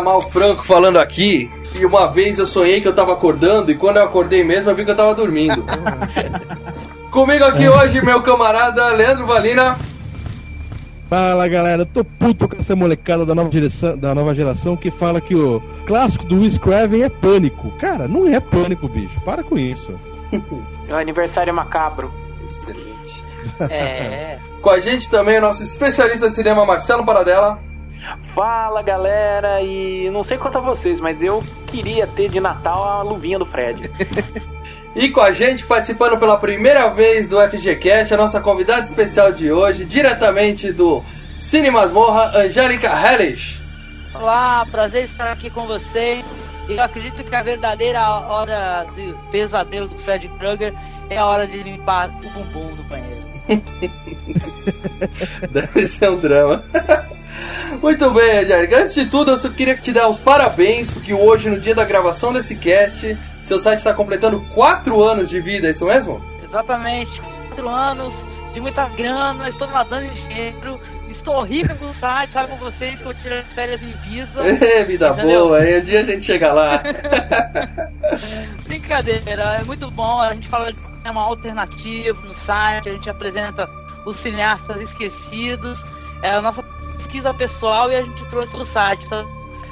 Mal Franco falando aqui. E uma vez eu sonhei que eu tava acordando e quando eu acordei mesmo eu vi que eu tava dormindo. Comigo aqui hoje meu camarada Leandro Valina. Fala galera, eu tô puto com essa molecada da nova, direção, da nova geração que fala que o clássico do Wes Craven é pânico. Cara, não é pânico, bicho. Para com isso. É o aniversário macabro. Excelente. É. Com a gente também o nosso especialista de cinema Marcelo Paradela. Fala galera, e não sei quanto a vocês, mas eu queria ter de Natal a luvinha do Fred. E com a gente, participando pela primeira vez do FGCast, a nossa convidada especial de hoje, diretamente do Cine Masmorra, Angélica Hellish. Olá, prazer estar aqui com vocês. Eu acredito que a verdadeira hora do pesadelo do Fred Krueger é a hora de limpar o bumbum do banheiro. Deve ser um drama. Muito bem, Angélica. Antes de tudo, eu só queria te dar os parabéns, porque hoje, no dia da gravação desse cast, seu site está completando 4 anos de vida, é isso mesmo? Exatamente, quatro anos de muita grana, estou nadando em dinheiro, estou rico no site, sabe com vocês que eu tirei as férias em Visa. É, vida Entendeu? boa, aí um dia a gente chega lá. Brincadeira, é muito bom. A gente fala de cinema alternativo no site, a gente apresenta os cineastas esquecidos. É a nossa pesquisa pessoal e a gente trouxe pro site. Então,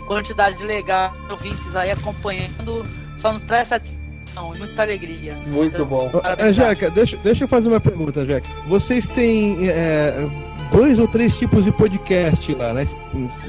quantidade legal de ouvintes aí acompanhando, só nos traz satisfação e muita alegria. Muito bom. Ô, Parabéns, Angélica, deixa, deixa eu fazer uma pergunta, Angélica. Vocês têm é, dois ou três tipos de podcast lá, né?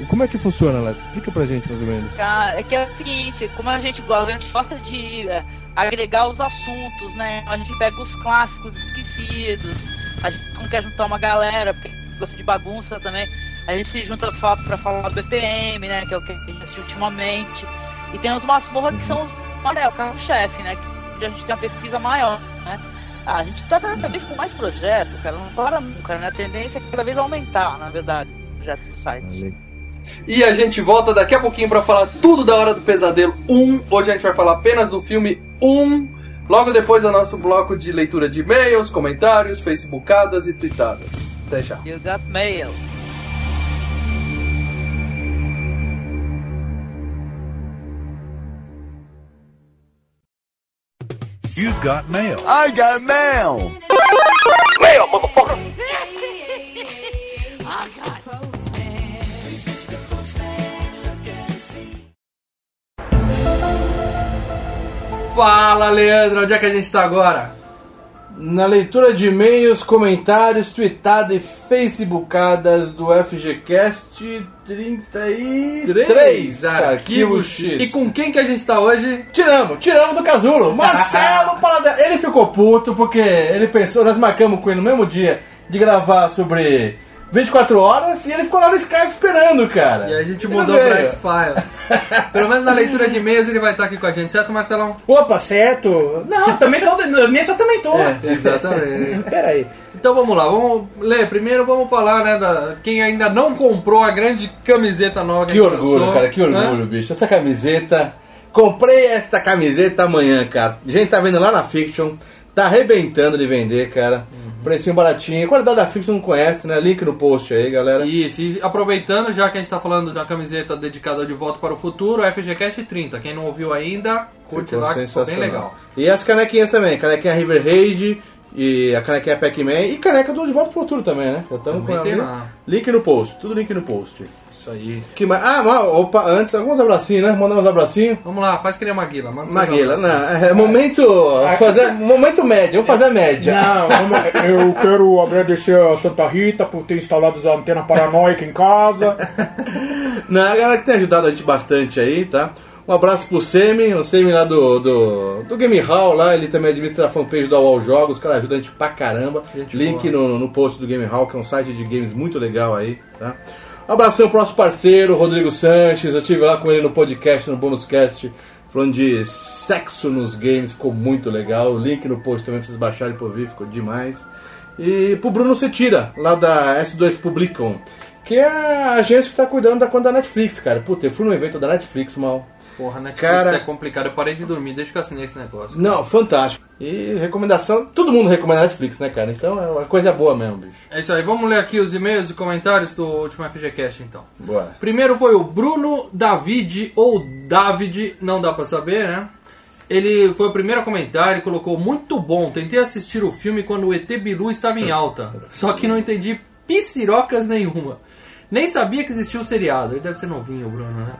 Como é que funciona lá? Explica pra gente mais ou menos. Cara, é que é o seguinte, como a gente gosta, a gente gosta de é, agregar os assuntos, né? A gente pega os clássicos esquecidos, a gente não quer juntar uma galera, porque gosta de bagunça também. A gente se junta pra falar do BPM, né? Que é o que a gente assistiu ultimamente. E tem os masmorra que são os, olha, o carro-chefe, né? Que a gente tem uma pesquisa maior, né? Ah, a gente tá cada vez com mais projetos, cara, não para nunca, né? A tendência é cada vez aumentar, na verdade, projetos do site. E a gente volta daqui a pouquinho pra falar tudo da Hora do Pesadelo 1. Hoje a gente vai falar apenas do filme 1. Logo depois do nosso bloco de leitura de e-mails, comentários, facebookadas e tweetadas. Até já. You got mail. You've got mail. I got mail. Fala, Leandro, onde é que a gente tá agora? Na leitura de e-mails, comentários, tweetadas e facebookadas do FGCast 33 Arquivo X. E com quem que a gente tá hoje? Tiramos, tiramos do casulo. Marcelo Paradela. Ele ficou puto porque ele pensou, nós marcamos com ele no mesmo dia de gravar sobre 24 horas e ele ficou lá no Skype esperando, cara. E a gente Ele mudou pra X-Files. Pelo menos na leitura de e-mails ele vai estar aqui com a gente, certo, Marcelão? Opa, certo? Não, também tô. Nesse eu também tô. É, exatamente. Pera aí. Então vamos lá, vamos ler. Primeiro vamos falar, né, da quem ainda não comprou a grande camiseta nova que, Que a gente orgulho, lançou, cara, que orgulho, né? bicho. Essa camiseta. Comprei esta camiseta amanhã, cara. A gente tá vendo lá na Fiction. Tá arrebentando de vender, cara. Precinho baratinho. A qualidade da Fiction não conhece, né? Link no post aí, galera. Isso, e aproveitando, já que a gente tá falando da camiseta dedicada de Volta para o Futuro, FGCast 30. Quem não ouviu ainda, curte Ficou lá, que ficou bem legal. E as canequinhas também. Canequinha River Raid. E a canequinha Pac-Man. E caneca do De Volta pro Futuro também, né? Já estamos com lá. Link no post. Tudo link no post. Isso aí. Que mais? Ah, mas, opa, antes, alguns abracinhos, né? Mandar uns abracinhos. Vamos lá, faz que nem a Maguila. Manda Maguila, não, é momento. Fazer, momento médio, vamos fazer a média. Não, vamos- eu quero agradecer a Santa Rita por ter instalado a antena paranoica em casa. Não, a galera que tem ajudado a gente bastante aí, tá? Um abraço pro Semi, o Semi lá do, do, do Game Hall, lá, ele também administra a fanpage do All Jogos, o cara ajuda a gente pra caramba. Gente Link no, no post do Game Hall, que é um site de games muito legal aí, tá? Abração pro nosso parceiro, Rodrigo Sanches, eu estive lá com ele no podcast, no Bonuscast, falando de sexo nos games, ficou muito legal. O link no post também pra vocês baixarem por vir, ficou demais. E pro Bruno Cetira, lá da S2 Publicom, que é a agência que tá cuidando da conta da Netflix, cara. Puta, eu fui no evento da Netflix, mal. Porra, Netflix Cara- é complicado. Eu parei de dormir desde que eu assinei esse negócio. Não, fantástico. E recomendação, todo mundo recomenda Netflix, né, cara? Então é uma coisa boa mesmo, bicho. É isso aí, vamos ler aqui os e-mails e comentários do último FGCast então. Bora. Primeiro foi o Bruno David, ou David, não dá pra saber, né? Ele foi o primeiro a comentar e colocou muito bom. Tentei assistir o filme quando o ET Bilu estava em alta, só que não entendi piscirocas nenhuma. Nem sabia que existia o seriado. Ele deve ser novinho, Bruno, né?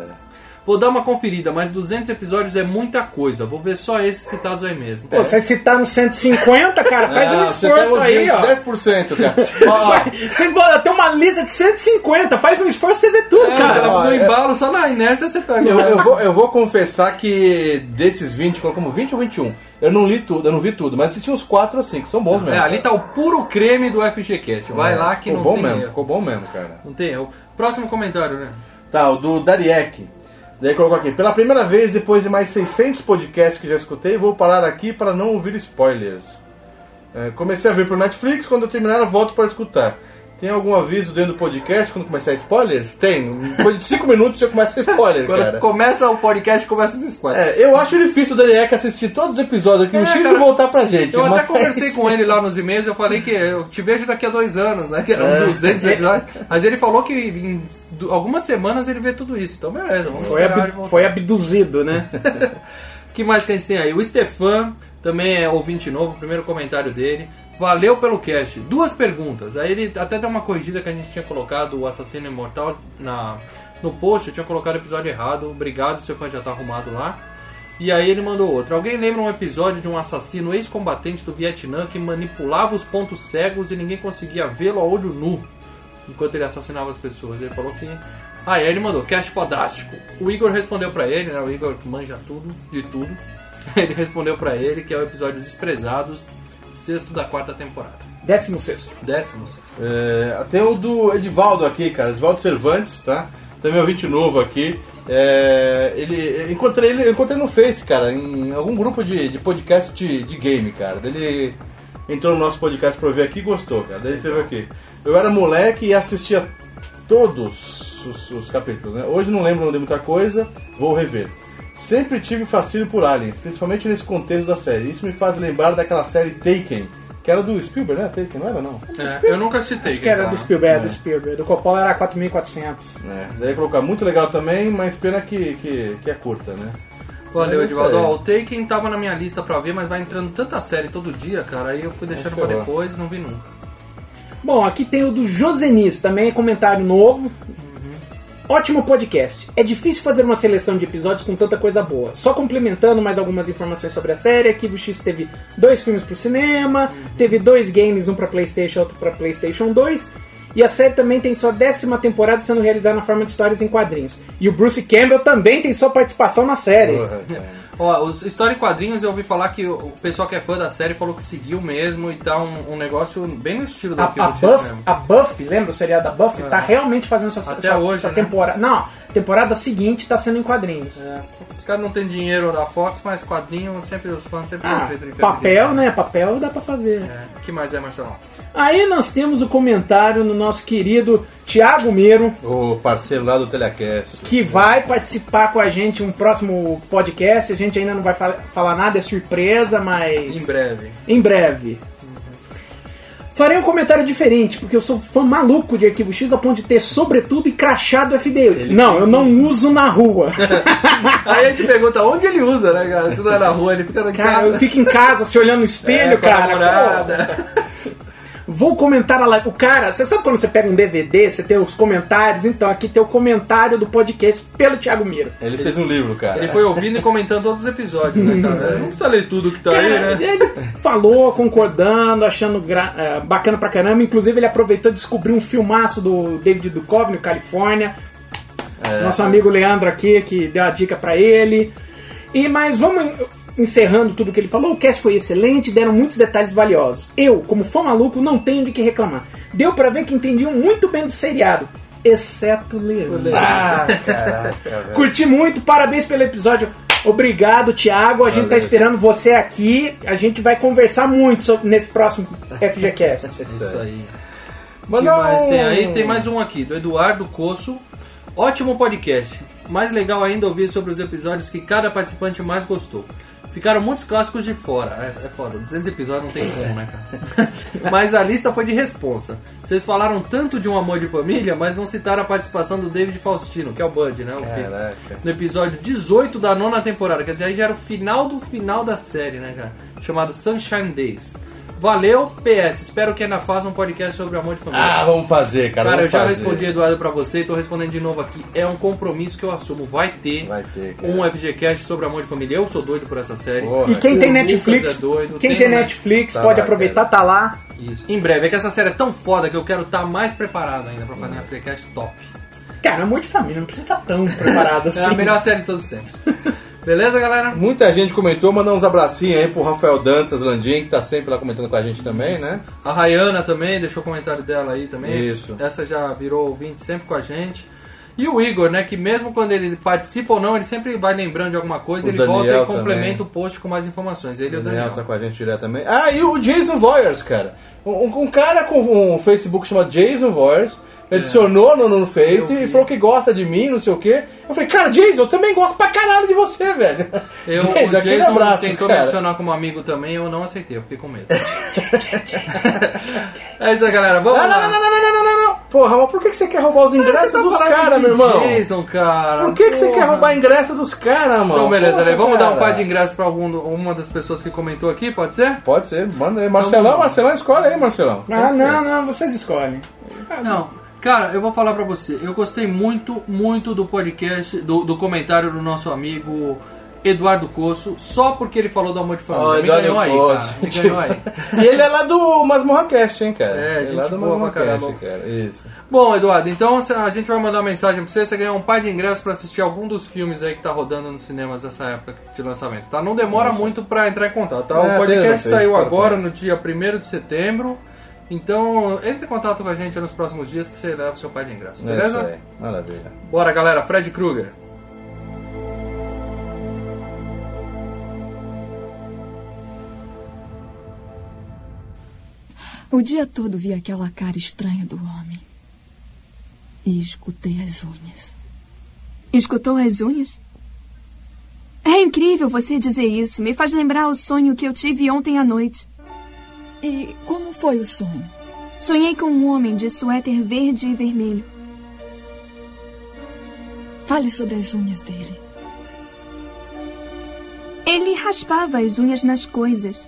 Vou dar uma conferida, mas 200 episódios é muita coisa. Vou ver só esses citados aí mesmo. Pô, vocês citaram 150, cara, faz um Ah, você esforço aí, 20, ó. 10%, cara. Ó, Vocês botam- tem uma lista de 150, faz um esforço você vê tudo, É, cara. ó, no é- embalo, só na inércia você pega. eu, eu vou, eu vou confessar que desses 20, colocamos 20 ou 21, eu não li tudo, eu não vi tudo, mas assisti uns 4 ou 5, são bons mesmo. É, ali tá o puro creme do FGCast. Vai É, lá que ficou não bom tem mesmo, erro. ficou bom mesmo, cara. Não tem erro. Próximo comentário, né? Tá, o do Dariek. Daí colocou aqui, pela primeira vez, depois de mais 600 podcasts que já escutei, vou parar aqui para não ouvir spoilers. É, comecei a ver pro Netflix, quando eu terminar eu volto para escutar. Tem algum aviso dentro do podcast quando começar spoilers? Tem. Depois de 5 minutos já começa com spoiler, Quando cara. começa o podcast, começa os spoilers. É, eu acho difícil o Dariek assistir todos os episódios aqui no É, X cara, e voltar pra gente. Eu até mas- conversei com ele lá nos e-mails, eu falei que eu te vejo daqui a dois anos, né? Que eram É. 200 episódios. Mas ele falou que em algumas semanas ele vê tudo isso. Então beleza, vamos Foi, esperar ab- foi abduzido, né? O que mais que a gente tem aí? O Stefan, também é ouvinte novo, primeiro comentário dele. Valeu pelo cast. Duas perguntas. Aí ele até deu uma corrigida que a gente tinha colocado o Assassino Imortal na, no post. Eu tinha colocado o episódio errado. Obrigado, seu fã já tá arrumado lá. E aí ele mandou outro. Alguém lembra um episódio de um assassino ex-combatente do Vietnã que manipulava os pontos cegos e ninguém conseguia vê-lo a olho nu enquanto ele assassinava as pessoas? Ele falou que. Ah, aí ele mandou, cast fodástico. O Igor respondeu pra ele, né? O Igor manja tudo, de tudo. Ele respondeu pra ele que é o episódio Desprezados, sexto da quarta temporada. Décimo sexto. Décimos. É, tem o do Edivaldo aqui, cara, Edivaldo Cervantes, tá? Também é ouvinte novo aqui. É, ele, eu encontrei ele, eu encontrei no Face, cara, em algum grupo de, de podcast de, de game, cara. Ele entrou no nosso podcast pra ouvir aqui e gostou, cara. Daí ele teve aqui. Eu era moleque e assistia todos os, os capítulos, né? Hoje não lembro de muita coisa, vou rever. Sempre tive fascínio por aliens, principalmente nesse contexto da série. Isso me faz lembrar daquela série Taken, que era do Spielberg, né? Taken, não era não? É, eu nunca citei. Acho que era tá? do Spielberg, do Spielberg. Do Coppola era 4.400. É, daí colocar muito legal também, mas pena que, que, que é curta, né? Valeu, É isso Edivaldo. Ó, o Taken tava na minha lista pra ver, mas vai entrando tanta série todo dia, cara. Aí eu fui deixando pra depois e não vi nunca. Bom, aqui tem o do Josenis, também é comentário novo. Ótimo podcast. É difícil fazer uma seleção de episódios com tanta coisa boa. Só complementando mais algumas informações sobre a série, Arquivo X teve dois filmes pro cinema, teve dois games, um pra Playstation outro pra Playstation 2. E a série também tem sua décima temporada sendo realizada na forma de histórias em quadrinhos. E o Bruce Campbell também tem sua participação na série. Cara. Ó, os História em Quadrinhos eu ouvi falar que o pessoal que é fã da série falou que seguiu mesmo e tá um, um negócio bem no estilo A, daquilo a, Buff, a Buffy, lembra o seriado da Buffy? É. Tá realmente fazendo sua, Até sua, hoje, sua né? temporada. Não, temporada seguinte tá sendo em quadrinhos. É, os caras não têm dinheiro da Fox, mas quadrinho, sempre os fãs sempre Ah, de papel, né? Papel dá pra fazer. É. O que mais é, Marcelão? Aí nós temos o comentário no nosso querido Thiago Miro, O parceiro lá do Telecast. que vai participar com a gente um próximo podcast. A gente ainda não vai fal- falar nada, é surpresa, mas. Em breve. Em breve. Farei um comentário diferente, porque eu sou fã maluco de Arquivo X a ponto de ter sobretudo e crachá do FBI. não, eu não uso na rua. Aí a gente pergunta onde ele usa, né, cara? Se não é na rua, ele fica na Cara, casa. eu fico em casa se olhando no espelho, É, cara. Vou comentar a live. O cara, você sabe quando você pega um DVD, você tem os comentários? Então aqui tem o comentário do podcast pelo Thiago Miro. Ele fez um livro, cara. Ele foi ouvindo e comentando todos os episódios, né, cara? Não precisa ler tudo que tá aí, Cara, né? Ele falou, concordando, achando gra- eh, bacana pra caramba. Inclusive, ele aproveitou e descobriu um filmaço do David Duchovny, Califórnia. Nosso amigo Leandro aqui, que deu a dica pra ele. E Mas vamos encerrando tudo que ele falou. O cast foi excelente, deram muitos detalhes valiosos. Eu, como fã maluco, não tenho de que reclamar. Deu pra ver que entendiam muito bem do seriado. Exceto Leandro. Ah, caraca, velho. Curti muito, parabéns pelo episódio. Obrigado, Thiago. A gente tá Valeu. esperando você aqui. A gente vai conversar muito sobre- nesse próximo FGCast. Isso aí. O que Manda mais um- tem aí? Tem mais um aqui, do Eduardo Coço. Ótimo podcast. Mais legal ainda ouvir sobre os episódios que cada participante mais gostou. Ficaram muitos clássicos de fora. É, é foda, 200 episódios não tem como, né, cara? mas a lista foi de responsa. Vocês falaram tanto de um amor de família, mas não citaram a participação do David Faustino, que é o Bud, né? O filho. Caraca. No episódio 18 da nona temporada. Quer dizer, aí já era o final do final da série, né, cara? Chamado Sunshine Days. Valeu, PS. Espero que ainda faça um podcast sobre amor de família. Ah, vamos fazer, cara. Cara, eu já fazer. respondi, Eduardo, pra você e tô respondendo de novo aqui. É um compromisso que eu assumo. Vai ter, Vai ter, cara. um FGCast sobre amor de família. Eu sou doido por essa série. Porra, E quem tem Netflix, é doido, quem tem Netflix Tá pode lá, aproveitar, tá lá. Isso. Em breve. É que essa série é tão foda que eu quero estar mais preparado ainda pra fazer um FGCast top. Cara, amor de família, não precisa estar tão preparado É assim. a melhor série de todos os tempos. Beleza, galera? Muita gente comentou, mandar uns abracinhos aí pro Rafael Dantas Landim, que tá sempre lá comentando com a gente também, né? A Rayana também, deixou o comentário dela aí também. Isso. Essa já virou ouvinte sempre com a gente. E o Igor, né, que mesmo quando ele participa ou não, ele sempre vai lembrando de alguma coisa, O ele volta Daniel e complementa também. o post com mais informações. Ele e O o Daniel. Daniel tá com a gente direto também. Ah, e o Jason Voyers, cara. Um, um cara com um Facebook chamado Jason Voyers. Me Adicionou no, no Face e falou que gosta de mim, não sei o quê. Eu falei, cara, Jason, eu também gosto pra caralho de você, velho. Eu, Jason, o aquele Jason abraço, tentou me cara. adicionar como amigo também, eu não aceitei, eu fiquei com medo. é isso aí, galera. Vamos Não, não, lá. não, não, não, não, não, não, não. Porra, mas por que que você quer roubar os ingressos tá dos caras, meu irmão? Jason, cara. Por que, que você quer roubar ingresso dos caras, mano? Então, beleza, Porra? Vamos dar um cara. par de ingressos pra algum, uma das pessoas que comentou aqui, pode ser? Pode ser, manda aí. Marcelão, Marcelão, escolhe aí, Marcelão. Ah, não, não, vocês escolhem. Não, cara, eu vou falar pra você. Eu gostei muito, muito do podcast, do, do comentário do nosso amigo Eduardo Coço, só porque ele falou do amor de família. Me Eduardo ganhou aí, cara. Me ganhou aí. E ele é lá do Masmorra Cast, hein, cara? É, Ele gente lá do boa pra caramba. Cara. Isso. Bom, Eduardo, então a gente vai mandar uma mensagem pra você. Você ganhou um par de ingressos pra assistir algum dos filmes aí que tá rodando nos cinemas dessa época de lançamento, tá? Não demora muito pra entrar em contato, tá? É, o podcast saiu agora no dia 1 de setembro. Então, entre em contato com a gente nos próximos dias que você leva o seu par de ingressos, É isso beleza? aí. Maravilha. Bora, galera. Fred Krueger. O dia todo vi aquela cara estranha do homem. E escutei as unhas. Escutou as unhas? É incrível você dizer isso. Me faz lembrar o sonho que eu tive ontem à noite. E como foi o sonho? Sonhei com um homem de suéter verde e vermelho. Fale sobre as unhas dele. Ele raspava as unhas nas coisas.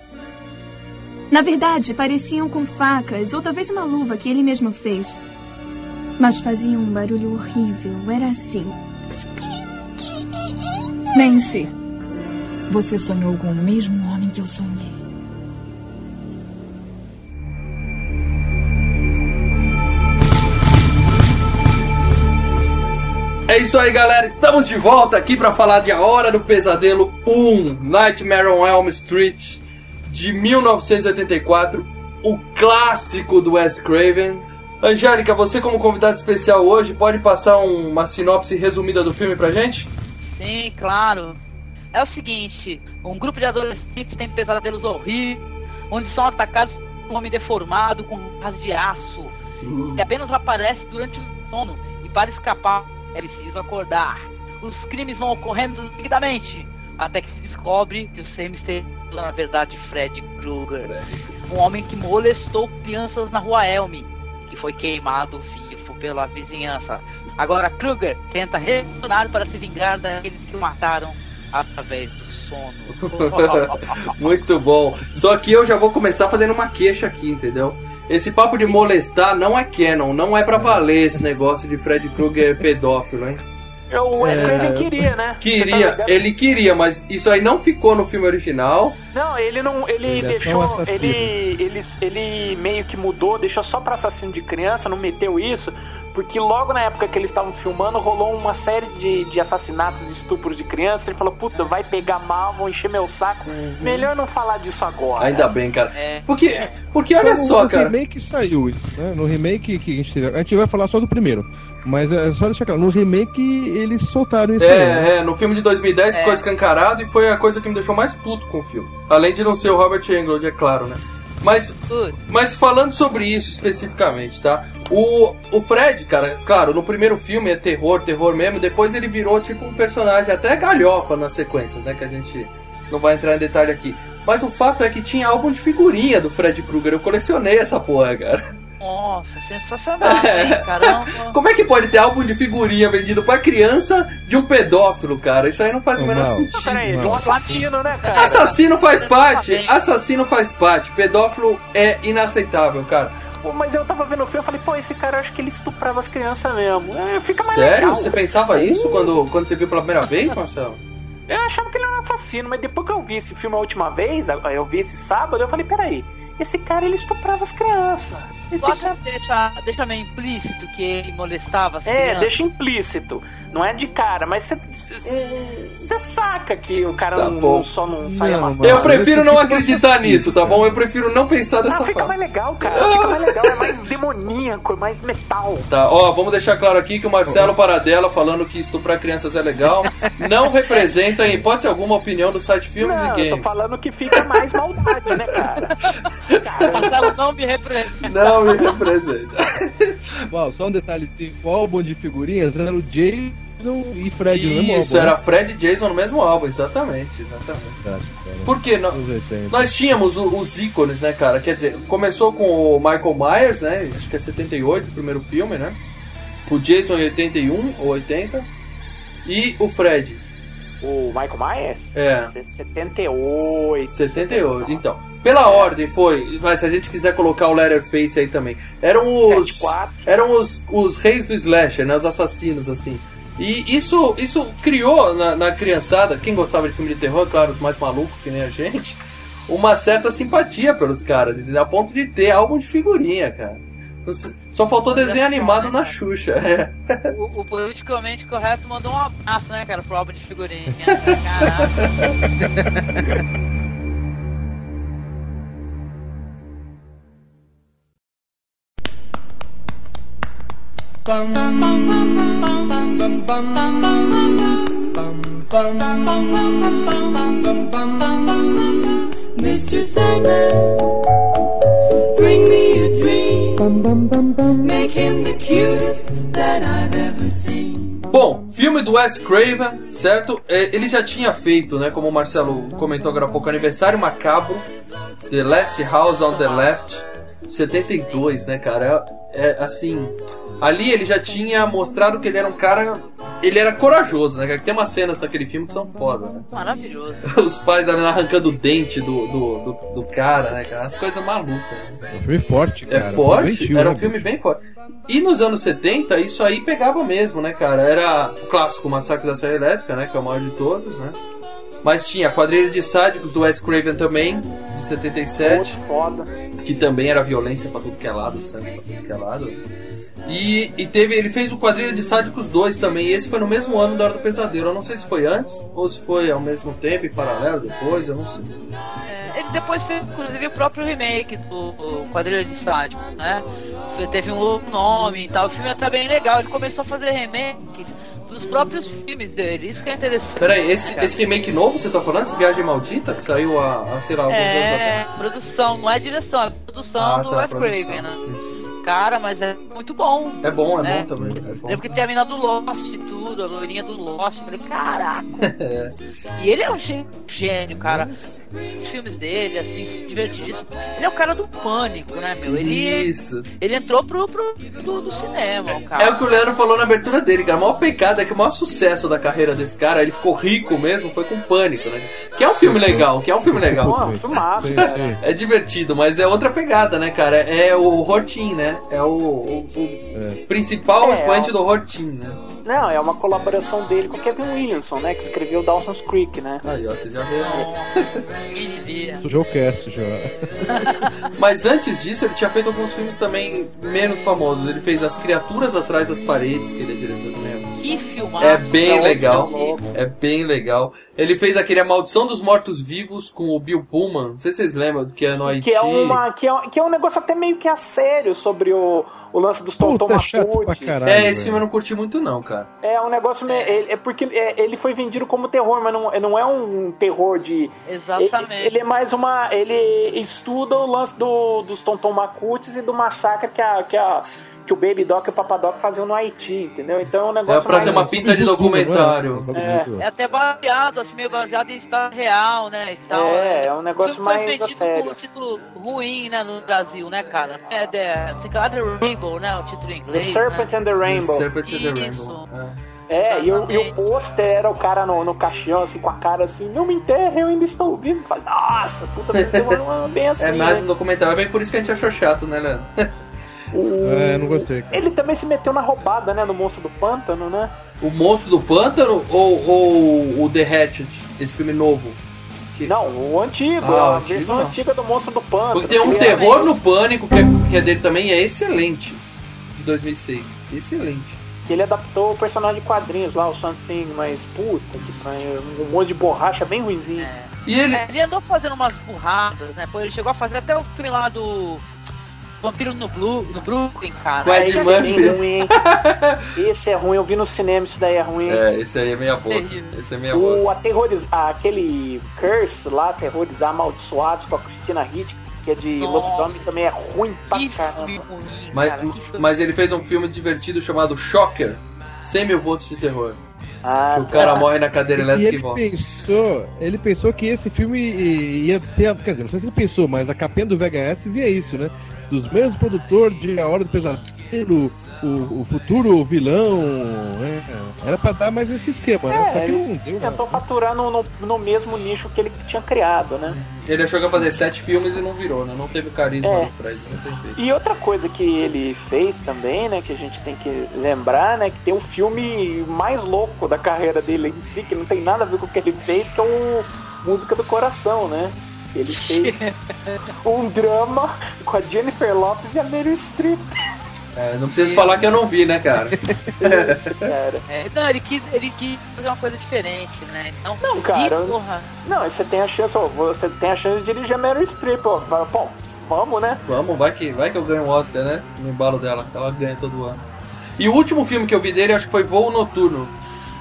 Na verdade, pareciam com facas ou talvez uma luva que ele mesmo fez. Mas faziam um barulho horrível. Era assim. Nancy, você sonhou com o mesmo homem que eu sonhei. É isso aí, galera. Estamos de volta aqui pra falar de A Hora do Pesadelo 1, Nightmare on Elm Street, de 1984, o clássico do Wes Craven. Angélica, você como convidada especial hoje, pode passar um- uma sinopse resumida do filme pra gente? Sim, claro. É o seguinte: um grupo de adolescentes tem pesadelos horríveis, onde são atacados por um homem deformado com garras de aço, que apenas aparece durante o sono, e para escapar é preciso acordar. Os crimes vão ocorrendo seguidamente, até que se descobre que o misterioso é, na verdade, Fred Krueger, um homem que molestou crianças na rua Elm, que foi queimado vivo pela vizinhança. Agora Krueger tenta retornar para se vingar daqueles que o mataram através do sono. Muito bom. Só que eu já vou começar fazendo uma queixa aqui, entendeu? Esse papo de molestar não é canon, não é pra valer esse negócio de Fred Krueger pedófilo, hein? O Wes É. Craven queria, né? Tá Queria, ligado? ele queria, mas isso aí não ficou no filme original. Não, ele não. Ele, Ele é deixou. ele, ele, ele meio que mudou, deixou só pra assassino de criança, não meteu isso. Porque logo na época que eles estavam filmando, rolou uma série de, de assassinatos e estupros de criança. Ele falou, puta, vai pegar mal, vão encher meu saco. Melhor não falar disso agora. Uhum. Ainda bem, cara. É. Porque, porque olha no, só, no cara. remake saiu isso, né? No remake que a gente teve. A gente vai falar só do primeiro. Mas é só deixar claro, no remake eles soltaram isso aí. né? É, é, no filme de 2010 ficou escancarado e foi a coisa que me deixou mais puto com o filme. Além de não ser o Robert Englund, é claro, né? Mas, mas falando sobre isso especificamente, tá? O, o Fred, cara, claro, no primeiro filme é terror, terror mesmo, depois ele virou tipo um personagem até galhofa nas sequências, né? Que a gente não vai entrar em detalhe aqui. Mas o fato é que tinha álbum de figurinha do Fred Krueger, eu colecionei essa porra, cara. Nossa, sensacional, hein? Caramba. Como é que pode ter álbum de figurinha vendido pra criança de um pedófilo, cara? Isso aí não faz o menor sentido. Peraí, de um assassino, né, cara? Assassino faz parte, assassino faz parte, pedófilo é inaceitável, cara. Pô, mas eu tava vendo o filme e falei, pô, esse cara eu acho que ele estuprava as crianças mesmo. É, fica mais Sério? legal. Você pensava isso quando, quando você viu pela primeira vez, Marcelo? Eu achava que ele era um assassino, mas depois que eu vi esse filme a última vez, eu vi esse sábado, eu falei, peraí, esse cara ele estuprava as crianças. Esse Tu acha cara... que deixa, deixa meio implícito que ele molestava as É, crianças? deixa implícito. Não é de cara, mas você saca que o cara Tá não, não só não sai Não, matando. Eu prefiro não tipo acreditar nisso, tá bom? Eu prefiro não pensar dessa Ah, fica forma. mais legal, cara. Fica mais legal, é mais demoníaco, é mais metal. Tá, ó, vamos deixar claro aqui que o Marcelo Paradela falando que estuprar crianças é legal não representa em hipótese alguma opinião do site Filmes não, e eu tô Games. falando que fica mais maldade, né, cara? Marcelo não me representa. Não me representa. Bom, só um detalhezinho: o álbum de figurinhas era o Jason e Fred no mesmo Isso, álbum. era Fred e Jason no mesmo álbum, exatamente, exatamente. né? Por quê? Nó- Nos 80. Nós tínhamos o- os ícones, né, cara? Quer dizer, começou com o Michael Myers, né? Acho que é 78, o primeiro filme, né? O Jason em 81 ou 80. E o Fred. O Michael Myers? É. 78. 78, então. Pela ordem foi, mas se a gente quiser colocar o Letterface aí também. Eram os 74. eram os, os reis do slasher, né, os assassinos assim. E isso isso criou na, na criançada, quem gostava de filme de terror, claro, os mais malucos que nem a gente, uma certa simpatia pelos caras, a ponto de ter álbum de figurinha, cara. Só faltou desenho animado na Xuxa. é. O, o politicamente correto mandou um abraço, né, cara, pro álbum de figurinha. Caraca. Mr. Sandman, Bom, filme do Wes Craven, certo? É, Ele já tinha feito, né, como o Marcelo comentou agora há pouco, Aniversário Macabro, The Last House on the Left, 72, né, cara? É, é, assim, ali ele já tinha mostrado que ele era um cara, ele era corajoso, né? cara? Tem umas cenas naquele filme que são foda, né? Maravilhoso. Os pais arrancando o dente do, do, do, do cara, né, cara? As coisas malucas, né? Um filme forte, cara. É forte, era um né, filme bem forte. E nos anos 70, isso aí pegava mesmo, né, cara? Era o clássico Massacre da Serra Elétrica, né? Que é o maior de todos, né? Mas tinha a Quadrilha de Sádicos do Wes Craven também, de 77. Foda. Que também era violência pra tudo que é lado, sangue pra tudo que é lado. E, e teve, ele fez o Quadrilha de Sádicos 2 também, e esse foi no mesmo ano da Hora do Pesadelo. Eu não sei se foi antes ou se foi ao mesmo tempo, em paralelo depois, eu não sei. É, ele depois fez, inclusive, o próprio remake do Quadrilha de Sádico, né? Teve um outro nome e tal. O filme é até bem legal. Ele começou a fazer remakes dos próprios filmes dele. Isso que é interessante. Peraí, esse, cara. esse remake novo você tá falando? Esse Viagem Maldita que saiu há, há sei lá, alguns anos É, atrás? produção, não é direção, é produção Ah, do tá, Wes. Craven, né? Cara, mas é muito bom. É bom, é né? bom também. É bom. Lembro que tem a mina do Lost e tudo, a loirinha do Lost. Eu falei, caraca. É. E ele é um gê- gênio, cara. Os filmes dele, assim, divertidíssimo. Ele é o cara do pânico, né, meu? Ele, Isso. ele entrou pro, pro do, do cinema, cara. É o que o Leandro falou na abertura dele, cara. O maior pecado é que o maior sucesso da carreira desse cara, ele ficou rico mesmo, foi com pânico, né? Que é um filme legal, que é um filme legal. Pô. É divertido, mas é outra pegada, né, cara? É o Hortin, né? É o, o- o principal É, expoente é o- do Hortin, né? Não, é uma colaboração dele com o Kevin Williamson, né? Que escreveu Dawson's Creek, né? Aí, ó, você já ideia. Sujou o cast já. Mas antes disso, ele tinha feito alguns filmes também menos famosos. Ele fez As Criaturas Atrás das Paredes, que ele é diretor também. Que. É bem legal. É bem legal. Ele fez aquele A Maldição dos Mortos Vivos com o Bill Pullman. Não sei se vocês lembram do que é no Haiti. Que é, uma, que, é, que é um negócio até meio que a sério sobre o, o lance dos Tonton é. É, esse velho. filme eu não curti muito não, cara. É um negócio meio. É, é porque é, ele foi vendido como terror, mas não, não é um terror de. Exatamente. Ele, ele é mais uma. Ele estuda o lance do, dos Tonton Macutis e do massacre que, a, que, a, que o Baby Doc e o Papadoc faziam no Haiti, entendeu? Então é um negócio É pra mais. ter uma pinta de documentário. É. É até baseado, assim, meio baseado em história real, né? E tal, É, né? é um negócio mais a vendido sério. com um título ruim, né, no Brasil, né, cara? É, é, sei lá, The Rainbow, né? O título em The inglês. Serpent né? and the Rainbow. Serpent and the. Rainbow. É. É, e o, e o pôster era o cara no, no caixão, assim, com a cara assim, não me enterre, eu ainda estou vivo. Fala, Nossa, puta, você deu uma, uma bem assim. É mais um né? documentário. É bem por isso que a gente achou chato, né, Leandro? O- É, não gostei. cara. Ele também se meteu na roubada, né, no Monstro do Pântano, né? O Monstro do Pântano ou, ou o The Hatchet, esse filme novo? Que- Não, o antigo, Ah, o a antigo versão não. antiga do Monstro do Pântano. Porque tem um que terror no Pânico, que é, que é dele também, é excelente. De 2006. Excelente. Ele adaptou o personagem de quadrinhos lá, o Something, mas puta que pariu, um monte de borracha bem ruimzinho. É. E ele... É, ele andou fazendo umas burradas, né? Pô, ele chegou a fazer até o filme lá do Vampiro no, Blue, no Brooklyn, cara. Com Ed Esse é Murphy. bem ruim, hein? Esse é ruim, eu vi no cinema, isso daí é ruim. É, esse aí é meia boca. Terrível. Esse é meia boca. O aterrorizar, aquele Curse lá, aterrorizar amaldiçoados com a Christina Hitch, que é de Nossa. lobisomem, também é ruim pra Que caramba. ruim, Mas, cara. Mas ele fez um filme divertido chamado Shocker. 100 mil votos de terror. Ah, o cara morre na cadeira elétrica e ele volta. pensou, ele pensou que esse filme ia ter, quer dizer, não sei se ele pensou, mas a capinha do VHS via isso, né? Dos mesmos produtores de A Hora do Pesadelo, o, o futuro vilão, né? Era pra dar mais esse esquema, né? Só É, que não ele deu, tentou né? faturar no, no, no mesmo nicho que ele tinha criado, né? Ele achou que ia fazer sete filmes e não virou, né? Não teve carisma É. no Fred, não tem jeito. E outra coisa que ele fez também, né, que a gente tem que lembrar, né, que tem o filme mais louco da carreira dele em si, que não tem nada a ver com o que ele fez, que é o Música do Coração, né? Ele fez um drama com a Jennifer Lopez e a Meryl Streep, É, não preciso falar que eu não vi, né, cara? cara. É, não, ele quis, ele quis fazer uma coisa diferente, né? Então, Não, cara, porra. Não, você tem a chance, ó, você tem a chance de dirigir a Meryl Streep, ó. Fala, Bom, vamos, né? Vamos, vai que, vai que eu ganho um Oscar, né? No embalo dela, que ela ganha todo ano. E o último filme que eu vi dele, acho que foi Voo Noturno.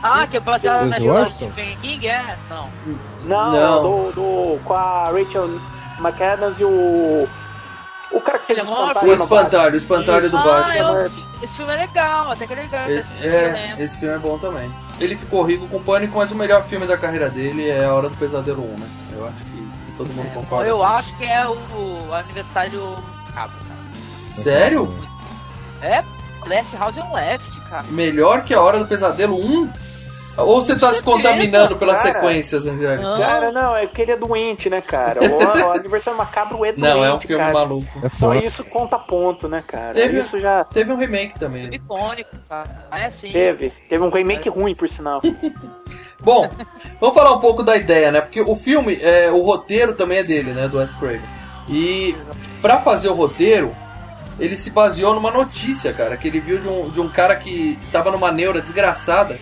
Ah, que é baseado na história do? Stephen King? É? Não. Não, Não. Do, do- com a Rachel McAdams e o. O cara que fez Ele é o espantalho O espantalho, o espantalho do ah, Batman. eu, esse filme é legal, até que é legal. Esse, é, lembro. esse filme é bom também. Ele ficou rico com Pânico, mas o melhor filme da carreira dele é A Hora do Pesadelo 1, né? Eu acho que, todo mundo concorda. Eu acho que é o, o aniversário Cabo, cara. Sério? É, Last House on Left, cara. Melhor que A Hora do Pesadelo 1? Ou você tá se contaminando pelas cara. sequências, Angélica? Não. Cara, não, é porque ele é doente, né, cara? O, o aniversário macabro é doente. Não, é um filme cara. maluco. É Só foda. isso conta ponto, né, cara? Teve- Isso já Teve um remake também. Filme icônico, cara. É sim. teve. Teve um remake ruim, por sinal. Bom, vamos falar um pouco da ideia, né? Porque o filme, é, o roteiro também é dele, né? Do Wes Craven. E pra fazer o roteiro, ele se baseou numa notícia, cara, que ele viu de um, de um cara que tava numa neura desgraçada,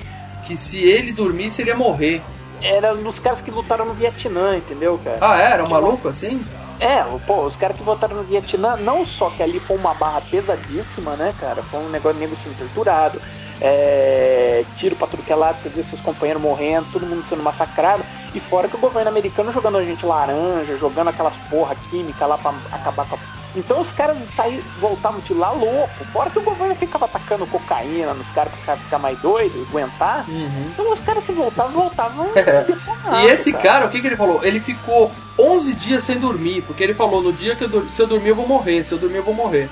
que se ele dormisse ele ia morrer. Era dos caras que lutaram no Vietnã, entendeu, cara? Ah, é? Era um maluco assim? É, pô, os caras que votaram no Vietnã, não só que ali foi uma barra pesadíssima, né, cara? Foi um negócio de nego sendo torturado, é, tiro pra tudo que é lado, você vê seus companheiros morrendo, todo mundo sendo massacrado, e fora que o governo americano jogando a gente laranja, jogando aquelas porra química lá pra acabar com a. Então os caras saíram, voltavam de lá louco, fora que o governo ficava atacando cocaína nos caras pra ficar- ficar mais doido, aguentar. Então os caras que voltavam, voltavam detonados, E esse cara, o que, que ele falou? Ele ficou 11 dias sem dormir, porque ele falou: no dia que eu dur- se eu dormir eu vou morrer, se eu dormir eu vou morrer.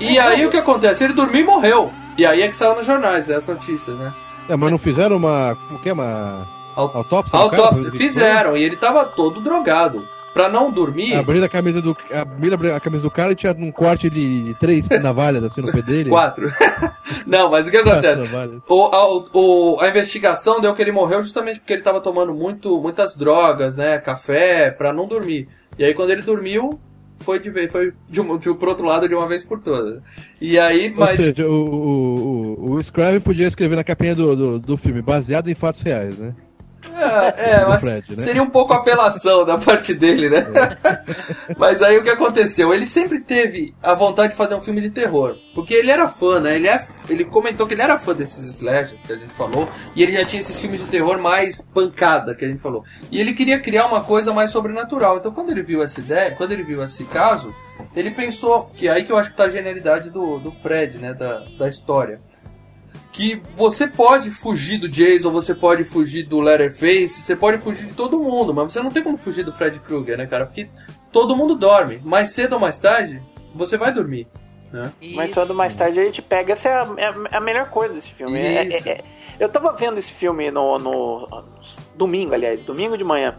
E aí o que acontece? Ele dormiu e morreu. E aí é que saiu nos jornais, né, as notícias, né? É, mas não fizeram uma. Como que é? Uma. Autópsia? Autópsia, fizeram, e ele tava todo drogado. Pra não dormir. Abriram a camisa do, abriram a camisa do cara e tinha um corte de três navalhas assim no pé dele. Quatro. não, mas o que acontece? O, a, o- a investigação deu que ele morreu justamente porque ele tava tomando muito, muitas drogas, né? Café, pra não dormir. E aí quando ele dormiu, foi de vez, foi de, um, de, pro outro lado de uma vez por todas. E aí, Ou mas. seja, o, o, o, o Scraven podia escrever na capinha do, do, do filme, baseado em fatos reais, né? É, é, mas Fred, né? seria um pouco apelação da parte dele, né? mas aí o que aconteceu? Ele sempre teve a vontade de fazer um filme de terror. Porque ele era fã, né? Ele, é, ele comentou que ele era fã desses slashers que a gente falou. E ele já tinha esses filmes de terror mais pancada que a gente falou. E ele queria criar uma coisa mais sobrenatural. Então quando ele viu essa ideia, quando ele viu esse caso, ele pensou, que é aí que eu acho que tá a genialidade do, do Fred, né? Da, da história que você pode fugir do Jason, você pode fugir do Letterface, você pode fugir de todo mundo, mas você não tem como fugir do Fred Krueger, né, cara? Porque todo mundo dorme. Mais cedo ou mais tarde, você vai dormir. Né? Mas quando mais tarde a gente pega, essa é a, é a- a melhor coisa desse filme. É- é- é- eu tava vendo esse filme no, no domingo, aliás, domingo de manhã.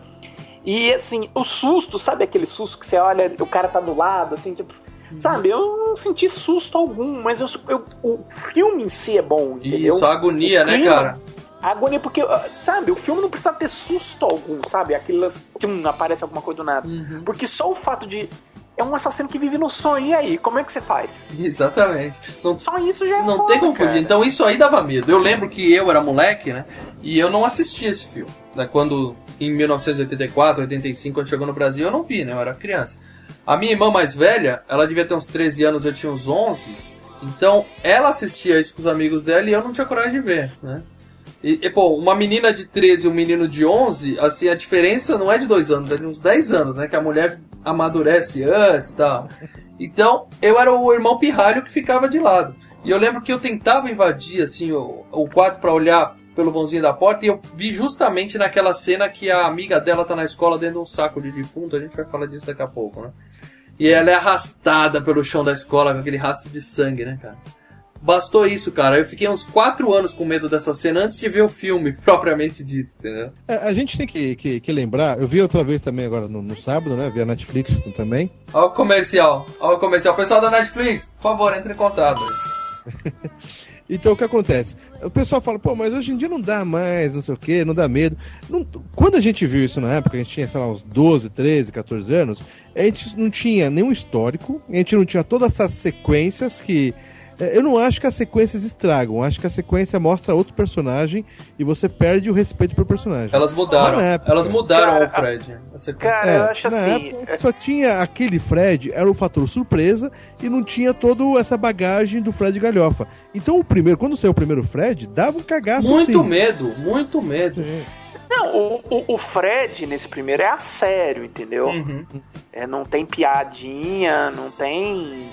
E assim, o susto, sabe aquele susto que você olha, o cara tá do lado, assim, tipo. Sabe, eu não senti susto algum, mas eu, eu- o filme em si é bom, entendeu? Isso, a agonia, né, clima- cara? A agonia, porque, ah, sabe, o filme não precisa ter susto algum, sabe? Aquilo, tchum, aparece alguma coisa do nada. Uhum. Porque só o fato de. É um assassino que vive no sonho, e aí? Como é que você faz? Exatamente. Não, Só isso já é não foda, tem como fugir. Então isso aí dava medo. Eu lembro que eu era moleque, né? E eu não assisti esse filme. Né? Quando, em 1984, 85, quando chegou no Brasil, eu não vi, né? Eu era criança. A minha irmã mais velha, ela devia ter uns 13 anos, eu tinha uns 11. Então, ela assistia isso com os amigos dela e eu não tinha coragem de ver, né? E, e, pô, uma menina de 13 e um menino de 11, assim, a diferença não é de dois anos, é de uns 10 anos, né? Que a mulher amadurece antes e tal. Então, eu era o irmão pirralho que ficava de lado. E eu lembro que eu tentava invadir, assim, o, o quarto pra olhar pelo vãozinho da porta e eu vi justamente naquela cena que a amiga dela tá na escola dentro de um saco de defunto, a gente vai falar disso daqui a pouco, né? E ela é arrastada pelo chão da escola com aquele rastro de sangue, né, cara? Bastou isso, cara. Eu fiquei uns 4 anos com medo dessa cena antes de ver o filme, propriamente dito, entendeu? É, a gente tem que, que, que lembrar, eu vi outra vez também agora no, no sábado, né? Vi a Netflix também. Olha o comercial, olha o comercial. Pessoal da Netflix, por favor, entre em contato. Então o que acontece? O pessoal fala, pô, mas hoje em dia não dá mais, não sei o que, não dá medo. Não- quando a gente viu isso na época, a gente tinha, sei lá, uns 12, 13, 14 anos, a gente não tinha nenhum histórico, a gente não tinha todas essas sequências que. É, Eu não acho que as sequências estragam, acho que a sequência mostra outro personagem e você perde o respeito pelo personagem. Elas mudaram, na época- elas mudaram Cara, o Fred. a sequência. Cara, eu acho na assim. época, só tinha aquele Fred, era o fator surpresa, e não tinha toda essa bagagem do Fred Galhofa. Então o primeiro, quando saiu o primeiro Fred, dava um cagaço Muito sim. medo, muito medo. Não, o, o, o Fred nesse primeiro é a sério, entendeu? Uhum. É, não tem piadinha, não tem.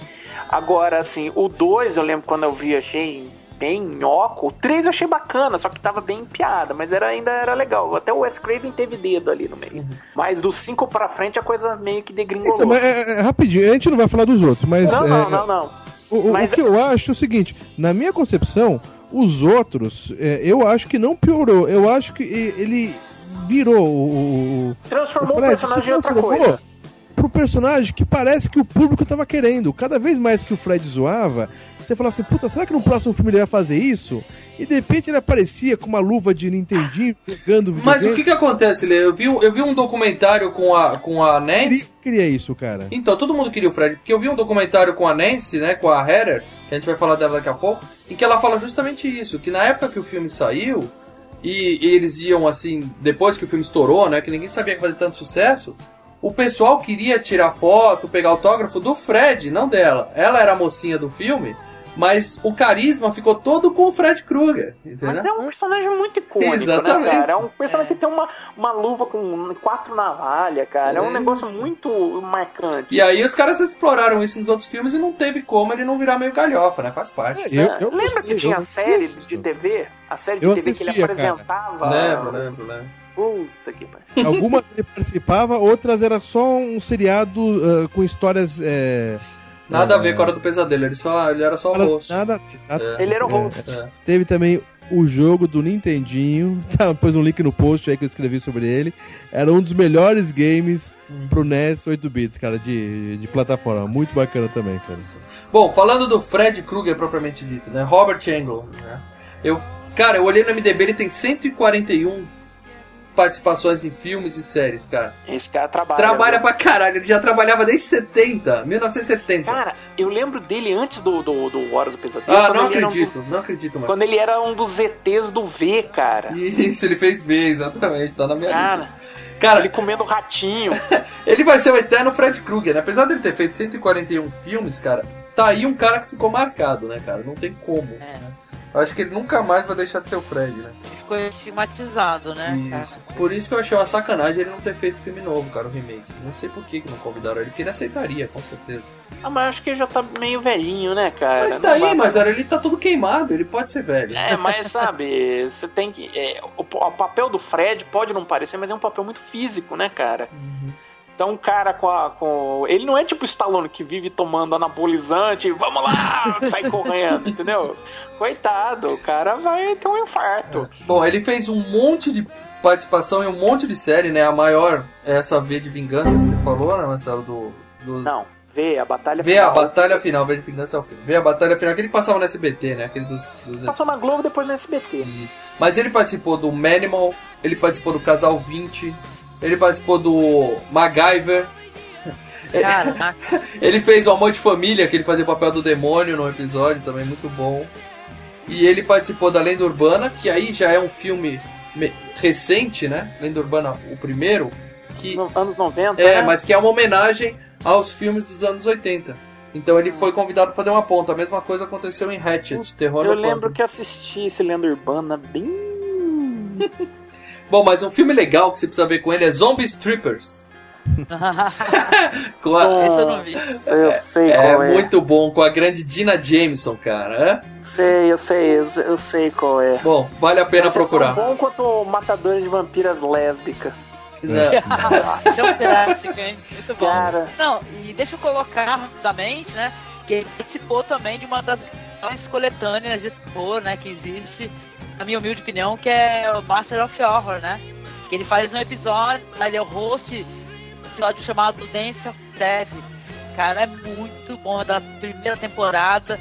Agora, assim, o 2 eu lembro quando eu vi, achei bem nhoco. O 3 eu achei bacana, só que tava bem piada, mas era, ainda era legal. Até o Wes Craven teve dedo ali no meio. Mas do 5 pra frente a coisa meio que degringolou. Então, é, é, rapidinho, a gente não vai falar dos outros, mas. não, é, não, não, não. O, o- Mas- o que eu acho é o seguinte, na minha concepção, os outros, é, eu acho que não piorou. Eu acho que ele virou o. o- Transformou o, Fred personagem se em outra coisa. Pro personagem que parece que o público tava querendo. Cada vez mais que o Fred zoava, você falava assim, puta, será que no próximo filme ele vai fazer isso? E de repente ele aparecia com uma luva de Nintendinho, pegando Mas o que que acontece, Lê? Eu vi, um- eu vi um documentário com a, com a Nancy. queria isso, cara? Então, todo mundo queria o Fred, porque eu vi um documentário com a Nancy, né, com a Heather, que a gente vai falar dela daqui a pouco, em que ela fala justamente isso, que na época que o filme saiu, e, e eles iam assim, depois que o filme estourou, né, que ninguém sabia que ia fazer tanto sucesso, o pessoal queria tirar foto, pegar autógrafo do Fred, não dela. Ela era a mocinha do filme, mas o carisma ficou todo com o Fred Krueger, entendeu? Mas é um personagem muito icônico, Exatamente. né, cara? É um personagem que tem uma, uma luva com quatro navalhas, cara. É um É negócio isso. muito marcante. E aí os caras exploraram isso nos outros filmes e não teve como ele não virar meio galhofa, né? Faz parte. Eu- Ah, eu Lembra gostei, que tinha eu a série de TV? A série de Eu TV que ele assistia, cara. apresentava. Lembro, lembro, lembro. Puta que pariu. Algumas ele participava, outras era só um seriado ah, com histórias. É, Nada a é, ver com a Hora do Pesadelo, ele, só, ele era só o nada- rosto. Nada, exato. É, Ele era o é, host. é. Teve também o jogo do Nintendinho. Tá, pôs um link no post aí que eu escrevi sobre ele. Era um dos melhores games pro NES 8 bits, cara, de, de plataforma. Muito bacana também, cara. Bom, falando do Fred Krueger propriamente dito, né? Robert Englund, né? Eu, cara, eu olhei no MDB, ele tem 141 participações em filmes e séries, cara. Esse cara trabalha. Trabalha viu? pra caralho, ele já trabalhava desde 70, 1970. Cara, eu lembro dele antes do, do, do Hora do Pesadelo. ah, não era um acredito, dos- não acredito mais. quando ele era um dos ETs do V, cara. Isso, ele fez bem, exatamente, tá na minha Cara, lista. Cara, ele comendo ratinho. Ele vai ser o eterno Fred Krueger, né? Apesar dele ter feito 141 filmes, cara, tá aí um cara que ficou marcado, né, cara? Não tem como. É, Eu acho que ele nunca mais vai deixar de ser o Fred, né? ficou estigmatizado, né? cara? Isso. Por isso que eu achei uma sacanagem ele não ter feito filme novo, cara, o remake. Não sei por que, que não convidaram ele, porque ele aceitaria, com certeza. Ah, mas acho que ele já tá meio velhinho, né, cara? Mas daí, vai- mas olha, ele tá todo queimado, ele pode ser velho. É, mas sabe, você tem que. é, o, o papel do Fred pode não parecer, mas é um papel muito físico, né, cara? Então, um cara com a. Com... Ele não é tipo o Stallone que vive tomando anabolizante, vamos lá, sai correndo, entendeu? Coitado, o cara vai ter um infarto. Bom, ele fez um monte de participação em um monte de série, né? A maior é essa V de Vingança que você falou, né, Marcelo? Do, do... Não, vê a batalha Vê a final. Batalha Final, V de Vingança é o filme. Vê a Batalha Final, aquele que passava no SBT, né? Aquele dos... dos... Passou na Globo depois no SBT. Isso. Mas ele participou do Manimal, ele participou do Casal 20, ele participou do MacGyver, Caraca, ele fez o Amor de Família, que ele fazia o papel do demônio no episódio, também muito bom. E ele participou da Lenda Urbana, que aí já é um filme me- recente, né? Lenda Urbana, o primeiro, que No- anos 90. é, né? mas que é uma homenagem aos filmes dos anos 80. Então ele foi convidado para fazer uma ponta. A mesma coisa aconteceu em Hatchet, Terror Eu lembro Pântano. que assisti esse Lenda Urbana bem. Bom, mas um filme legal que você precisa ver com ele é Zombie Strippers. Com a- esse eu não vi. Eu sei É qual é. muito bom, com a grande Dina Jameson, cara. é? Sei, eu sei, eu sei- eu sei qual é. Bom, vale a pena procurar. Tão bom quanto Matadores de Vampiras Lésbicas. É. Esse é um clássico, hein? Muito bom. Cara. Não, e deixa eu colocar rapidamente, né? Que ele participou também de uma das mais coletâneas de terror, né? Que existe, na minha humilde opinião, que é o Master of Horror, né? Que ele faz um episódio, ele é o host de um episódio chamado Dance of Dead. Cara, é muito bom, é da primeira temporada.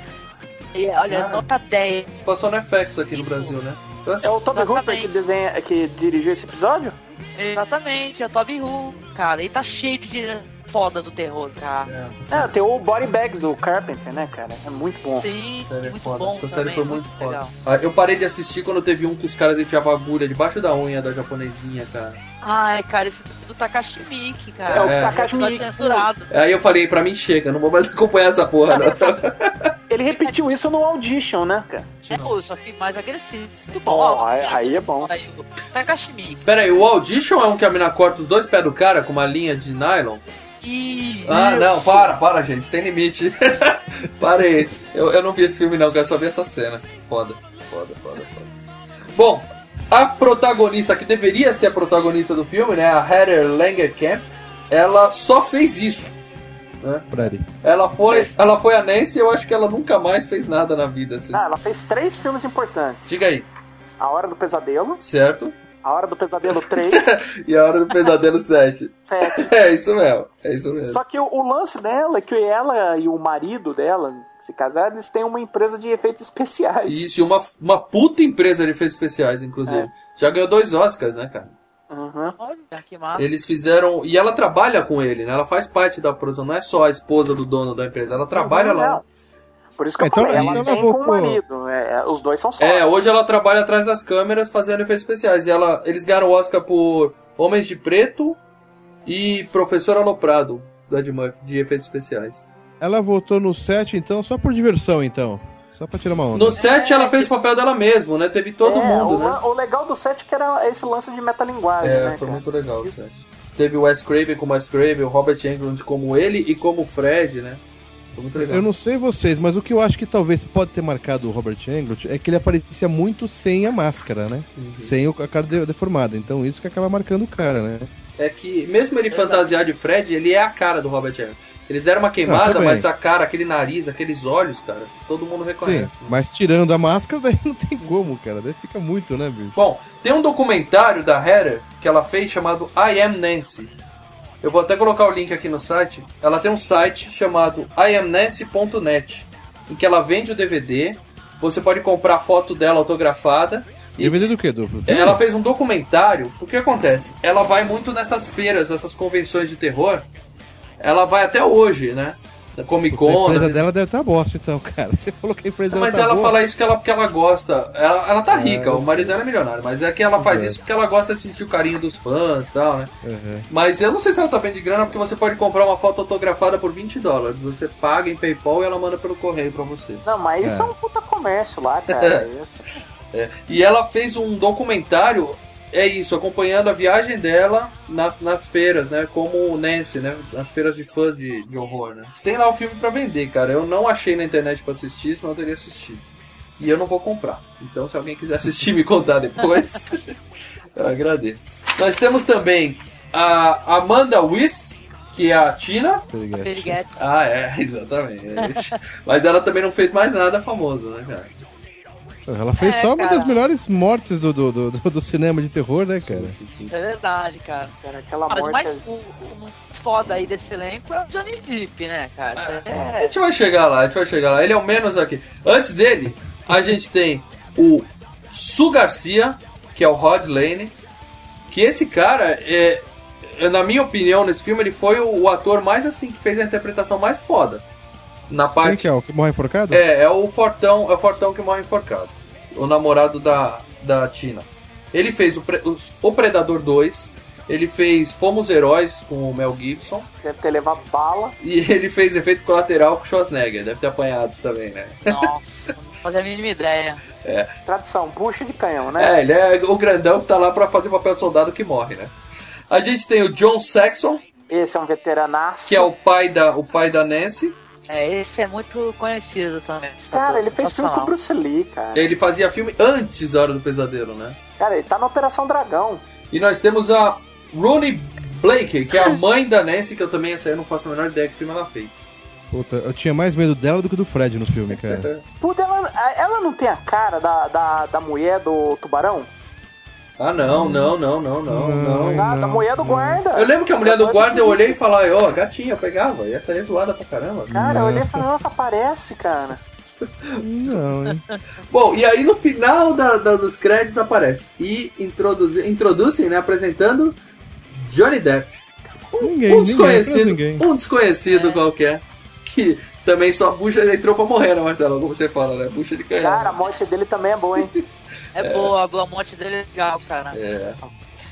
E olha, Ah. nota 10. Isso passou no FX aqui no Brasil, né? É o Toby Hooper que, desenha, que dirigiu esse episódio? Exatamente, é o Toby Who, cara. E tá cheio de foda do terror, cara. É, É, tem o Body Bags do Carpenter, né, cara? É muito bom. Sim, Essa série é muito foda. bom Essa série também, foi muito foda. legal. Ah, Eu parei de assistir quando teve um que os caras enfiavam agulha debaixo da unha da japonesinha, cara. Ai, cara, esse do Takashi Miike, cara. É, o É. Takashi Miike. censurado. Aí eu falei, pra mim chega, não vou mais acompanhar essa porra, não. Ele repetiu isso no Audition, né, cara? É, pô, só que mais agressivo. Muito Ó, bom. aí- aí é bom. Aí, o Takashi Miike. Pera aí, o Audition é um que a mina corta os dois pés do cara com uma linha de nylon? Ih, Ah, Isso. não, para, para, gente, tem limite. Parei. Eu, eu não vi esse filme, não, quero só ver essa cena. Foda, foda, foda, foda. Bom, a protagonista, que deveria ser a protagonista do filme, né, a Heather Langenkamp, ela só fez isso. Né? Ela foi, ela foi a Nancy e eu acho que ela nunca mais fez nada na vida. Vocês... Ah, ela fez três filmes importantes: Diga aí, A Hora do Pesadelo, certo? A Hora do Pesadelo 3, E a Hora do Pesadelo 7. 7. É isso mesmo, é isso mesmo. Só que o, o lance dela é que ela e o marido dela, que se casaram, eles têm uma empresa de efeitos especiais. Isso, e uma, uma puta empresa de efeitos especiais, inclusive. É. Já ganhou dois Oscars, né, cara? Uhum. olha que massa. Eles fizeram. E ela trabalha com ele, né? Ela faz parte da produção, não é só a esposa do dono da empresa, ela trabalha Não, lá. não. Por isso que eu Então- falei, ela então tem ela com o marido. é, é, os dois são sócios. É, hoje ela trabalha atrás das câmeras fazendo efeitos especiais. E ela, eles ganharam o Oscar por Homens de Preto e Professor Aloprado, Ed Murphy, de efeitos especiais. Ela voltou no set, então, só por diversão, então. Só pra tirar uma onda. No set ela fez o papel dela mesmo, né? Teve todo É, mundo, o, né? o legal do set é que era esse lance de metalinguagem, É, né? foi cara? muito legal o set. Teve o Wes Craven como Wes Craven, o Robert Englund como ele e como o Fred, né? Foi muito legal. Eu não sei vocês, mas o que eu acho que talvez pode ter marcado o Robert Englund é que ele aparecia muito sem a máscara, né? Uhum. Sem o- a cara de- deformada. Então isso que acaba marcando o cara, né? É que, mesmo ele fantasiar de Fred, ele é a cara do Robert Englund. Eles deram uma queimada, também. mas a cara, aquele nariz, aqueles olhos, cara, todo mundo reconhece. Sim, mas tirando a máscara, daí não tem como, cara. Daí fica muito, né, bicho? Bom, tem um documentário da Heather que ela fez chamado I Am Nancy. Eu vou até colocar o link aqui no site. Ela tem um site chamado iamnancy.net, em que ela vende o DVD. Você pode comprar foto dela autografada. E DVD do quê? Do, do filme? ela fez um documentário. O que acontece? Ela vai muito nessas feiras, essas convenções de terror. Ela vai até hoje, né? Da Comic A Con. empresa né? dela deve estar bosta, então, cara. Você falou que a empresa dela Mas tá ela boa. fala isso que ela, porque ela gosta. Ela, ela tá rica, eu o marido dela é milionário, mas é que ela faz É. isso porque ela gosta de sentir o carinho dos fãs e tal, né? Uhum. Mas eu não sei se ela tá bem de grana, porque você pode comprar uma foto autografada por 20 dólares. Você paga em PayPal e ela manda pelo correio pra você. Não, mas isso É. é, um puta comércio lá, cara. Isso. É. E ela fez um documentário, é isso, acompanhando a viagem dela nas, nas feiras, né? Como Nancy, né? Nas feiras de fãs de, de horror, né? Tem lá o filme pra vender, cara. Eu não achei na internet pra assistir, senão eu teria assistido. E eu não vou comprar. Então, se alguém quiser assistir e me contar depois, eu agradeço. Nós temos também a Amanda Wiss, que é a Tina. Periguete. Ah, é, exatamente. Mas ela também não fez mais nada famoso, né, cara? Ela fez É, só uma cara. das melhores mortes do, do, do, do cinema de terror, né, cara? Isso é verdade, cara. Cara, aquela Mas o morte. mais o, o mais foda aí desse elenco é o Johnny Depp, né, cara? Isso A É, gente vai chegar lá, a gente vai chegar lá. Ele é o menos aqui. Antes dele, a gente tem o Su Garcia, que é o Rod Lane. Que esse cara, é, é, na minha opinião, nesse filme, ele foi o, o ator mais assim, que fez a interpretação mais foda. Na Quem parte. que é? O que morre enforcado? É, é o Fortão, é o Fortão que morre enforcado. O namorado da, da Tina. Ele fez o, Pre- o, Predador 2. Ele fez Fomos Heróis com o Mel Gibson. Deve ter levado bala. E ele fez efeito colateral com o Schwarzenegger. Deve ter apanhado também, né? nossa, não fazia a mínima ideia. É. Tradição, bucha de canhão, né? É, ele é o grandão que tá lá pra fazer o papel de soldado que morre, né? A gente tem o John Saxon, Esse é um veteranaço. que é o pai da, o pai da Nancy. É, esse é muito conhecido também. Cara, ele fez filme com o. Bruce Lee, cara. Ele fazia filme antes da Hora do Pesadelo, né? Cara, ele tá na Operação Dragão. E nós temos a Rooney Blake, que é a mãe da Nancy, que eu também, essa aí eu não faço a menor ideia que filme ela fez. Puta, eu tinha mais medo dela do que do Fred no filme, cara. Puta, ela, ela não tem a cara da, da, da mulher do tubarão? Ah, não, não, não, não, não, não. Ah, da mulher do guarda. Eu lembro que a mulher do guarda eu olhei e falei, ó, gatinha, eu pegava. E essa aí é zoada pra caramba. Cara, eu olhei e falei, nossa, parece, cara. Não, hein? Bom, e aí no final da- da- dos créditos aparece. E introdu introduzem, né, apresentando Johnny Depp. Ninguém, um ninguém, desconhecido, ninguém. um desconhecido qualquer. Que também só bucha entrou pra morrer, né, Marcelo? Como você fala, né? Bucha de canhão. Cara, a morte dele também é boa, hein? É, boa, a morte dele é legal, cara. É.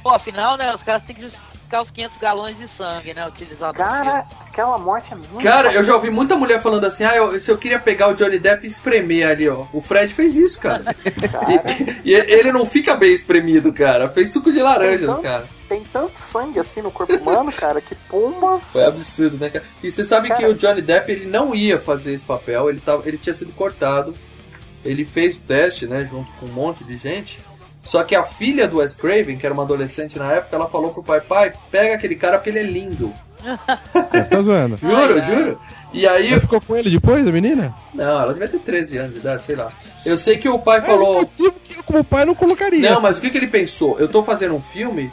Pô, afinal, né, os caras têm que justificar os 500 galões de sangue, né, filme. Cara, aquela morte é muito. Cara, eu já ouvi muita mulher falando assim, ah, eu, se eu queria pegar o Johnny Depp e espremer ali, ó. O Fred fez isso, cara. e, e ele não fica bem espremido, cara. Fez suco de laranja, Então- cara. Tem tanto sangue assim no corpo humano, cara, que pomba. Foi absurdo, né, cara? E você sabe que Cara. o Johnny Depp ele não ia fazer esse papel, ele, tava, ele tinha sido cortado. Ele fez o teste, né, junto com um monte de gente. Só que a filha do Wes Craven, que era uma adolescente na época, ela falou pro pai, pai, pega aquele cara porque ele é lindo. Você tá zoando. Juro, juro. E aí. Ela ficou com ele depois, a menina? Não, ela devia ter 13 anos de idade, sei lá. Eu sei que o pai falou. motivo que eu, como pai, não colocaria. Não, mas o que, que ele pensou? Eu tô fazendo um filme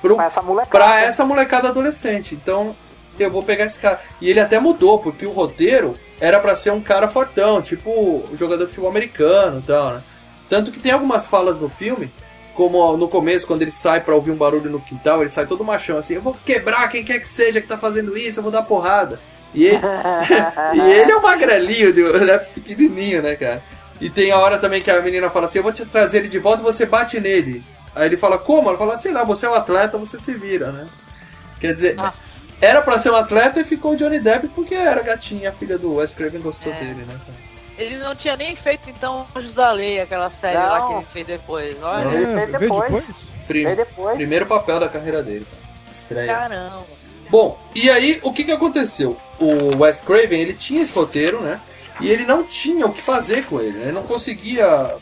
pro, Pra essa molecada. pra essa molecada adolescente. Então eu vou pegar esse cara. E ele até mudou, porque o roteiro era pra ser um cara fortão, tipo um jogador de futebol americano e tal, né? Tanto que tem algumas falas no filme, como no começo, quando ele sai pra ouvir um barulho no quintal, ele sai todo machão assim: eu vou quebrar quem quer que seja que tá fazendo isso, eu vou dar porrada. E ele, e ele é um magrelinho, de- né, pequenininho, né, cara? E tem a hora também que a menina fala assim: eu vou te trazer ele de volta e você bate nele. Aí ele fala: como? Ela fala: sei lá, você é um atleta, você se vira, né? Quer dizer, era pra ser um atleta e ficou o Johnny Depp porque era gatinha, a filha do Wes Craven gostou É. dele, né? Ele não tinha nem feito, então, Anjos da Lei, aquela série Não. lá que ele fez depois. Olha, Não. Ele fez depois. depois? Prim- depois. Primeiro papel da carreira dele, cara. Estreia. caramba. Bom, e aí o que que aconteceu? O Wes Craven, ele tinha esse roteiro, né? E ele não tinha o que fazer com ele, né? Ele não conseguia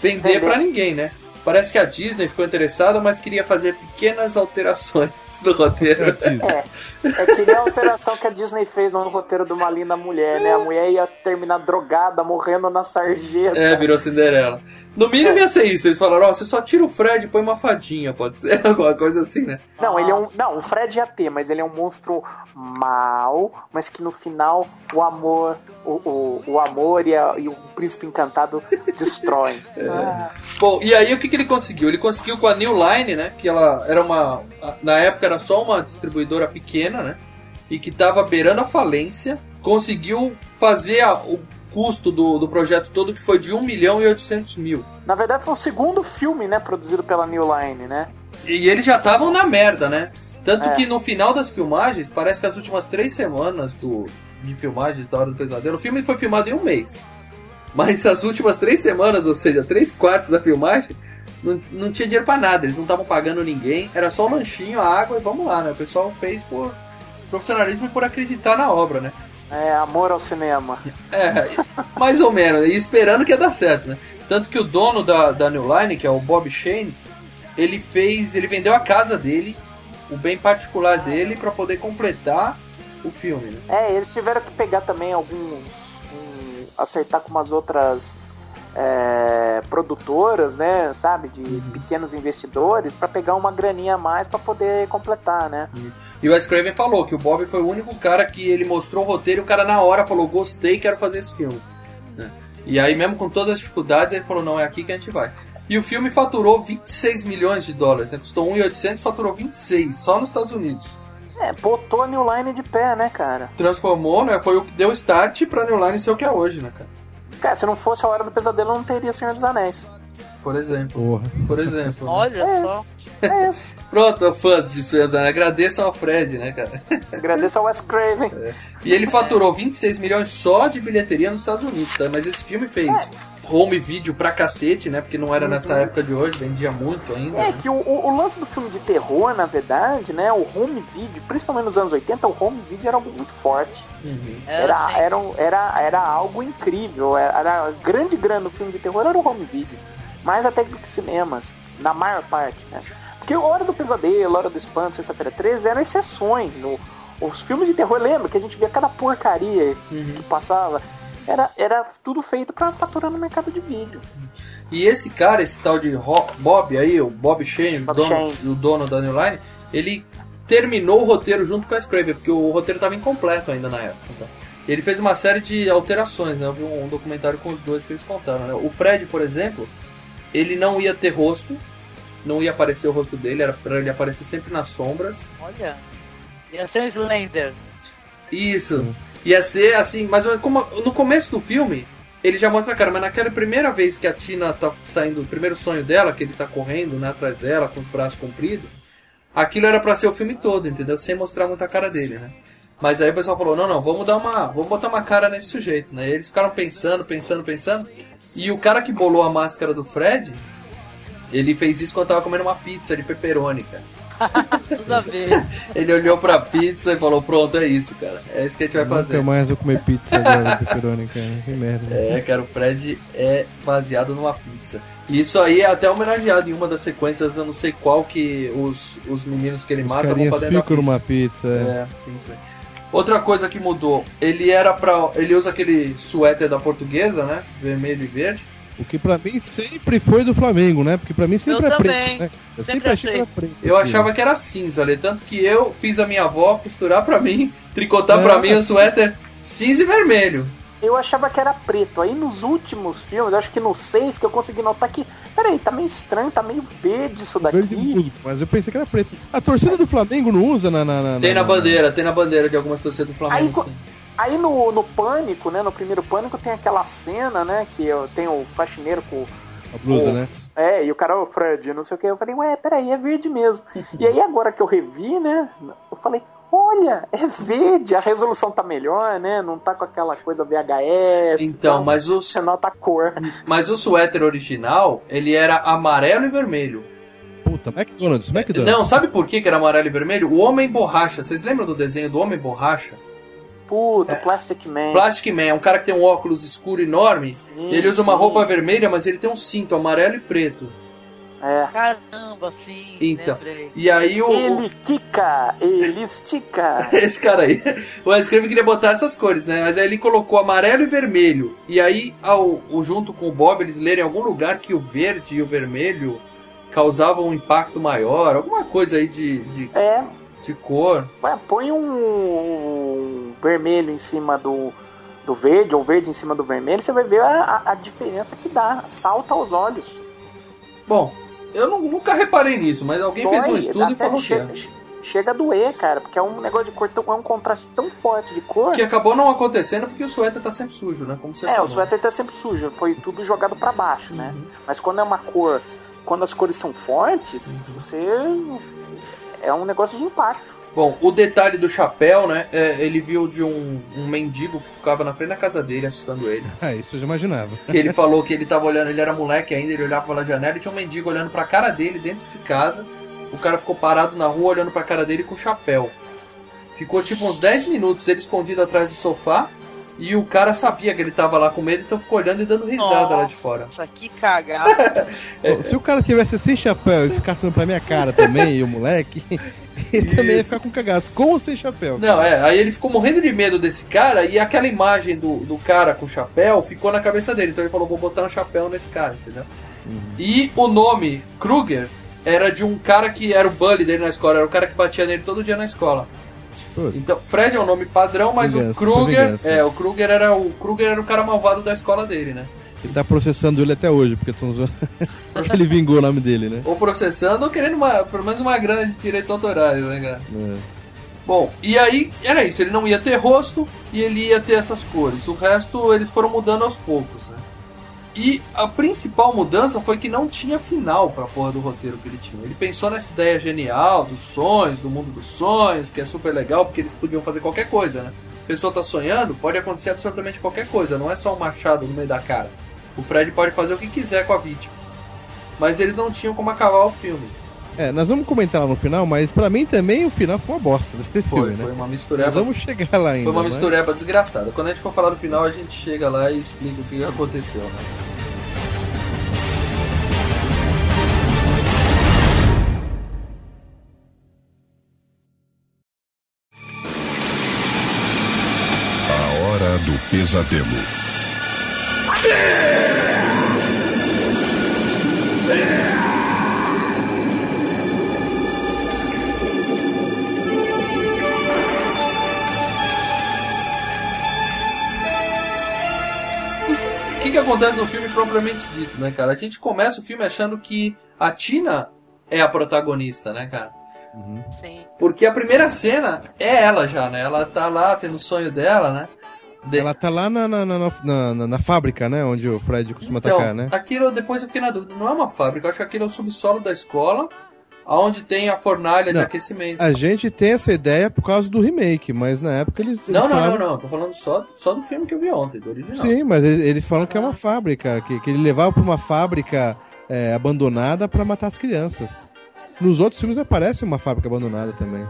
vender Vender. pra ninguém, né? Parece que a Disney ficou interessada, mas queria fazer pequenas alterações no roteiro. É. É, é que nem a alteração que a Disney fez no roteiro de uma linda mulher, né? A mulher ia terminar drogada, morrendo na sarjeta. É, virou Cinderela. No mínimo ia ser isso. Eles falaram, ó, você só tira o Fred e põe uma fadinha, pode ser alguma coisa assim, né? Não, ele é um. Não, o Fred ia ter, mas ele é um monstro mau, mas que no final o amor. O, o, o amor e, a- e o príncipe encantado destroem. Ah, Bom, e aí o que, que ele conseguiu? Ele conseguiu com a New Line, né? Que ela era uma. Na época era só uma distribuidora pequena, né? E que tava beirando a falência. Conseguiu fazer a- o custo do, do projeto todo, que foi de 1 milhão e 800 mil. Na verdade, foi o segundo filme, né? Produzido pela New Line, né? E eles já estavam na merda, né? Tanto É. que no final das filmagens, parece que as últimas três semanas do, de filmagens da Hora do Pesadelo, o filme foi filmado em um mês. Mas as últimas três semanas, ou seja, três quartos da filmagem, não, não tinha dinheiro pra nada. Eles não estavam pagando ninguém, era só o lanchinho, a água e vamos lá, né? O pessoal fez por profissionalismo e por acreditar na obra, né? É, amor ao cinema. É, mais ou menos, e esperando que ia dar certo, né? Tanto que o dono da, da New Line, que é o Bob Shane, ele fez, ele vendeu a casa dele, o bem particular dele, pra poder completar o filme, né? É, eles tiveram que pegar também alguns. um, acertar com umas outras é, produtoras, né? Sabe? De Uhum. pequenos investidores, pra pegar uma graninha a mais pra poder completar, né? E o Wes Craven falou que o Bob foi o único cara que ele mostrou o roteiro e o cara na hora falou, gostei, quero fazer esse filme. né? E aí mesmo com todas as dificuldades, ele falou, não, é aqui que a gente vai. E o filme faturou 26 milhões de dólares, né? Custou 1,800 faturou 26, só nos Estados Unidos. É, botou a New Line de pé, né, cara? Transformou, né? Foi o que deu start pra New Line ser o que é hoje, né, cara? Cara, se não fosse a Hora do Pesadelo, não teria Senhor dos Anéis. Por exemplo. Porra. Por exemplo. né? Olha É. só. É isso. Pronto, fãs de Senhor dos Anéis, agradeçam ao Fred, né, cara? Agradeço ao Wes Craven. E ele faturou 26 milhões só de bilheteria nos Estados Unidos, tá? Mas esse filme fez home video pra cacete, né? Porque não era nessa época de hoje, vendia muito ainda. É né? que o, o- lance do filme de terror, na verdade, né? O home video, principalmente nos anos 80, o home video era algo muito forte. Uhum. Era, era, era, era algo incrível. Era, era grande grana do filme de terror era o home video. Mais até do que cinemas, na maior parte, né? Porque Hora do Pesadelo, Hora do Espanto, Sexta-feira 13 eram exceções. O- os filmes de terror, lembra que a gente via cada porcaria que passava? Era, era tudo feito pra faturar no mercado de vídeo. E esse cara, esse tal de Bob aí, o Bob Shane, Bob o, dono, Shane. o dono da New Line, ele terminou o roteiro junto com a Scraver, porque o roteiro estava incompleto ainda na época. então. Ele fez uma série de alterações, né? Eu vi um documentário com os dois que eles contaram, né? O Fred, por exemplo, ele não ia ter rosto, não ia aparecer o rosto dele, era pra ele aparecer sempre nas sombras. Olha. Ia ser um Slender. Isso. Ia ser assim, mas como no começo do filme, ele já mostra a cara, mas naquela primeira vez que a Tina tá saindo, o primeiro sonho dela, que ele tá correndo né, atrás dela com os braços compridos, aquilo era pra ser o filme todo, entendeu? Sem mostrar muita cara dele, né? Mas aí o pessoal falou, não, não, vamos dar uma. Vamos botar uma cara nesse sujeito, né? E eles ficaram pensando, pensando, pensando. E o cara que bolou a máscara do Fred, ele fez isso quando tava comendo uma pizza de pepperoni, cara. Tudo a ver. Ele olhou pra pizza e falou, pronto, é isso, cara. É isso que a gente vai fazer. Nunca mais vou comer pizza agora, pepperoni, cara. Que merda. É, cara, o Fred é baseado numa pizza. E isso aí é até homenageado em uma das sequências, eu não sei qual que os, os meninos que ele Os mata vão carinhas pra dentro da ficam pizza. numa pizza. é. É, tem isso aí. Outra coisa que mudou, ele era pra. Ele usa aquele suéter da portuguesa, né? Vermelho e verde. O que pra mim sempre foi do Flamengo, né? Porque pra mim sempre Eu é também. preto, né? Eu Sempre sempre, achei que era preto. Eu achava que era cinza, ali, tanto que eu fiz a minha avó costurar pra mim, tricotar É. pra mim um suéter cinza e vermelho. Eu achava que era preto. Aí nos últimos filmes, acho que no 6 que eu consegui notar que. Peraí, tá meio estranho, tá meio verde isso daqui. Verde musgo, mas eu pensei que era preto. A torcida do Flamengo não usa na. na, na Tem na bandeira, tem na bandeira de algumas torcidas do Aí, Flamengo, co- sim. Aí no, no Pânico, né? No primeiro Pânico tem aquela cena, né? Que eu- tem o faxineiro com. A blusa, o- né? É, e o cara, o Fred, não sei o que. Eu falei, ué, peraí, é verde mesmo. e aí agora que eu revi, né? Eu falei, olha, é verde, a resolução tá melhor, né? Não tá com aquela coisa VHS. Então, tá- mas o, Você nota a cor. mas o suéter original, ele era amarelo e vermelho. Exato, McDonald's, McDonald's. Não, sabe por que que era amarelo e vermelho? O Homem Borracha. Vocês lembram do desenho do Homem Borracha? Puta, Plastic Man. Plastic Man é um cara que tem um óculos escuro enorme. ele usa uma sim. roupa vermelha, mas ele tem um cinto amarelo e preto. É. Caramba, sim, Então, lembrei. e aí o, Ele quica, ele estica. esse cara aí, o Craven queria botar essas cores, né? Mas aí ele colocou amarelo e vermelho. E aí, ao, o- junto com o Bob, eles leram em algum lugar que o verde e o vermelho causavam um impacto maior, alguma coisa aí de, de, É, de cor. Ué, põe um vermelho em cima do, do verde, ou verde em cima do vermelho, você vai ver a, a- diferença que dá. Salta aos olhos. Bom, eu nu- nunca reparei nisso, mas alguém fez um Dói, estudo e falou que chega, é. chega a doer, cara, porque é um negócio de cor, tão- é um contraste tão forte de cor. Que acabou não acontecendo porque o suéter tá sempre sujo, né? Como você É, falou. o suéter tá sempre sujo, foi tudo jogado pra baixo, né? Uhum. Mas quando é uma cor, quando as cores são fortes, Uhum. você é um negócio de impacto. Bom, o detalhe do chapéu, né? é, ele viu de um, um mendigo que ficava na frente da casa dele, assustando ele. Ah, isso eu já imaginava. Que ele falou que ele tava olhando, ele era moleque ainda, ele olhava pela janela e tinha um mendigo olhando pra cara dele dentro de casa. O cara ficou parado na rua olhando pra cara dele com o chapéu. Ficou tipo uns 10 minutos ele escondido atrás do sofá. E o cara sabia que ele tava lá com medo, então ficou olhando e dando risada lá de fora. Nossa, que cagada. Bom, Se o cara tivesse sem chapéu e ficasse olhando pra minha cara também, e o moleque, ele também ia ficar com cagaço, com ou sem chapéu. Não, é, aí ele ficou morrendo de medo desse cara e aquela imagem do, do cara com o chapéu ficou na cabeça dele. Então ele falou, vou botar um chapéu nesse cara, entendeu? E o nome Kruger era de um cara que era o bully dele na escola, era o cara que batia nele todo dia na escola. Então, Fred é um nome padrão, mas Vingança, o Kruger, é, o Kruger era o Kruger era o cara malvado da escola dele, né? Ele tá processando ele até hoje, porque tão ele vingou o nome dele, né? Ou processando ou querendo uma, pelo menos uma grana de direitos autorais, né, cara? É. Bom, e aí era isso, ele não ia ter rosto e ele ia ter essas cores. O resto eles foram mudando aos poucos? E a principal mudança foi que não tinha final pra porra do roteiro que ele tinha. Ele pensou nessa ideia genial dos sonhos, do mundo dos sonhos, que é super legal porque eles podiam fazer qualquer coisa, né? A pessoa tá sonhando, pode acontecer absolutamente qualquer coisa, não é só um machado no meio da cara. O Fred pode fazer o que quiser com a vítima. Mas eles não tinham como acabar o filme. É, nós vamos comentar lá no final, mas pra mim também o final foi uma bosta desse Foi, filme, foi né? uma Nós mistureba. vamos chegar lá ainda. Foi uma mas- mistureba desgraçada. Quando a gente for falar do final, a gente chega lá e explica o que aconteceu, né? A hora do pesadelo. Que, que acontece no filme propriamente dito, né, cara? A gente começa o filme achando que a Tina é a protagonista, né, cara? Sim. Porque a primeira cena é ela já, né? Ela tá lá tendo o sonho dela, né? De- Ela tá lá na, na, na, na- na- na fábrica, né? Onde o Fred costuma Então, atacar, né? aquilo depois eu fiquei na dúvida. Não é uma fábrica, eu acho que aquilo é o subsolo da escola, aonde tem a fornalha de Não, aquecimento. A gente tem essa ideia por causa do remake, mas na época eles. eles Não, não, falaram- não, não. Tô falando só, só do filme que eu vi ontem, do original. Sim, mas eles, eles falam que é uma fábrica, que, que ele levava pra uma fábrica é, abandonada pra matar as crianças. Nos outros filmes aparece uma fábrica abandonada também.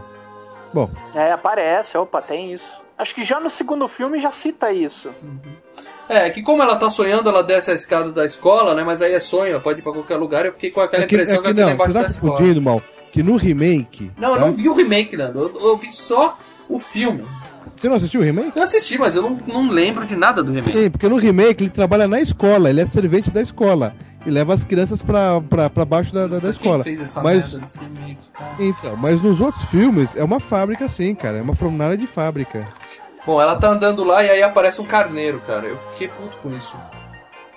Bom, É, aparece, opa, tem isso. Acho que já no segundo filme já cita isso. É, que como ela tá sonhando, ela desce a escada da escola, né? Mas aí é sonho, ela pode ir pra qualquer lugar. Eu fiquei com aquela é que, impressão é que, que ela tá não, embaixo você da tá escola. confundindo, mal. Que no remake. Não, eu tá? não vi o remake, Nando. Eu, eu vi só o filme. Você não assistiu o remake? Eu assisti, mas eu não, não lembro de nada do remake. Sim, porque no remake ele trabalha na escola, ele é servente da escola. E leva as crianças pra, pra, pra baixo da, da, da escola. Quem fez essa Mas, merda desse remake, cara? então, mas nos outros filmes é uma fábrica sim, cara. É uma formulária de fábrica. Bom, ela tá andando lá e aí aparece um carneiro, cara. Eu fiquei puto com isso.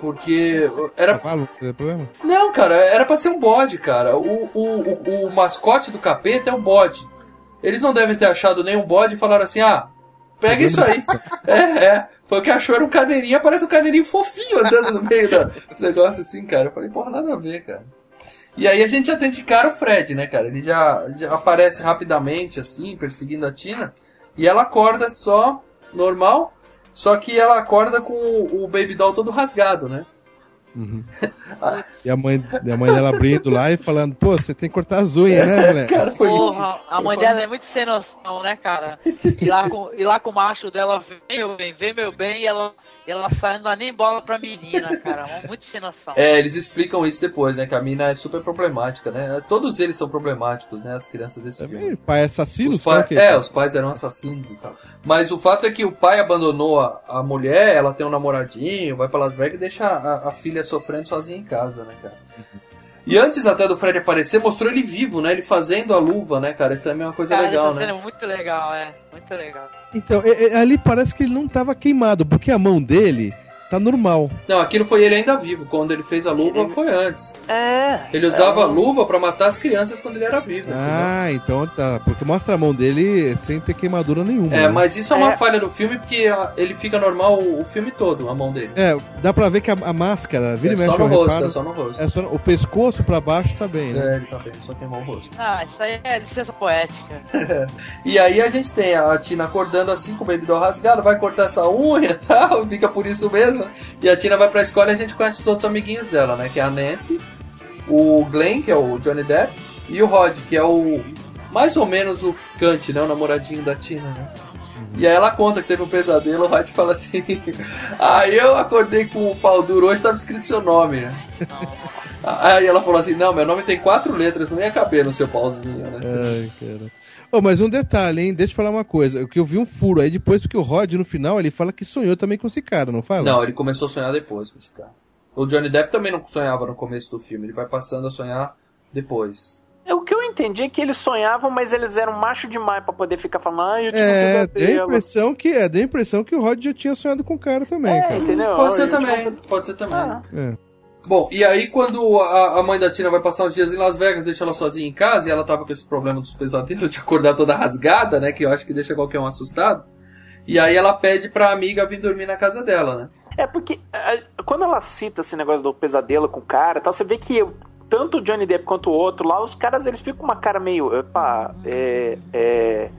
Porque era. Cavalo, não tem problema? Não, cara, era pra ser um bode, cara. O, o, o, o mascote do capeta é o bode. Eles não devem ter achado nenhum bode e falaram assim: ah, pega isso aí. É, é. Foi o que achou, era um carneirinho, aparece um carneirinho fofinho andando no meio desse negócio assim, cara. Eu falei, porra, nada a ver, cara. E aí a gente já tem de cara o Fred, né, cara? Ele já, já aparece rapidamente, assim, perseguindo a Tina. E ela acorda só, normal. Só que ela acorda com o Baby Doll todo rasgado, né? Uhum. E a mãe, a mãe dela abrindo lá e falando, pô, você tem que cortar as unhas, né, moleque? Cara, foi Porra, a mãe dela é muito sem noção, né, cara? E lá com, e lá com o macho dela, vem meu bem, vem meu bem, e ela, ela sai, não dá nem bola pra menina, cara. Muito sem noção. É, eles explicam isso depois, né? Que a mina é super problemática, né? Todos eles são problemáticos, né? As crianças desse filme. Ih, Pai assassino? Os pai- é, os pais eram assassinos e tal. Mas o fato é que o pai abandonou a, a mulher, ela tem um namoradinho, vai pra Las Vegas e deixa a, a filha sofrendo sozinha em casa, né, cara? E antes até do Fred aparecer, mostrou ele vivo, né? Ele fazendo a luva, né, cara? Isso também é uma coisa Cara, legal, essa né? cena é muito legal, é. Muito legal. Então, é- é- ali parece que ele não tava queimado, porque a mão dele tá normal. Não, aquilo foi ele ainda vivo. Quando ele fez a luva foi antes. É. Ele usava é a luva pra matar as crianças quando ele era vivo. Ah, então tá. Porque mostra a mão dele sem ter queimadura nenhuma. É, né? mas isso é uma falha do filme porque ele fica normal o, filme todo, a mão dele. É, dá pra ver que a, a máscara, vira É e mexe só no rosto, reparo, é só no rosto. é só no- o pescoço pra baixo tá bem, né? É, ele tá bem, só queimou o rosto. Ah, isso aí é licença poética. E aí a gente tem a Tina acordando assim com o doll rasgado, vai cortar essa unha e tal, fica por isso mesmo. E a Tina vai pra escola e a gente conhece os outros amiguinhos dela, né? Que é a Nancy, o Glenn, que é o Johnny Depp, e o Rod, que é o mais ou menos o ficante, né? O namoradinho da Tina, né? E aí ela conta que teve um pesadelo, o Rod fala assim, aí eu acordei com o pau duro, hoje tava escrito seu nome, né? Aí ela falou assim, não, meu nome tem quatro letras, não ia caber no seu pauzinho, né? Ai, cara. Oh, mas um detalhe, hein? Deixa eu falar uma coisa. Que eu vi um furo aí depois, porque o Rod, no final, ele fala que sonhou também com esse cara, não fala? Não, ele começou a sonhar depois com esse cara. O Johnny Depp também não sonhava no começo do filme, ele vai passando a sonhar depois. É, O que eu entendi é que eles sonhavam, mas eles eram macho demais pra poder ficar falando, ah, eu um É, pesadelo. impressão que, é, deu a impressão que o Rod já tinha sonhado com o cara também, É, cara. entendeu? Pode ser também, um pode ser também. Ah. É. Bom, e aí quando a, a mãe da Tina vai passar uns dias em Las Vegas, deixa ela sozinha em casa, e ela tava com esse problema dos pesadelos de acordar toda rasgada, né, que eu acho que deixa qualquer um assustado. E aí ela pede pra amiga vir dormir na casa dela, né? É porque quando ela cita esse negócio do pesadelo com o cara e tal, você vê que tanto o Johnny Depp quanto o outro lá, os caras eles ficam com uma cara meio. Opa, é. é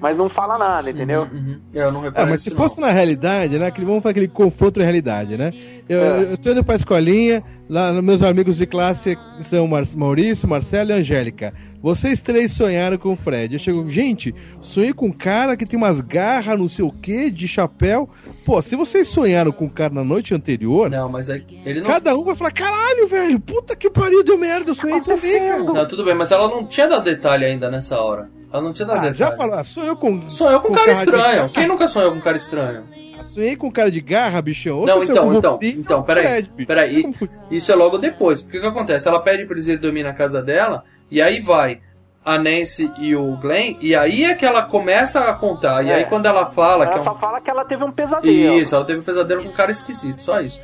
mas não fala nada, entendeu? Uhum. Eu não reparei mas se fosse na realidade, né? Aquele, vamos fazer aquele confronto de realidade, né? Eu, É. eu tô indo pra escolinha, lá meus amigos de classe são Mar Maurício, Marcelo e Angélica. Vocês três sonharam com o Fred. Eu chego, gente, sonhei com um cara que tem umas garras, não sei o que, de chapéu. Pô, se vocês sonharam com o cara na noite anterior, Não, mas aí ele não... cada um vai falar: caralho, velho, puta que pariu, deu merda, eu sonhei também, cara. Não, tudo bem, mas ela não tinha dado detalhe ainda nessa hora. Ela não tinha dado Ah, detalhe. já falou, ah, sonhou com. Sonhou com um com cara cara de estranho. garra. Quem nunca sonhou com um cara estranho? Sonhei com um cara de garra, bichão. Ou Não, então, então, Wolverine, então, peraí, peraí. Isso é logo depois. Porque o que acontece? Ela pede pra eles irem dormir na casa dela, e aí vai a Nancy e o Glenn, e aí é que ela começa a contar. E É. aí quando ela fala que Ela é um... só fala que ela teve um pesadelo. Isso, ela teve um pesadelo com um cara esquisito, só isso.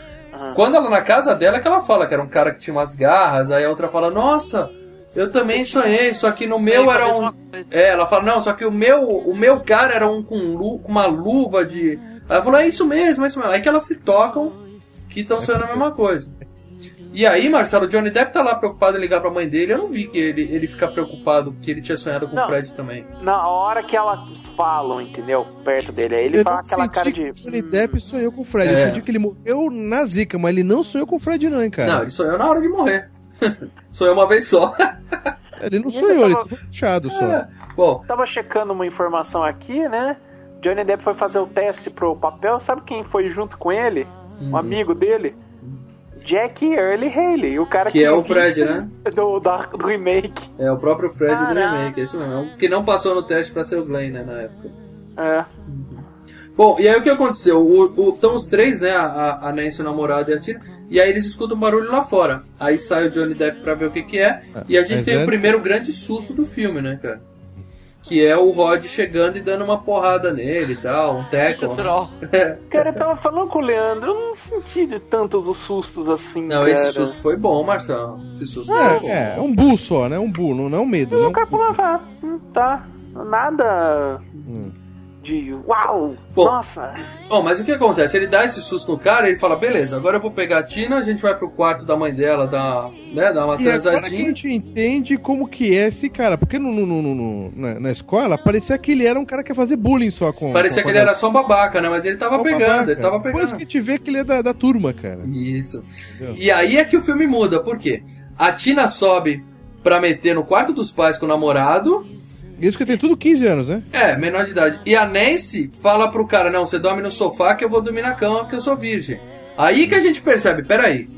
Quando ela na casa dela é que ela fala que era um cara que tinha umas garras, aí a outra fala, nossa, eu também sonhei, só que no meu era um. É, ela fala, não, só que o meu, o meu cara era um com lu- uma luva de. Ela falou, é isso mesmo, é isso mesmo. Aí que elas se tocam que estão sonhando a mesma coisa. E aí, Marcelo, o Johnny Depp tá lá preocupado em ligar pra mãe dele. Eu não vi que ele, ele fica preocupado que ele tinha sonhado com o Não. Fred também. Na hora que elas falam, entendeu? Perto dele. Aí ele eu fala aquela cara que de. o Johnny Depp sonhou com o Fred. É. Eu senti que ele morreu na zica, mas ele não sonhou com o Fred, não, hein, cara. Não, ele sonhou na hora de morrer. sonhou uma vez só. Ele não sonhou, ele tava- puxado só. É. Bom, Tava checando uma informação aqui, né? Johnny Depp foi fazer o teste pro papel. Sabe quem foi junto com ele? Hum. Um amigo dele? Jack Early Haley, o cara Que é o Fred, né? Do, da- do remake. É o próprio Fred do Caraca. remake, é isso mesmo. É que não passou no teste pra ser o Glenn, né, na época. É. Bom, e aí o que aconteceu? O, o, estão os três, né, a, a Nancy, o namorado e a Tina, e aí eles escutam um barulho lá fora. Aí sai o Johnny Depp pra ver o que que é, e a gente mas tem o é- primeiro grande susto do filme, né, cara? Que é o Rod chegando e dando uma porrada nele e tal, um tackle. Troll. Cara, eu tava falando com o Leandro, eu não senti de tantos os sustos assim. Não, cara. esse susto foi bom, Marcelo. Esse susto foi bom. É, é, é um bull só, né? Um bull, não, não é um medo. E Não, cara falou, ah, tá, nada Hum. De uau, Bom, nossa. Bom, mas o que acontece? Ele dá esse susto no cara e ele fala, beleza, agora eu vou pegar a Tina, a gente vai pro quarto da mãe dela, dar, né, dar uma E agora que a transadinha. gente entende como que é esse cara. Porque no, no- no- no- no- na, na escola parecia que ele era um cara que ia fazer bullying só com. Parecia com que ele era só um babaca, né? Mas ele tava Só pegando, babaca. ele tava Depois pegando. que a gente vê que ele é da, da turma, cara. Isso. E aí é que o filme muda, por quê? A Tina sobe pra meter no quarto dos pais com o namorado. Isso que tem tudo 15 anos, né? É, menor de idade. E a Nancy fala pro cara, não, você dorme no sofá que eu vou dormir na cama porque eu sou virgem. Aí que a gente percebe, peraí.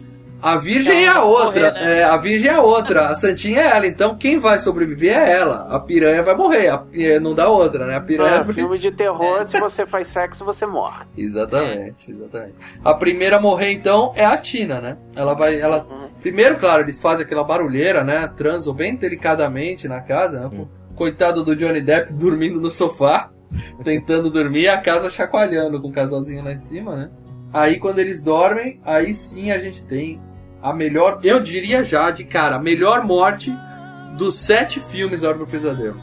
A virgem é a outra, morrer, né? é, a virgem é a outra, a santinha é ela, então quem vai sobreviver é ela. A piranha vai morrer, a, pi- não dá outra, né? A piranha Ah, filme de terror, se você faz sexo, você morre. Exatamente, exatamente. A primeira a morrer, então, é a Tina, né? Ela vai. Ela... Primeiro, claro, eles fazem aquela barulheira, né? Transam bem delicadamente na casa, né? Coitado do Johnny Depp dormindo no sofá, tentando dormir, a casa chacoalhando com o casalzinho lá em cima, né? Aí quando eles dormem, aí sim a gente tem a melhor, eu diria já de cara, a melhor morte dos sete filmes da Hora do Pesadelo.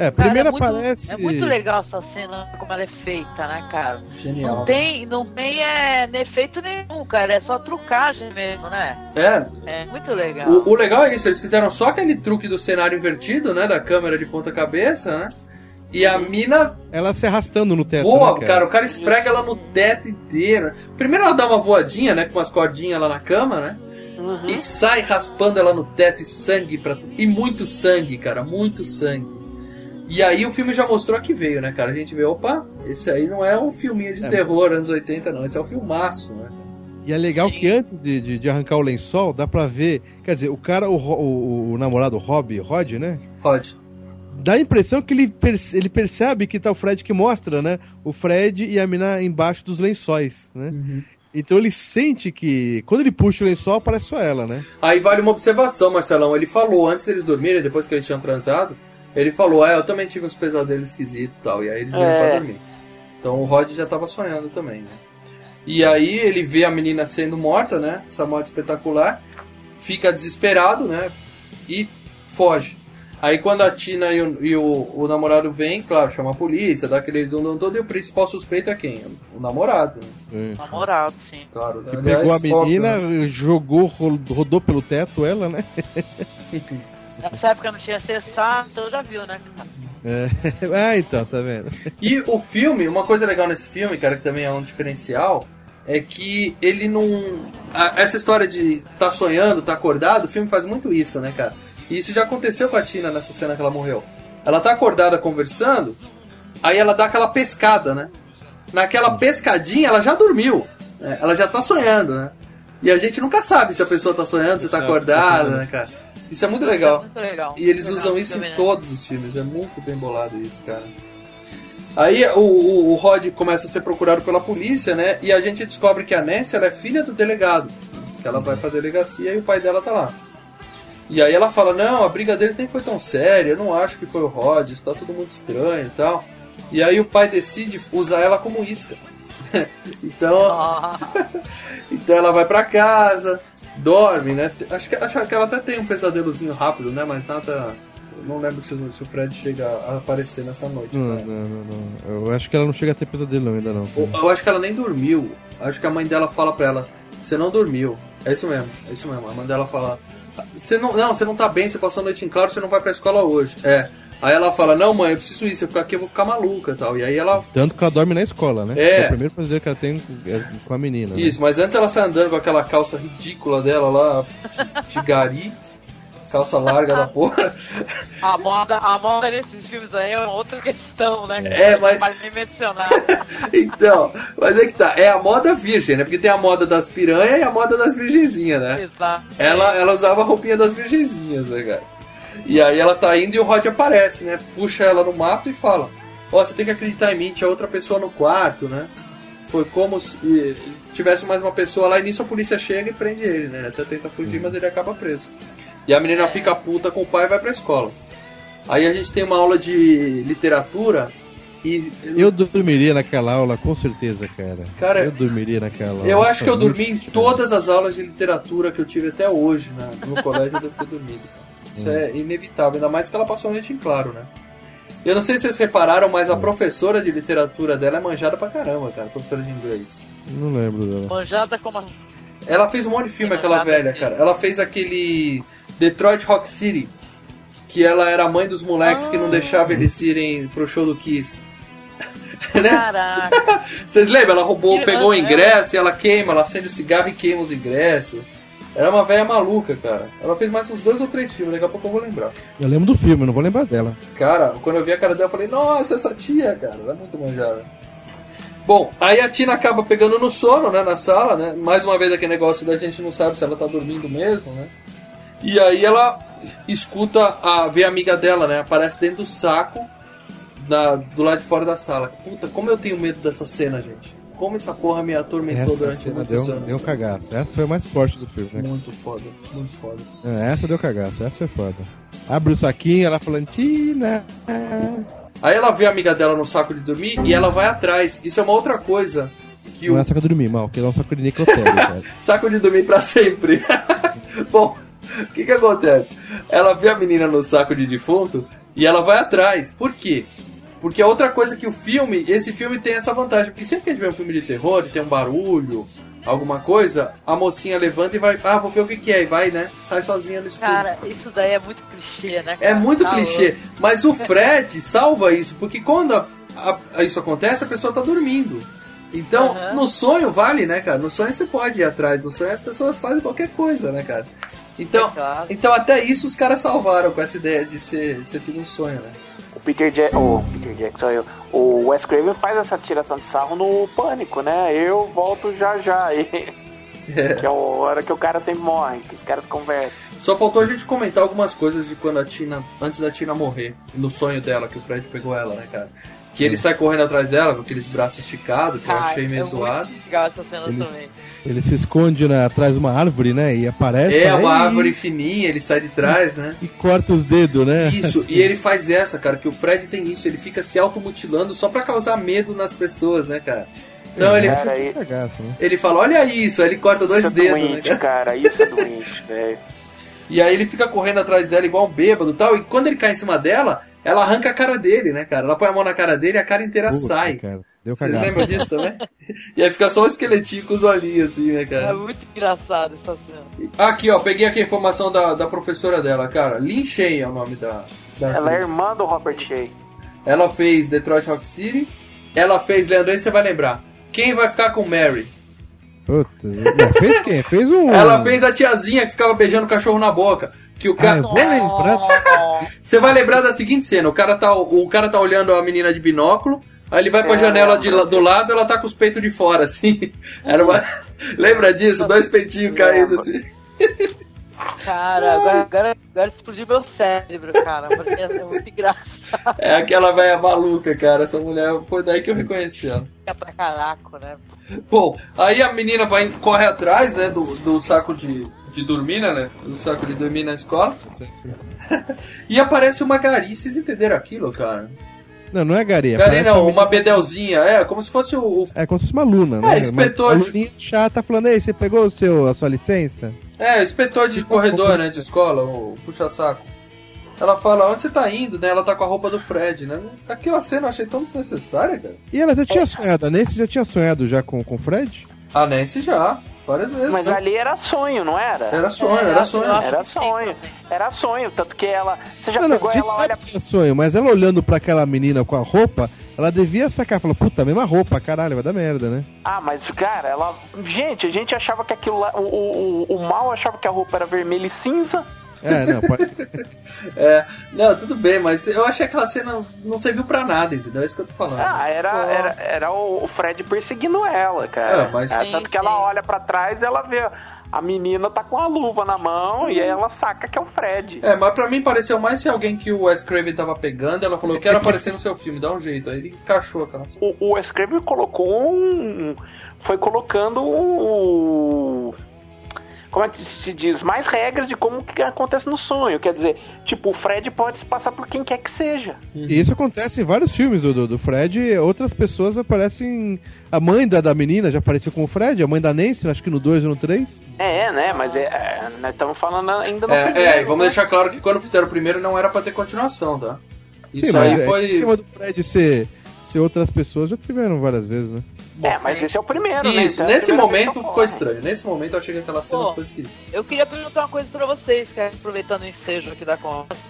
É, Cara, primeiro é muito, aparece. É muito legal essa cena, como ela é feita, né, cara? Genial. Não tem, não tem é, efeito nenhum, cara. É só trucagem mesmo, né? É, É muito legal. O, o legal é isso, eles fizeram só aquele truque do cenário invertido, né? Da câmera de ponta cabeça, né? E a mina Ela se arrastando no teto. voa, né, cara? o cara esfrega ela no teto inteiro. Primeiro ela dá uma voadinha, né? Com umas cordinhas lá na cama, né? Uhum. E sai raspando ela no teto e sangue pra tudo. E muito sangue, cara, muito sangue. E aí o filme já mostrou que veio, né, cara? A gente vê, opa, esse aí não é um filminho de É. terror anos 80, não. Esse é um filmaço, né? E é legal que antes de, de, de arrancar o lençol, dá pra ver. Quer dizer, o cara, o, o, o namorado Rob, Rod, né? Rod. Dá a impressão que ele, perce- ele percebe que tá o Fred que mostra, né? O Fred e a mina embaixo dos lençóis, né? Então ele sente que. Quando ele puxa o lençol, aparece só ela, né? Aí vale uma observação, Marcelão. Ele falou, antes deles dormirem, depois que eles tinham transado, ele falou, ah, eu também tive uns pesadelos esquisitos e tal. E aí vieram É. pra dormir. Então o Rod já tava sonhando também, né? E aí ele vê a menina sendo morta, né? Essa morte espetacular. Fica desesperado, né? E foge. Aí quando a Tina e o, e o- o namorado vêm, claro, chama a polícia, dá aquele dundum todo, e o principal suspeito é quem? O namorado. né? Namorado, sim. Claro. Que aliás, pegou a menina, óbvio, né? jogou, ro- rodou pelo teto ela, né? Nessa época não tinha acessado, então já viu, né? É. Ah, então, tá vendo? E o filme, uma coisa legal nesse filme, cara, que também é um diferencial, é que ele não. essa história de tá sonhando, tá acordado, o filme faz muito isso, né, cara? E isso já aconteceu com a Tina nessa cena que ela morreu. Ela tá acordada conversando, aí ela dá aquela pescada, né? Naquela pescadinha ela já dormiu. né? Ela já tá sonhando, né? E a gente nunca sabe se a pessoa tá sonhando, se tá acordada, né, cara? Isso é muito Isso é legal. muito legal. E eles Legal usam isso em todos os filmes, é muito bem bolado isso, cara. Aí o, o, o Rod começa a ser procurado pela polícia, né? E a gente descobre que a Nancy é filha do delegado. Que ela vai pra delegacia e o pai dela tá lá. E aí ela fala, não, a briga deles nem foi tão séria, eu não acho que foi o Rod, isso tá tudo muito estranho e tal. E aí o pai decide usar ela como isca. Então, então ela vai pra casa, dorme, né? Acho que, acho que ela até tem um pesadelozinho rápido, né? Mas nada. eu Não lembro se, o- se o Fred chega a aparecer nessa noite. Não, cara. não, não, não. Eu acho que ela não chega a ter pesadelo ainda não. Eu, eu acho que ela nem dormiu. Acho que a mãe dela fala pra ela: Você não dormiu. É isso mesmo, é isso mesmo. A mãe dela fala: Você não, não, você não tá bem, você passou a noite em claro, você não vai pra escola hoje. É. Aí ela fala: Não, mãe, eu preciso ir, se eu ficar aqui eu vou ficar maluca e tal. E aí ela Tanto que ela dorme na escola, né? É. o primeiro pesadelo que ela tem é com a menina. né? Isso, mas antes ela sai andando com aquela calça ridícula dela lá, de, de gari, calça larga da porra. a, moda, a moda nesses filmes aí é uma outra questão, né? É, mas- Vale nem mencionar. Então, mas é que tá, é a moda virgem, né? Porque tem a moda das piranha e a moda das virgenzinhas, né? Exato. Ela, ela usava a roupinha das virgenzinhas, né, cara? E aí ela tá indo e o Rod aparece, né? Puxa ela no mato e fala: Ó, você tem que acreditar em mim, tinha outra pessoa no quarto, né? Foi como se tivesse mais uma pessoa lá e nisso a polícia chega e prende ele, né? Até tenta fugir, mas ele acaba preso. E a menina fica puta com o pai e vai pra escola. Aí a gente tem uma aula de literatura e. Eu dormiria naquela aula, com certeza, cara. Cara, eu dormiria naquela aula. Eu acho que eu dormi em todas as aulas de literatura que eu tive até hoje, né? No colégio eu devo ter dormido. Isso é inevitável, ainda mais que ela passou a noite em claro, né? Eu não sei se vocês repararam, mas a professora de literatura dela é manjada pra caramba, cara. Professora de inglês. Não lembro dela. Manjada como a... Ela fez um monte de filme, Sim, aquela velha, cara. Ela fez aquele Detroit Rock City, que ela era a mãe dos moleques que não deixava eles irem pro show do Kiss. Né? Caraca. Vocês lembram? Ela roubou, pegou o ingresso e ela queima, ela acende o cigarro e queima os ingressos. Era uma velha maluca, cara. Ela fez mais uns dois ou três filmes, daqui a pouco eu vou lembrar. Eu lembro do filme, não vou lembrar dela. Cara, quando eu vi a cara dela, eu falei, nossa, essa tia, cara, ela é muito manjada. Bom, aí a Tina acaba pegando no sono, né, na sala, né? Mais uma vez aquele negócio da gente não sabe se ela tá dormindo mesmo, né? E aí ela escuta, a, vê a amiga dela, né? Aparece dentro do saco da, do lado de fora da sala. Puta, como eu tenho medo dessa cena, gente. Como essa porra me atormentou Essa durante cena deu, anos. deu um cagaço. Essa foi a mais forte do filme, né? Muito foda, muito foda. É, essa deu cagaço, essa foi foda. Abre o saquinho, ela falando, Tina. Aí ela vê a amiga dela no saco de dormir e ela vai atrás. Isso é uma outra coisa que Não o é saco de dormir, mal, que é um saco de necrotério, saco de dormir pra sempre. Bom, o que que acontece? Ela vê a menina no saco de defunto e ela vai atrás. Por quê? Porque é outra coisa que o filme, esse filme tem essa vantagem, porque sempre que a gente vê um filme de terror tem um barulho, alguma coisa, a mocinha levanta e vai, ah, vou ver o que que é, e vai, né? Sai sozinha no escuro. Cara, isso daí é muito clichê, né? É cara? muito Tá clichê, louco. mas o Fred salva isso, porque quando a- a- isso acontece, a pessoa tá dormindo. Então, Aham. no sonho vale, né, cara? No sonho você pode ir atrás, no sonho as pessoas fazem qualquer coisa, né, cara? Então, É claro. então até isso os caras salvaram com essa ideia de ser, ser tudo um sonho, né? Peter Jack, o Peter Jackson, eu, o Wes Craven faz essa tiração de sarro no Pânico, né? Eu volto já já. E, que é a hora que o cara sempre morre, que os caras conversam. Só faltou a gente comentar algumas coisas de quando a Tina, antes da Tina morrer, no sonho dela, que o Fred pegou ela, né, cara? Que ele sai correndo atrás dela com aqueles braços esticados, que eu Ai, achei meio é zoado. muito legal essa cena Ele- também. Ele se esconde na, atrás de uma árvore, né? E aparece. É uma "Ei", árvore fininha, ele sai de trás, né? E corta os dedos, né? Isso, Assim. e ele faz essa, cara, que o Fred tem isso, ele fica se automutilando só pra causar medo nas pessoas, né, cara? Então ele, Cara, aí- Cagaço, né? ele fala, olha isso, aí ele corta dois isso é dedos, né, doente, cara? cara. Isso é doente, velho. E aí ele fica correndo atrás dela igual um bêbado e tal, e quando ele cai em cima dela, ela arranca a cara dele, né, cara? Ela põe a mão na cara dele e a cara inteira Puta, sai. cara, deu Você cagaço. lembra disso também? e aí fica só um esqueletinho com os olhinhos assim, né, É cara? muito engraçado essa cena. Aqui, ó, peguei aqui a informação da, da professora dela, cara. Lin Shay é o nome da, da Ela é atriz. irmã do Robert Shea. Ela fez Detroit Rock City. Ela fez, Leandro, aí você vai lembrar. Quem vai ficar com Mary? Puta, fez quem? Fez um. Ela fez a tiazinha que ficava beijando o cachorro na boca. Que o Ah, cara. eu vou lembrar. Você vai lembrar da seguinte cena: o cara, tá, o cara tá olhando a menina de binóculo, aí ele vai pra É, janela de, do lado ela tá com os peitos de fora, assim. Era uma. Lembra disso? Dois peitinhos caindo assim. Cara, agora, agora, agora explodiu meu cérebro, cara. Porque é muito engraçado. É aquela velha maluca, cara. Essa mulher, foi daí que eu reconheci ela. Fica pra caraco, né? Bom, aí a menina vai, corre atrás, né, do, do saco de, de dormir, né, do saco de dormir na escola. e aparece uma gari, vocês entenderam aquilo, cara? Não, não é. Gari parece não, a uma bedelzinha, é, como se fosse o... É como se fosse uma luna, né? É, inspetor Uma de- aluninha chata falando, ei, você pegou o seu, a sua licença? É, inspetor de corredor, né, de escola, o puxa-saco. Ela fala, onde você tá indo, né, ela tá com a roupa do Fred, né. Aquela cena eu achei tão desnecessária, cara. E ela já tinha sonhado, a Nancy já tinha sonhado já com, com o Fred? A Nancy já, várias vezes. Mas ali era sonho, não era? Era sonho, É, era eu sonho. Era sonho. Era sonho, tanto que ela. Você já Não, não, pegou a gente ela, sabe olha. que é sonho, mas ela olhando pra aquela menina com a roupa, ela devia sacar, falou, puta, mesma roupa, caralho, vai dar merda, né? Ah, mas cara, ela. Gente, a gente achava que aquilo lá. O, o, o mal achava que a roupa era vermelha e cinza. É, não, pode... É, não, tudo bem, mas eu achei aquela cena não serviu pra nada, entendeu? É isso que eu tô falando. Ah, era, era, era o Fred perseguindo ela, cara. É, mas- É, Sim, tanto que sim. ela olha pra trás e ela vê. A menina tá com a luva na mão e aí ela saca que é o Fred. É, mas pra mim pareceu mais ser alguém que o Wes Craven tava pegando. Ela falou: Eu quero aparecer no seu filme, dá um jeito. Aí ele encaixou aquela cena. O, o Wes Craven colocou um. Foi colocando o. Como é que se diz? Mais regras de como que acontece no sonho. Quer dizer, tipo, o Fred pode se passar por quem quer que seja. E isso acontece em vários filmes do, do, do Fred, outras pessoas aparecem... A mãe da, da menina já apareceu com o Fred, a mãe da Nancy, acho que no 2 ou no 3. É, né? Mas é, é, nós estamos falando ainda no É, primeiro. é, e vamos né? deixar claro que quando fizeram o primeiro não era pra ter continuação, tá? Isso Sim, aí é, foi. esse esquema do Fred ser, ser outras pessoas já tiveram várias vezes, né? É, mas esse é o primeiro, né? Isso, Então é nesse momento ficou estranho. Nesse momento eu achei que aquela cena Pô. ficou esquisita. Eu queria perguntar uma coisa pra vocês, cara, aproveitando o ensejo aqui da conversa.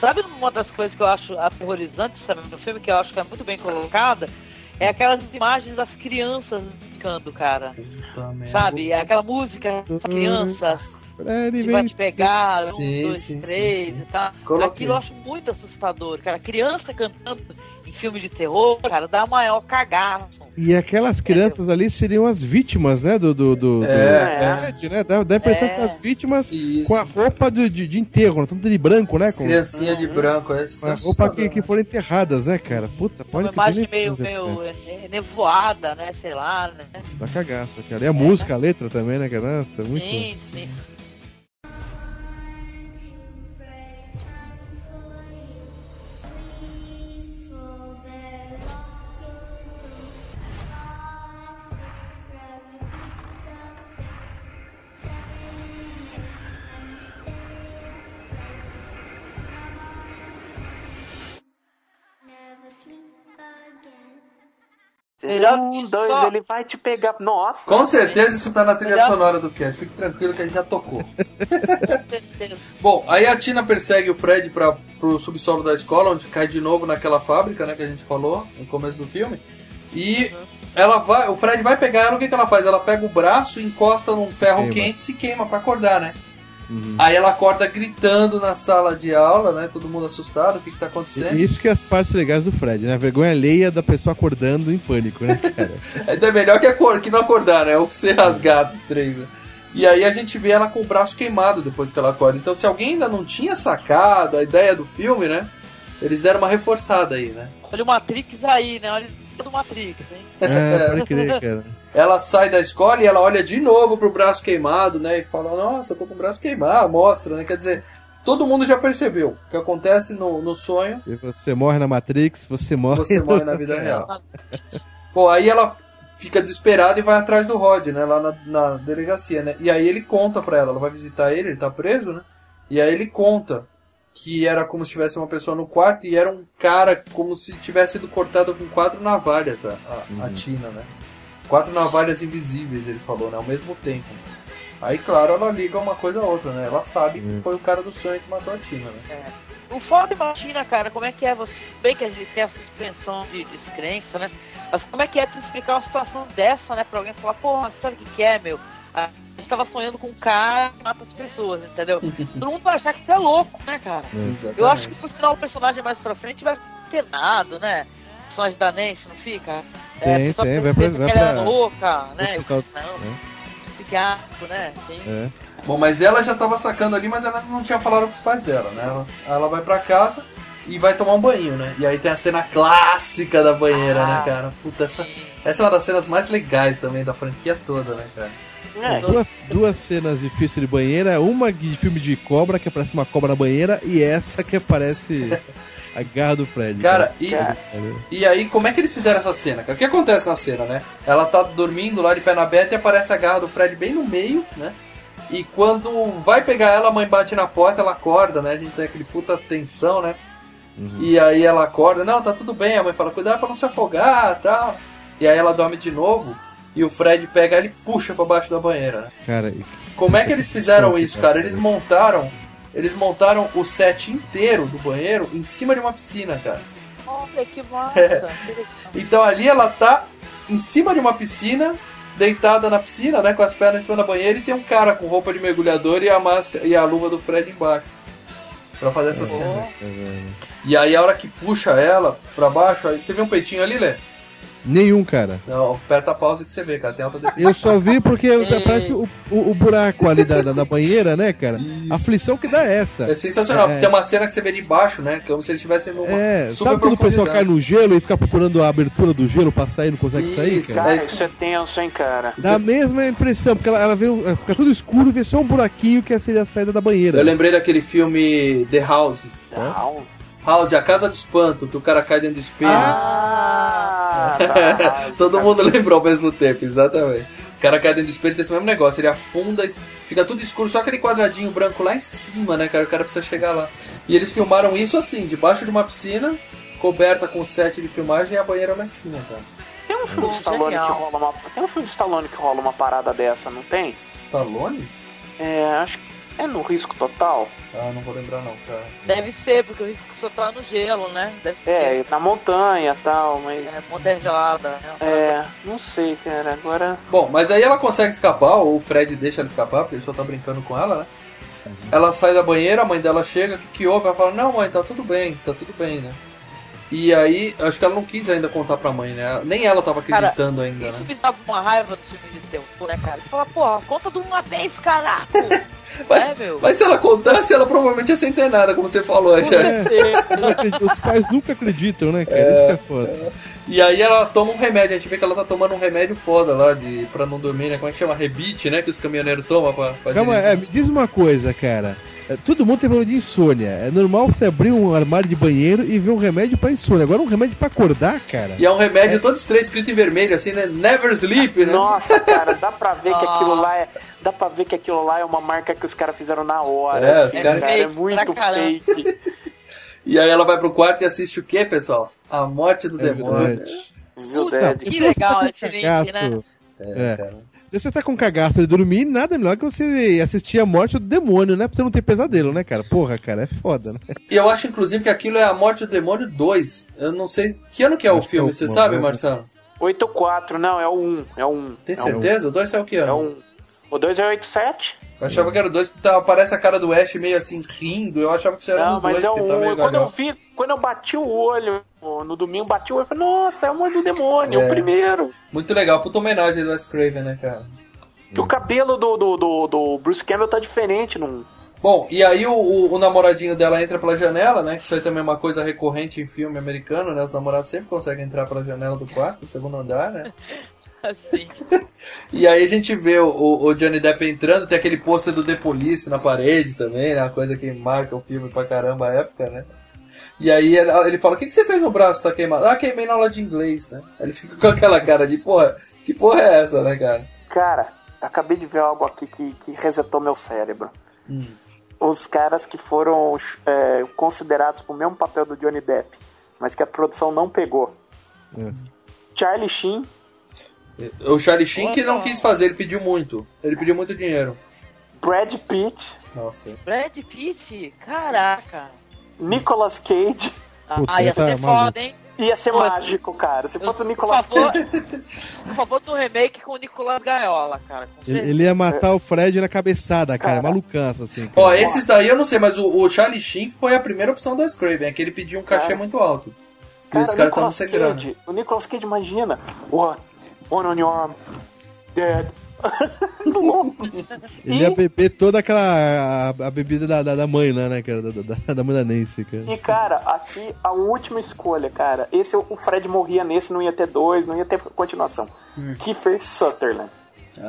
Sabe uma das coisas que eu acho aterrorizantes sabe, no filme, que eu acho que é muito bem colocada? É aquelas imagens das crianças brincando, cara. Sabe? É Aquela música das crianças Fred, que vai te pegar, um, Sim, dois, sim, três sim, e tal. Coloquei. Aquilo eu acho muito assustador, cara. Criança cantando em filme de terror, cara, dá maior cagaço. E aquelas crianças ali seriam as vítimas, né? Do, do, do, do- É, do Fred, né? Dá, dá a impressão É. que as vítimas Isso. com a roupa de, de, de enterro, né? tudo de branco, né? Com, Criancinha de branco, é com a roupa que, que foram enterradas, né, cara? Puta, pode Uma imagem nem- meio, meio é, nevoada, né? Sei lá, né? Dá cagaço, cara. E a música, a letra também, né, cara? Nossa, muito. Sim, sim. Melhor do Um, que dois, só- ele vai te pegar. Nossa. Com certeza isso tá na trilha Melhor- sonora do cast. Fique tranquilo que a gente já tocou. Bom, aí a Tina persegue o Fred para pro subsolo da escola, onde cai de novo naquela fábrica, né, que a gente falou no começo do filme. E ela vai, o Fred vai pegar ela, o que, que ela faz? Ela pega o braço, encosta num ferro queima. quente e se queima pra acordar, né? Uhum. Aí ela acorda gritando na sala de aula, né? Todo mundo assustado, o que, que tá acontecendo? Isso que é as partes legais do Fred, né? A vergonha alheia da pessoa acordando em pânico, né, cara? Ainda é melhor que, acor- que não acordar, né? Ou que ser rasgado três, né? E aí a gente vê ela com o braço queimado depois que ela acorda. Então se alguém ainda não tinha sacado a ideia do filme, né? Eles deram uma reforçada aí, né? Olha o Matrix aí, né? Olha o Matrix, hein? É, pode crer, cara. Ela sai da escola e ela olha de novo pro braço queimado, né? E fala, nossa, eu tô com o braço queimado, mostra, né? Quer dizer, todo mundo já percebeu o que acontece no, no sonho, Se você morre na Matrix, você morre. você morre na vida real. Bom, aí ela fica desesperada e vai atrás do Rod, né? Lá na, na delegacia, né? E aí ele conta pra ela, ela vai visitar ele, ele tá preso, né? E aí ele conta que era como se tivesse uma pessoa no quarto e era um cara como se tivesse sido cortado com quatro navalhas, a, a, a Tina, né? Quatro navalhas invisíveis, ele falou, né? Ao mesmo tempo. Aí, claro, ela liga uma coisa a outra, né? Ela sabe que foi o cara do sonho que matou a Tina, né? O foda imagina, cara, como é que é você. Bem que a gente tem a suspensão de descrença, né? Mas como é que é tu explicar uma situação dessa, né? Pra alguém falar, pô, sabe o que, que é, meu? A gente tava sonhando com um cara mata as pessoas, entendeu? Todo mundo vai achar que tu é louco, né, cara? Exatamente. Eu acho que por sinal o personagem mais pra frente vai ter nada, né? O personagem da Nancy, não fica? Tem, pessoa tem, vai pra- vai ela é louca, né? hospital, Não, né? psiquiátrico, né? Sim. É. Bom, mas ela já tava sacando ali, mas ela não tinha falado pros pais dela, né? Ela, ela vai pra casa e vai tomar um banho, né? E aí tem a cena clássica da banheira, né, Ah, cara? Puta, essa, essa é uma das cenas mais legais também da franquia toda, né, cara? É. Duas, duas cenas difíceis de banheira, uma de filme de cobra, que aparece uma cobra na banheira, e essa que aparece a garra do Fred. Cara, e, Cara. e aí, como é que eles fizeram essa cena, cara? O que acontece na cena, né? Ela tá dormindo lá de pé na aberta e aparece a garra do Fred bem no meio, né? E quando vai pegar ela, a mãe bate na porta, ela acorda, né? A gente tem aquele puta tensão, né? E aí ela acorda, não, tá tudo bem, a mãe fala, cuidado pra não se afogar tal. E aí ela dorme de novo e o Fred pega ela e puxa pra baixo da banheira, né? Cara, Como é que eles fizeram isso, cara? Eles montaram. Eles montaram o set inteiro do banheiro em cima de uma piscina, cara. Olha que massa. Então ali ela tá em cima de uma piscina, deitada na piscina, né? Com as pernas em cima da banheira, e tem um cara com roupa de mergulhador e a máscara e a luva do Fred embaixo. Pra fazer essa cena. E aí a hora que puxa ela pra baixo, aí você vê um peitinho ali, Lê? Nenhum, cara. Não, aperta a pausa que você vê, cara. Tem alta definição. Eu só vi porque aparece o, o, o buraco ali da, da, banheira, né, cara? A aflição que dá é essa. É sensacional. É. Tem uma cena que você vê de baixo, né? Como se ele estivesse numa É, super sabe quando o pessoal cai no gelo e fica procurando a abertura do gelo pra sair e não consegue sair, Isso, cara? Cara, É isso. isso é tenso, hein, cara. Dá a mesma impressão, porque ela, ela vê, um- fica tudo escuro e vê só um buraquinho que seria a saída da banheira. Eu lembrei daquele filme The House. Não. House, a Casa do Espanto, que o cara cai dentro do espelho. Ah, tá. Todo mundo lembrou ao mesmo tempo, exatamente. O cara cai dentro do espelho tem esse mesmo negócio, ele afunda, fica tudo escuro, só aquele quadradinho branco lá em cima, né, cara? O cara precisa chegar lá. E eles filmaram isso assim, debaixo de uma piscina, coberta com set de filmagem e a banheira lá em cima, cara. Tem um filme de Stallone que rola uma. Tem um filme de Stallone que rola uma parada dessa, não tem? Stallone? É, acho que é no risco total. Ah, não vou lembrar não, cara. Deve ser, porque o risco só tá no gelo, né? Deve ser. É, na montanha e tal, mas. É, montanha gelada. né? É, não sei, cara. Agora. Bom, mas aí ela consegue escapar, ou o Fred deixa ela escapar, porque ele só tá brincando com ela, né? Ela sai da banheira, a mãe dela chega, o que, que houve? Ela fala, não mãe, tá tudo bem, tá tudo bem, né? E aí, acho que ela não quis ainda contar pra mãe, né? Nem ela tava Cara, acreditando ainda, Isso né? me dava uma raiva do filme de terror, né, cara? Fala, porra, conta de uma vez, caraca! é, meu. Mas se ela contasse, ela provavelmente ia ser internada, como você falou, já. Não acredito, Os pais nunca acreditam, né, cara? Isso que é foda. E aí ela toma um remédio, a gente vê que ela tá tomando um remédio foda lá de, pra não dormir, né? Como é que chama? Rebite, né? Que os caminhoneiros tomam pra, pra Calma, é, me diz uma coisa, cara. É, Todo mundo tem problema de insônia. É normal você abrir um armário de banheiro e ver um remédio pra insônia. Agora um remédio pra acordar, cara. E é um remédio todo estranho, escrito em vermelho, assim, né? Never sleep, né? Nossa, cara, dá pra ver que aquilo lá é. Dá pra ver que aquilo lá é uma marca que os caras fizeram na hora. É, assim, os caras- cara, é Fake muito pra caramba. fake. E aí ela vai pro quarto e assiste o quê, pessoal? A morte do É demônio. Viu, Puta, que tá legal esse link, né? É, É. cara. Se você tá com cagaço de dormir, nada melhor que você assistir a morte do demônio, né? Pra você não ter pesadelo, né, cara? Porra, cara, é foda, né? E eu acho, inclusive, que aquilo é a morte do demônio 2. Eu não sei. Que ano que é o Acho que filme, é o- você sabe, uma- Marcelo? 84, não, é o 1. É o 1. Tem é o certeza? O 2 é o que É ano? um. O 2 é 87? Eu achava que era o 2 que tá, parece a cara do Ash meio assim, rindo. Eu achava que isso era Não, 2 mas é que tá 1. meio quando eu vi, quando eu bati o olho no domingo, bati o olho e falei, nossa, é o Amor do Demônio, É. o primeiro. Muito legal, puta homenagem do Wes Craven, né, cara? Que o cabelo do, do, do, do Bruce Campbell tá diferente num. Bom, e aí o, o- o namoradinho dela entra pela janela, né? Que isso aí também é uma coisa recorrente em filme americano, né? Os namorados sempre conseguem entrar pela janela do quarto, do segundo andar, né? Assim. E aí a gente vê o, o- o Johnny Depp entrando, tem aquele pôster do The Police na parede também, né? Uma coisa que marca o filme pra caramba a época, né? E aí ele, fala, o que, que você fez no braço, tá queimado? Ah, queimei na aula de inglês, né? Aí ele fica com aquela cara de, porra, que porra é essa, né, cara? Cara, acabei de ver algo aqui que, que resetou meu cérebro. Os caras que foram é, considerados pro mesmo papel do Johnny Depp, mas que a produção não pegou. É. Charlie Sheen, O Charlie Sheen que não quis fazer, ele pediu muito. Ele pediu muito dinheiro. Brad Pitt, Nossa. Brad Pitt, caraca. Nicolas Cage. Puta, Ah, ia tá ser maluco. foda, hein? Ia ser Nossa. mágico, cara. Se fosse o Por Nicolas favor, Cage. por favor, do remake com o Nicolas Gaiola, cara. Ele, ele ia matar o Fred na cabeçada, cara. Cara. Malucanço, assim. cara. Ó, esses daí eu não sei, mas o, o Charlie Sheen foi a primeira opção do Wes Craven, é que ele pediu um cachê Cara. muito alto. E Cara, os o caras estavam Nicolas sem grana. Cage, o Nicolas Cage, imagina. One, one on your arm, dead. Ele ia beber toda aquela. a, a bebida da, da, da mãe lá, né, cara? Da, da, da mãe da Nancy, cara. E, cara, aqui a última escolha, cara. Esse o Fred morria nesse, não ia ter dois, não ia ter continuação. Kiefer Sutherland.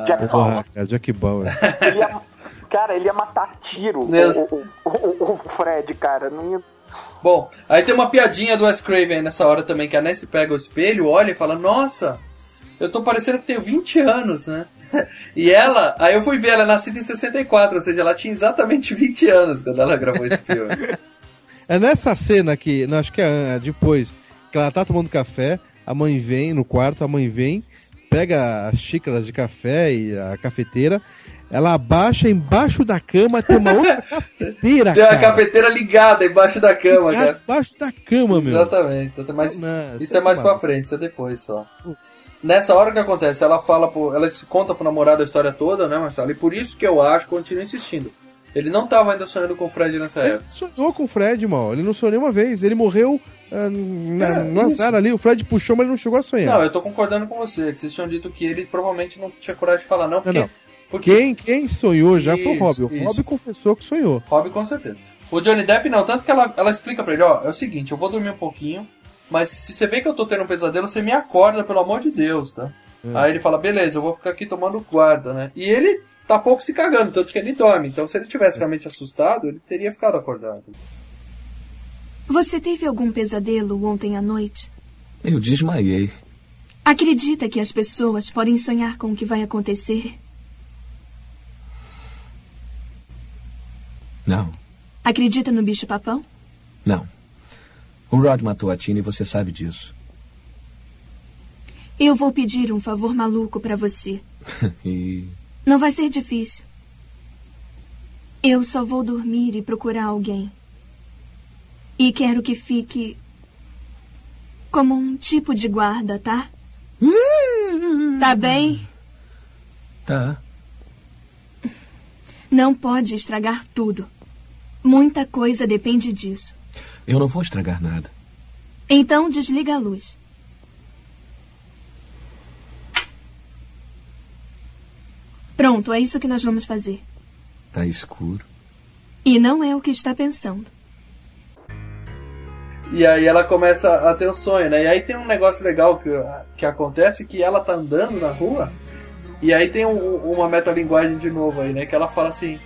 Jack Bauer. Porra, cara, Jack Bauer. Ele ia, cara, ele ia matar a tiro o, o, o, o Fred, cara. Não ia... Bom, aí tem uma piadinha do Wes Craven nessa hora também, que a Nancy pega o espelho, olha e fala, nossa, eu tô parecendo que tenho 20 anos, né? E ela, aí eu fui ver, ela é nascida em 64, ou seja, ela tinha exatamente 20 anos quando ela gravou esse filme. É nessa cena que, não, acho que é ah, depois, que ela tá tomando café, a mãe vem no quarto, a mãe vem, pega as xícaras de café e a cafeteira, ela abaixa embaixo da cama, tem uma outra cafeteira, Tem uma cara. cafeteira ligada embaixo da cama, Ligada cara. Embaixo da cama, meu. Exatamente, exatamente. mas Não, isso tá é mais pra frente, isso é depois só. Nessa hora que acontece, ela fala pro, ela conta pro namorado a história toda, né, Marcelo? E por isso que eu acho, continuo insistindo. Ele não tava ainda sonhando com o Fred nessa Ele época. sonhou com o Fred, mal. Ele não sonhou nenhuma vez. Ele morreu ah, na, É, isso. azar ali. O Fred puxou, mas ele não chegou a sonhar. Não, eu tô concordando com você, que vocês tinham dito que ele provavelmente não tinha coragem de falar, não, porque. Não, não. porque Quem, quem sonhou já foi o Isso, Rob. O isso. Rob confessou que sonhou. Rob com certeza. O Johnny Depp não, tanto que ela, ela explica pra ele, ó, é o seguinte, eu vou dormir um pouquinho, mas se você vê que eu tô tendo um pesadelo, você me acorda, pelo amor de Deus, tá? Aí ele fala, beleza, eu vou ficar aqui tomando guarda, né? E ele tá pouco se cagando, tanto que ele dorme. Então se ele tivesse realmente assustado, ele teria ficado acordado. Você teve algum pesadelo ontem à noite? Eu desmaiei. Acredita que as pessoas podem sonhar com o que vai acontecer? Não, Acredita no bicho-papão? não. O Rod matou a Tina e você sabe disso. Eu vou pedir um favor maluco pra você. e. Não vai ser difícil. Eu só vou dormir e procurar alguém. E quero que fique como um tipo de guarda, tá? Tá bem? Tá. Não pode estragar tudo. Muita coisa depende disso. Eu não vou estragar nada. Então desliga a luz. Pronto, é isso que nós vamos fazer. Tá escuro. E não é o que está pensando. E aí ela começa a ter o sonho, né? E aí tem um negócio legal que, que acontece que ela tá andando na rua e aí tem um- uma metalinguagem de novo aí, né? Que ela fala assim: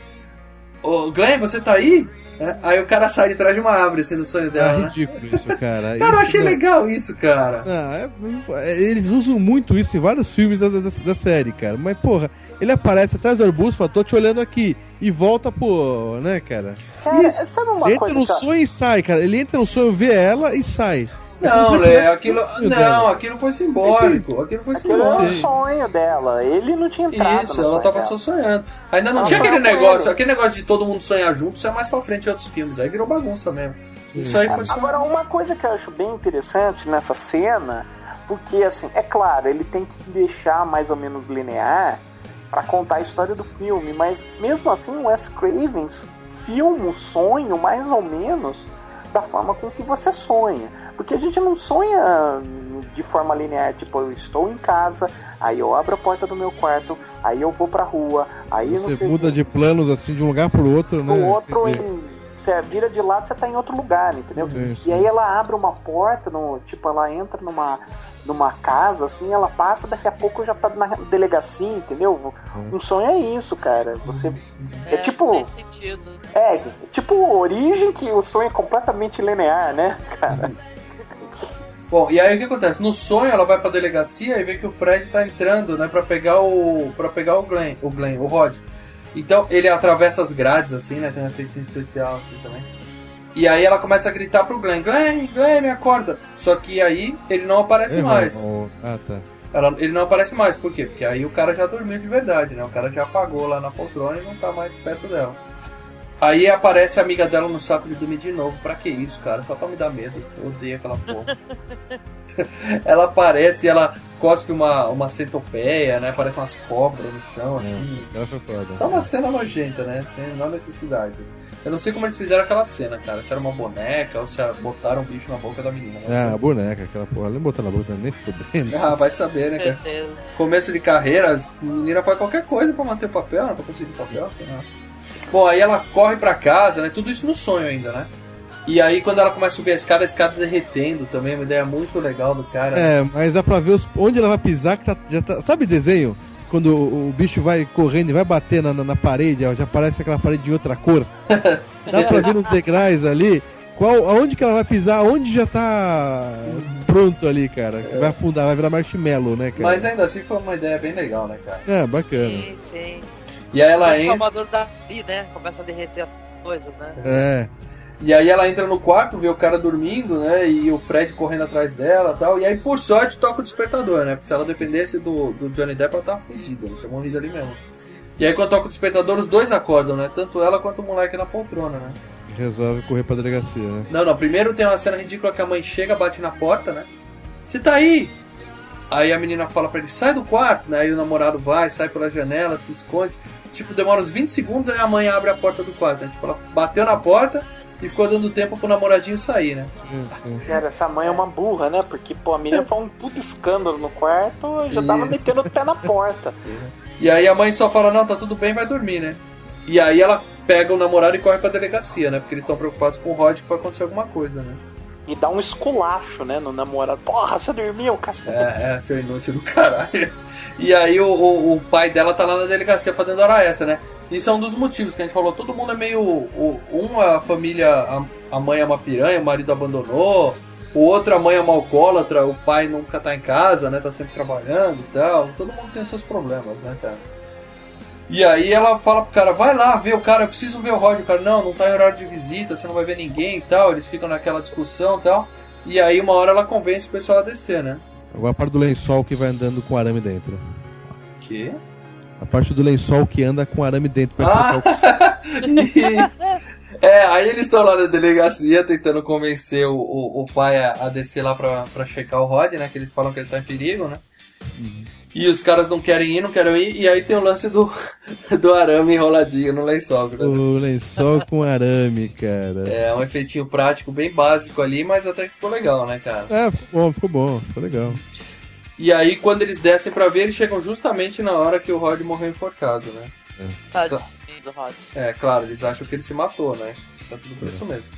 Ô Glenn, você tá aí? É, Aí o cara sai de trás de uma árvore, assim, no sonho É dela, né? ridículo isso, cara. Cara, eu Isso achei não- legal isso, cara. Não, é- é- eles usam muito isso em vários filmes da, da, da série, cara. Mas, porra, ele aparece atrás do arbusto e fala, tô te olhando aqui. E volta pro. né, cara? Cara, sabe uma Ele entra coisa no que eu- sonho e sai, cara. Ele entra no sonho, vê ela e sai. É Não, ele Lé, pudesse aquilo. Não, dela. aquilo foi simbólico. Aquilo foi Aquilo era o simbólico. sonho dela. Ele não tinha entrado Isso, no ela sonho tava dela. só sonhando. Ainda não Ela tinha aquele negócio, ele. aquele negócio de todo mundo sonhar junto, isso é mais pra frente em outros filmes. Aí virou bagunça mesmo. Isso aí foi só. Agora, uma coisa que eu acho bem interessante nessa cena, porque, assim, é claro, ele tem que deixar mais ou menos linear pra contar a história do filme, mas mesmo assim, o Wes Craven filma o sonho mais ou menos da forma com que você sonha. Porque a gente não sonha de forma linear, tipo, eu estou em casa, aí eu abro a porta do meu quarto, aí eu vou pra rua, aí não Você sei muda de planos assim de um lugar pro outro, né? o outro. Você vira de lado, você tá em outro lugar, entendeu? Isso. E aí ela abre uma porta, no, tipo, ela entra numa, numa casa, assim, ela passa, daqui a pouco já tá na delegacia, entendeu? Um sonho é isso, cara. Você. É, tipo. Faz sentido. É, tipo origem que o sonho é completamente linear, né, cara? Bom, e aí o que acontece? No sonho ela vai pra delegacia e vê que o Fred tá entrando, né, pra pegar o. para pegar o Glenn, o Glenn, o Rod. Então ele atravessa as grades, assim, né? Tem um efeito especial assim também. E aí ela começa a gritar pro Glenn, Glenn, Glenn, me acorda. Só que aí ele não aparece errou. mais. Oh, Ah, tá. Ela- ele não aparece mais, por quê? Porque aí o cara já dormiu de verdade, né? O cara já apagou lá na poltrona e não tá mais perto dela. Aí aparece a amiga dela no saco de dormir de novo. Pra que isso, cara? Só pra me dar medo. Eu odeio aquela porra. ela aparece e ela cospe uma, uma centopeia, né? Parece umas cobras no chão, assim. Ela foi foda. Só uma cena nojenta, né? Sem menor necessidade. Eu não sei como eles fizeram aquela cena, cara. Se era uma boneca ou se botaram um bicho na boca da menina. né? Ah, a boneca, aquela porra. Ela nem botou na boca, nem fudendo. Ah, vai saber, né, cara? Certeza. Começo de carreira, as meninas fazem qualquer coisa pra manter o papel, né? Pra conseguir papel. sei lá. Bom, aí ela corre pra casa, né? Tudo isso no sonho ainda, né? E aí quando ela começa a subir a escada, a escada derretendo também, uma ideia muito legal do cara. É, mas dá pra ver os- onde ela vai pisar, que tá, já tá. Sabe desenho? Quando o, o bicho vai correndo e vai bater na, na, na parede, ó, já parece aquela parede de outra cor. Dá pra ver nos degraus ali qual, aonde que ela vai pisar, onde já tá pronto ali, cara. que Vai afundar, vai virar marshmallow, né, cara? Mas ainda assim foi uma ideia bem legal, né, cara? É, bacana. Sim, sim. E aí ela o entra. Salvador Dali, né? Começa a derreter as coisas, né? É. E aí ela entra no quarto, vê o cara dormindo, né? E o Fred correndo atrás dela e tal. E aí, por sorte, toca o despertador, né? Porque se ela dependesse do, do Johnny Depp, ela tava fodida, ela tinha morrido ali mesmo. E aí, quando toca o despertador, os dois acordam, né? Tanto ela quanto o moleque na poltrona, né? Resolve correr pra delegacia, né? Não, não. Primeiro tem uma cena ridícula que a mãe chega, bate na porta, né? Você tá aí? Aí a menina fala pra ele, sai do quarto, né? Aí o namorado vai, sai pela janela, se esconde. Tipo, demora uns 20 segundos, aí a mãe abre a porta do quarto, né? Tipo, ela bateu na porta e ficou dando tempo pro namoradinho sair, né? Cara, essa mãe é uma burra, né? Porque, pô, a menina foi um puto escândalo no quarto já tava Isso. metendo o pé na porta. E aí a mãe só fala, não, tá tudo bem, vai dormir, né? E aí ela pega o namorado e corre pra delegacia, né? Porque eles estão preocupados com o Rod que vai acontecer alguma coisa, né? E dá um esculacho, né, no namorado. Porra, você dormiu, cacete. É, é, seu inútil do caralho. E aí o, o, o pai dela tá lá na delegacia fazendo hora extra, né? Isso é um dos motivos que a gente falou. Todo mundo é meio. o- Um, a família. A, a mãe é uma piranha, o marido abandonou. O outro, a mãe é uma alcoólatra, o pai nunca tá em casa, né? Tá sempre trabalhando e tal. Todo mundo tem seus problemas, né, cara? E aí ela fala pro cara, vai lá ver o cara, eu preciso ver o Rod. O cara, não, não tá em horário de visita, você não vai ver ninguém e tal. Eles ficam naquela discussão e tal. E aí uma hora ela convence o pessoal a descer, né? Agora a parte do lençol que vai andando com arame dentro. Que? A parte do lençol que anda com arame dentro pra Ah! E- é, aí eles estão lá na delegacia tentando convencer o, o, o pai a, a descer lá pra, pra checar o Rod, né? Que eles falam que ele tá em perigo, né? E os caras não querem ir, não querem ir, e aí tem o lance do, do arame enroladinho no lençol. o, o lençol com arame, cara. É um efeitinho prático bem básico ali, mas até que ficou legal, né, cara? É, ficou bom, ficou bom, ficou legal. E aí, quando eles descem pra ver, eles chegam justamente na hora que o Rod morreu enforcado, né? Tadinho do Rod. É, claro, eles acham que ele se matou, né? Tá tudo por isso mesmo.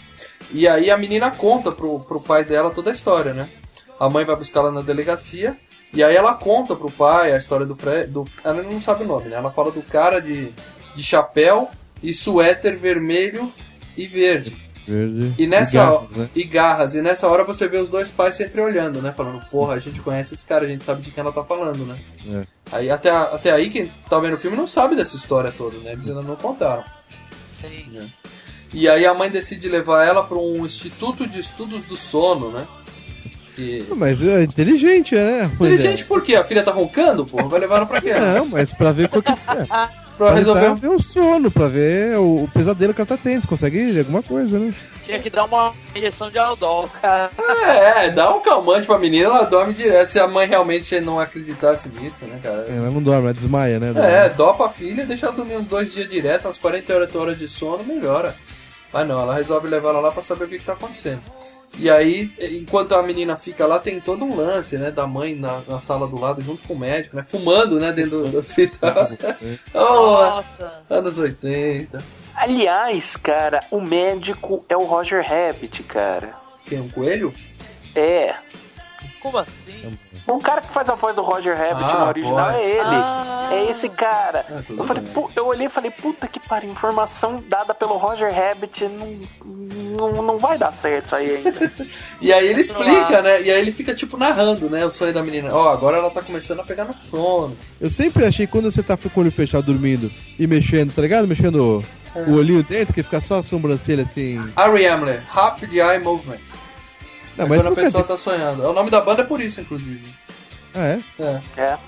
E aí a menina conta pro, pro pai dela toda a história, né? A mãe vai buscar ela na delegacia, e aí ela conta pro pai a história do Fred. Do, ela não sabe o nome, né? Ela fala do cara de, de chapéu e suéter vermelho e verde. Verde. E nessa garras, hora- né? e garras, e nessa hora você vê os dois pais se entreolhando, né? Falando, porra, a gente conhece esse cara, a gente sabe de quem ela tá falando, né? É. Aí até, até aí quem tá vendo o filme não sabe dessa história toda, né? Eles ainda não contaram. Sim. E aí a mãe decide levar ela para um instituto de estudos do sono, né? Que... Mas é inteligente, né? Inteligente por quê? A filha tá roncando, porra? Vai levar ela pra quê? Não, mas pra ver qual que é. Pra resolver um- ver o sono, pra ver o, o pesadelo que ela tá tendo. Se consegue alguma coisa, né? Tinha que dar uma injeção de Aldol, cara. É, dá um calmante pra menina, ela dorme direto. Se a mãe realmente não acreditasse nisso, né, cara? É, ela não dorme, ela desmaia, né? É, dopa a filha, deixa ela dormir uns dois dias direto, umas 48 horas de sono, melhora. Mas não, ela resolve levar ela lá pra saber o que, que tá acontecendo. E aí, enquanto a menina fica lá, tem todo um lance, né? Da mãe na, na sala do lado, junto com o médico, né? Fumando, né? Dentro do, do hospital. oh, Nossa. anos 80. Aliás, cara, o médico é o Roger Rabbit, cara. Quem? Um coelho? É. Como assim? O cara que faz a voz do Roger Rabbit Ah, no original voz. é ele. Ah. É esse cara. Tudo eu, falei, eu olhei e falei, puta que pariu, informação dada pelo Roger Rabbit não, não, não vai dar certo isso aí ainda. E aí ele explica, né? E aí ele fica, tipo, narrando, né? O sonho da menina. Ó, agora ela tá começando a pegar no sono. Eu sempre achei que quando você tá com o olho fechado dormindo e mexendo, tá ligado? Mexendo É. o olhinho dentro, que fica só a sobrancelha assim. Ari Amler, Rapid Eye Movement. Não, é mas quando a pessoa dizer- tá sonhando. O nome da banda é por isso, inclusive. Ah, é? É. É.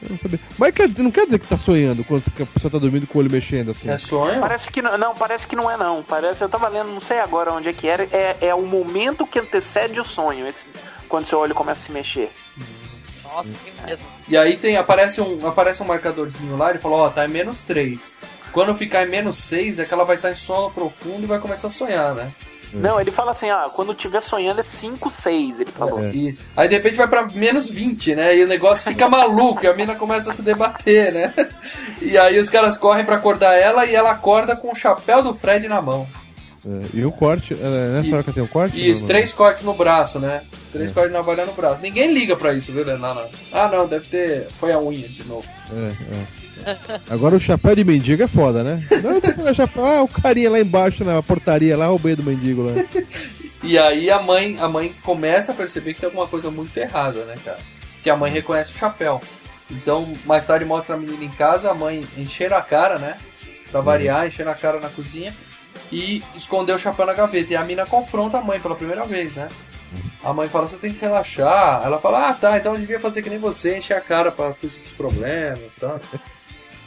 Eu não sabia. Mas quer não quer dizer que tá sonhando quando a pessoa tá dormindo com o olho mexendo assim. É sonho? Parece que não, não, parece que não é não. Parece, eu tava lendo, não sei agora onde é que era. É, é o momento que antecede o sonho, esse- quando seu olho começa a se mexer. Nossa, que mesmo. E aí tem, aparece um, aparece um marcadorzinho lá, ele falou, ó, tá em menos 3. Quando ficar em menos 6 é que ela vai estar em sono profundo e vai começar a sonhar, né? Não, ele fala assim, ah, quando tiver sonhando é 5, 6, ele falou. E aí de repente vai pra menos 20, né? E o negócio fica maluco, e a mina começa a se debater, né? E aí os caras correm pra acordar ela e ela acorda com o chapéu do Fred na mão. É, e um corte. é, Nessa E- hora que tem um corte? E não. três cortes no braço, né? Três cortes na navalha no braço. Ninguém liga pra isso, viu, Leonardo? Ah, não, deve ter. Foi a unha de novo. É, é. Agora o chapéu de mendigo é foda, né? Não, pegar chapéu. Ah, o carinha lá embaixo na portaria lá, roubei do mendigo lá. E aí a mãe, a mãe começa a perceber que tem alguma coisa muito errada, né, cara? Que a mãe reconhece o chapéu. Então, mais tarde mostra a menina em casa, a mãe enchendo a cara, né? Pra variar, enchendo a cara na cozinha. E escondeu o chapéu na gaveta. E a mina confronta a mãe pela primeira vez, né? A mãe fala, você tem que relaxar. Ela fala, ah tá, então eu devia fazer que nem você, encher a cara pra fugir dos problemas e tal.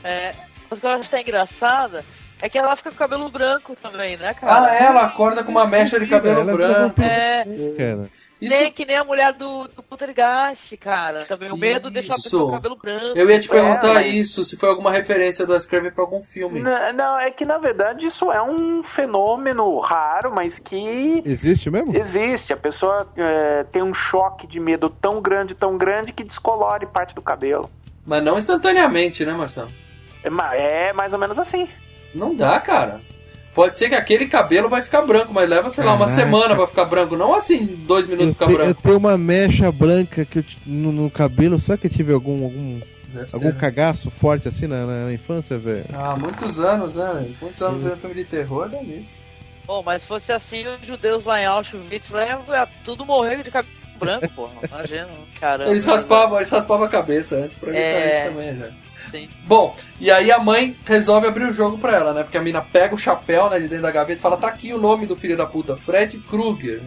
É, mas o que eu acho que tá engraçada é que ela fica com o cabelo branco também, né, cara? Ah, ela acorda com uma mecha de cabelo Ela branco. É, Cara. Isso- nem que nem a mulher do, do Poltergeist, cara. Também o medo deixou a pessoa com o cabelo branco. Eu ia te perguntar É, mas- isso, se foi alguma referência do Scream pra algum filme. Não, não, é que na verdade isso é um fenômeno raro, mas que Existe mesmo? existe. A pessoa é, tem um choque de medo tão grande, tão grande que descolore parte do cabelo. Mas não instantaneamente, né, Marcelo? É, é mais ou menos assim. Não dá, cara. Pode ser que aquele cabelo vai ficar branco, mas leva, sei lá, uma Caraca. semana pra ficar branco. Não assim, dois minutos Eu, ficar te- eu branco. tenho uma mecha branca que eu no, no cabelo, será que eu tive algum, algum, Deve ser, algum né? cagaço forte assim na, na- na infância, velho? Ah, muitos anos, né? Muitos anos vendo filme de terror, é isso. Pô, mas se fosse assim, os judeus lá em Auschwitz levam ia tudo morrer de cabelo branco, pô. Imagina, caramba. Eles raspavam, eles raspavam a cabeça antes pra evitar É. isso também, já. Sim. Bom, e aí a mãe resolve abrir o jogo pra ela, né? Porque a mina pega o chapéu, né, de dentro da gaveta e fala, tá aqui o nome do filho da puta, Fred Krueger.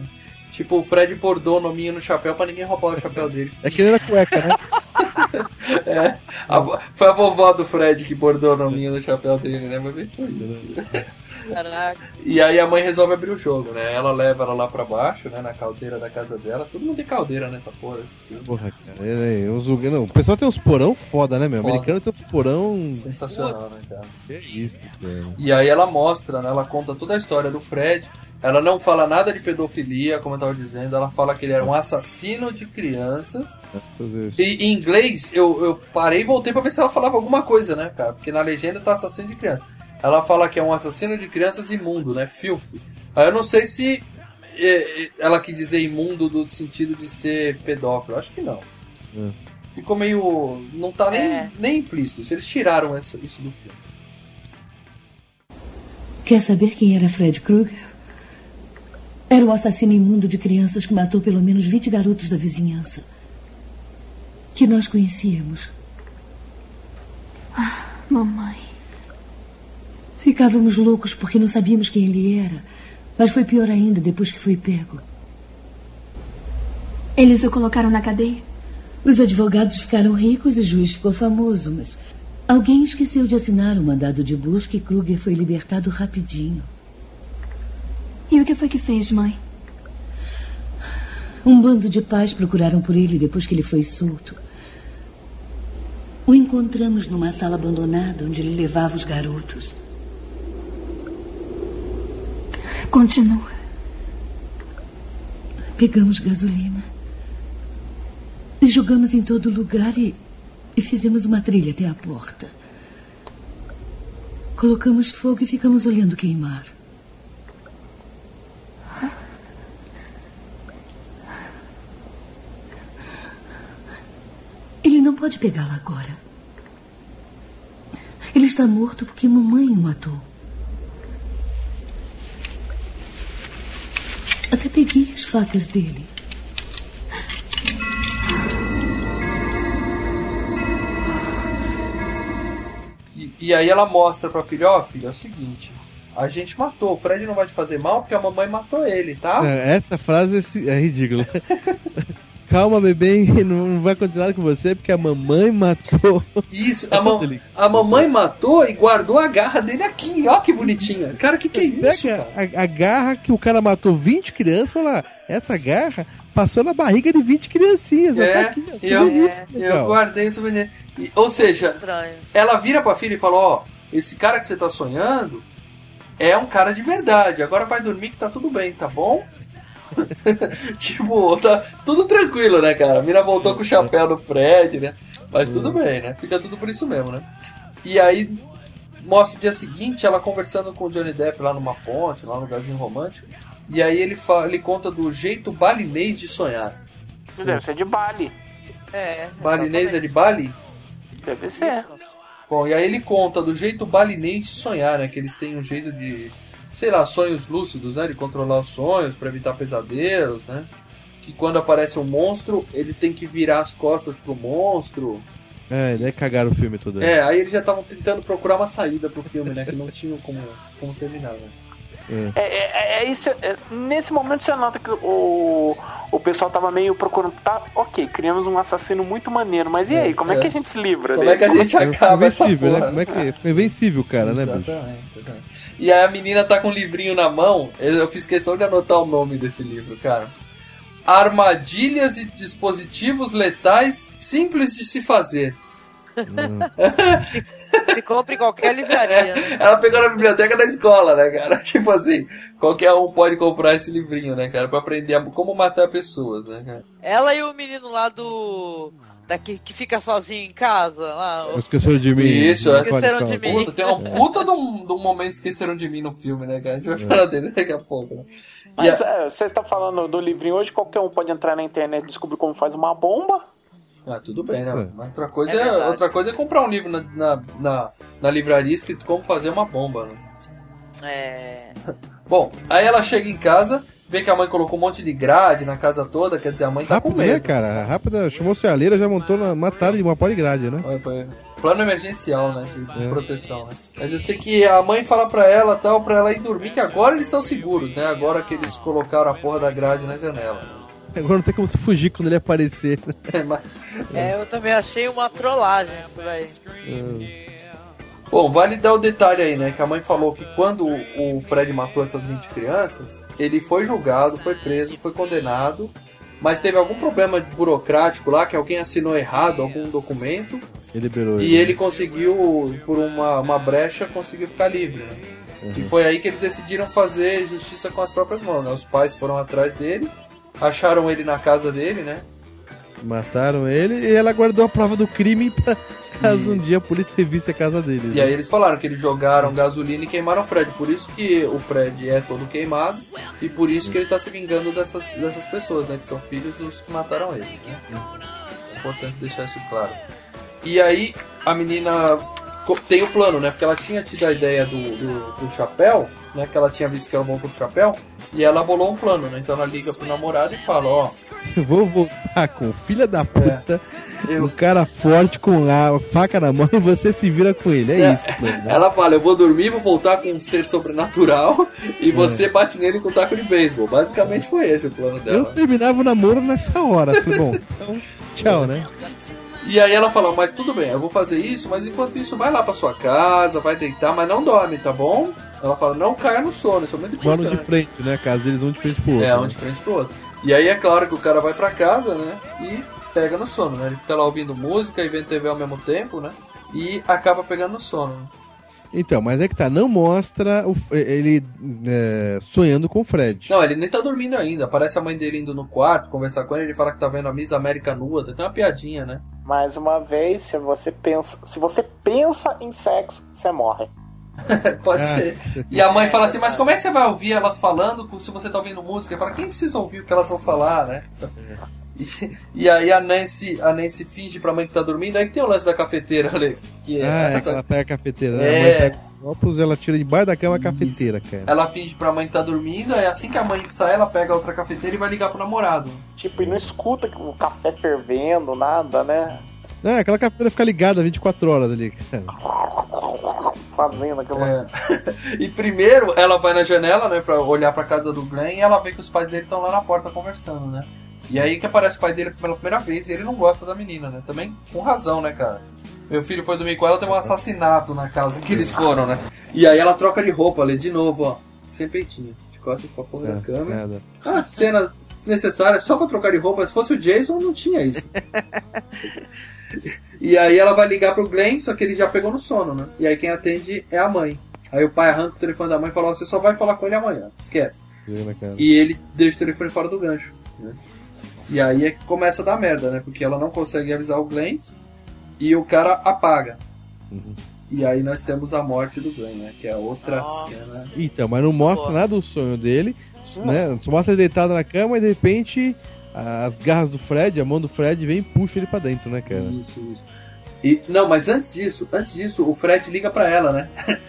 Tipo, o Fred bordou o nominho no chapéu pra ninguém roubar o chapéu dele. É que ele era cueca, né? É, a foi a vovó do Fred que bordou o nominho no chapéu dele, né? Mas bem foi isso. Caraca. E aí a mãe resolve abrir o jogo, né? Ela leva ela lá pra baixo, né? Na caldeira da casa dela. Todo mundo tem caldeira, né? Essa porra. Porra, cara. É, é, uns lugar- não, o pessoal tem uns porão foda, né, meu? O Foda. americano tem uns porão. Sensacional, né, cara? Que isso, cara. E aí ela mostra, né? Ela conta toda a história do Fred. Ela não fala nada de pedofilia, como eu tava dizendo. Ela fala que ele era um assassino de crianças. E em inglês, eu, eu parei e voltei pra ver se ela falava alguma coisa, né, cara? Porque na legenda tá assassino de criança. Ela fala que é um assassino de crianças imundo, né? Filthy. Aí eu não sei se é, é, ela quis dizer imundo do sentido de ser pedófilo. Acho que não. É. Ficou meio. Não tá nem, É. nem implícito. Se eles tiraram essa- isso do filme. Quer saber quem era Fred Krueger? Era um assassino imundo de crianças que matou pelo menos 20 garotos da vizinhança. Que nós conhecíamos. Mamãe. Ficávamos loucos porque não sabíamos quem ele era. Mas foi pior ainda depois que foi pego. Eles o colocaram na cadeia? Os advogados ficaram ricos e o juiz ficou famoso, mas alguém esqueceu de assinar o mandado de busca e Kruger foi libertado rapidinho. E o que foi que fez, mãe? Um bando de pais procuraram por ele depois que ele foi solto. O encontramos numa sala abandonada onde ele levava os garotos. Continua. Pegamos gasolina. E jogamos em todo lugar e, e fizemos uma trilha até a porta. Colocamos fogo e ficamos olhando queimar. Ele não pode pegá-la agora. Ele está morto porque mamãe o matou. Até peguei as facas dele. E, e aí ela mostra pra filha, ó filha, é o seguinte, a gente matou, o Fred não vai te fazer mal porque a mamãe matou ele, tá? É, Essa frase é é ridícula. Calma, bebê, não vai acontecer nada com você porque a mamãe matou. Isso, a, ma- a mamãe matou e guardou a garra dele aqui, ó que bonitinha. Cara, que que é isso? Pega a, a garra que o cara matou 20 crianças, fala, essa garra passou na barriga de 20 criancinhas. ó, tá É, aqui, e eu, souvenir, eu legal. guardei o souvenir. E- ou seja, Estranho. ela vira pra filha e fala, ó, esse cara que você tá sonhando é um cara de verdade. Agora vai dormir que tá tudo bem, tá bom? tipo, tá tudo tranquilo, né, cara? A mina voltou com o chapéu no Fred, né? Mas tudo bem, né? Fica tudo por isso mesmo, né? E aí mostra o dia seguinte ela conversando com o Johnny Depp lá numa ponte, lá num lugarzinho romântico. E aí ele, fala, ele conta do jeito balinês de sonhar. Deve ser de Bali. É. Balinês é de Bali? Deve ser. Bom, e aí ele conta do jeito balinês de sonhar, né? Que eles têm um jeito de, sei lá, sonhos lúcidos, né? De controlar os sonhos para evitar pesadelos, né? Que quando aparece um monstro, ele tem que virar as costas pro monstro. É, daí cagaram o filme todo. É, aí eles já estavam tentando procurar uma saída pro filme, né? Que não tinham como, como terminar, né? É, é, é isso, é- nesse momento você nota que o, o pessoal tava meio procurando. Tá, ok, criamos um assassino muito maneiro, mas e aí? Como é, É. que a gente se livra Como dele? é que a gente acaba essa Invencível, porra? né? Como é que é? Foi invencível, cara, né, bicho? Exatamente, exatamente. E aí a menina tá com um livrinho na mão. Eu fiz questão de anotar o nome desse livro, cara. Armadilhas e dispositivos letais simples de se fazer. Se compra em qualquer livraria. né? Ela pegou na biblioteca da escola, né, cara? Tipo assim, qualquer um pode comprar esse livrinho, né, cara? Pra aprender a- como matar pessoas, né, cara? Ela e o menino lá do. Daqui que fica sozinho em casa. Lá, o- Esqueceram de mim. Isso, é. Esqueceram de mim. Puta, tem uma puta de um, de um momento que esqueceram de mim no filme, né, cara? A gente vai falar dele daqui a pouco, né? Mas a- é, você está falando do livrinho hoje, qualquer um pode entrar na internet e descobrir como faz uma bomba. Ah, tudo bem, né? É. Mas outra coisa É é, outra coisa é comprar um livro na, na, na, na livraria escrito como fazer uma bomba, né? É. Bom, aí ela chega em casa, vê que a mãe colocou um monte de grade na casa toda, quer dizer, a mãe tá com Rápido, medo. né, cara? Rápido, chamou a cealeira, já montou na mataram de uma pó de grade, né? Foi, foi plano emergencial, né? De, de É. proteção, né? Mas eu sei que a mãe fala pra ela tal, pra ela ir dormir, que agora eles estão seguros, né? Agora que eles colocaram a porra da grade na janela. Agora não tem como se fugir quando ele aparecer. né? Mas- É, eu também achei uma trollagem isso daí. Bom, vale dar o detalhe aí, né? Que a mãe falou que quando o Fred matou essas 20 crianças, ele foi julgado, foi preso, foi condenado, mas teve algum problema burocrático lá, que alguém assinou errado algum documento, Ele liberou e ele conseguiu, por uma, uma brecha, conseguiu ficar livre. Né? E foi aí que eles decidiram fazer justiça com as próprias mãos. Né? Os pais foram atrás dele, acharam ele na casa dele, né? Mataram ele e ela guardou a prova do crime pra caso um dia a polícia revisse a casa dele. E aí eles falaram que eles jogaram gasolina e queimaram o Fred. Por isso que o Fred é todo queimado e por isso que ele tá se vingando dessas, dessas pessoas, né? Que são filhos dos que mataram ele. Né? É importante deixar isso claro. E aí a menina tem o plano, né? Porque ela tinha tido a ideia do, do, do chapéu, né? Que ela tinha visto que era bom pro chapéu. E ela bolou um plano, né? Então ela liga pro namorado e fala, ó, Vou voltar com filha da puta, Eu- um cara forte com a faca na mão e você se vira com ele. É, É, isso, mano. Ela fala, eu vou dormir, vou voltar com um ser sobrenatural e É. você bate nele com um taco de beisebol. Basicamente foi esse o plano Eu dela. terminava o namoro nessa hora. Falei, bom, então, tchau, né? E aí ela fala, mas tudo bem, eu vou fazer isso, mas enquanto isso, vai lá pra sua casa, vai deitar, mas não dorme, tá bom? Ela fala, não caia no sono, isso é muito importante. de frente, né? Caso eles vão de frente pro outro. É, né? um de frente pro outro. E aí é claro que o cara vai pra casa, né? E pega no sono, né? Ele fica lá ouvindo música e vendo TV ao mesmo tempo, né? E acaba pegando no sono. Então, mas é que tá, não mostra o- ele é, sonhando com o Fred. Não, ele nem tá dormindo ainda. Aparece a mãe dele indo no quarto conversar com ele. Ele fala que tá vendo a Miss América nua. Tem uma piadinha, né? Mais uma vez, se você pensa, se você pensa em sexo, você morre. Pode Ah. ser. E a mãe fala assim: Mas como é que você vai ouvir elas falando se você tá ouvindo música? Fala: Quem precisa ouvir o que elas vão falar, né? E, e aí a Nancy, a Nancy finge pra mãe que tá dormindo. Aí que tem o lance da cafeteira ali. Que é, Ah, é ela, que ela pega a cafeteira, né? É. A mãe pega os copos ela tira debaixo da cama a cafeteira, cara. ela finge pra mãe que tá dormindo. Aí assim que a mãe sai, ela pega outra cafeteira e vai ligar pro namorado. Tipo, e não escuta o café fervendo, nada, né? É, aquela cafeteira fica ligada 24 horas ali. Fazendo aquela. É. e primeiro ela vai na janela, né, pra olhar pra casa do Glenn e ela vê que os pais dele estão lá na porta conversando, né? E aí que aparece o pai dele pela primeira vez e ele não gosta da menina, né? Também com razão, né, cara? Meu filho foi dormir com ela, teve um assassinato na casa que eles foram, né? E aí ela troca de roupa ali de novo, ó. Sem peitinho. De costas pra porra da câmera. Nada. Ah, cena desnecessária, só pra trocar de roupa. Se fosse o Jason, não tinha isso. e aí ela vai ligar pro Glenn, só que ele já pegou no sono, né? E aí quem atende é a mãe. Aí o pai arranca o telefone da mãe e fala: "Ó, Você só vai falar com ele amanhã, esquece. Né? E ele deixa o telefone fora do gancho. né? E aí é que começa a dar merda, né? Porque ela não consegue avisar o Glenn e o cara apaga. E aí nós temos a morte do Glenn, né? Que é outra cena. Então, mas não mostra nada do sonho dele, né? Só mostra ele deitado na cama e de repente as garras do Fred, a mão do Fred vem e puxa ele pra dentro, né, cara? Isso, isso. E, não, mas antes disso, antes disso, o Fred liga pra ela, né?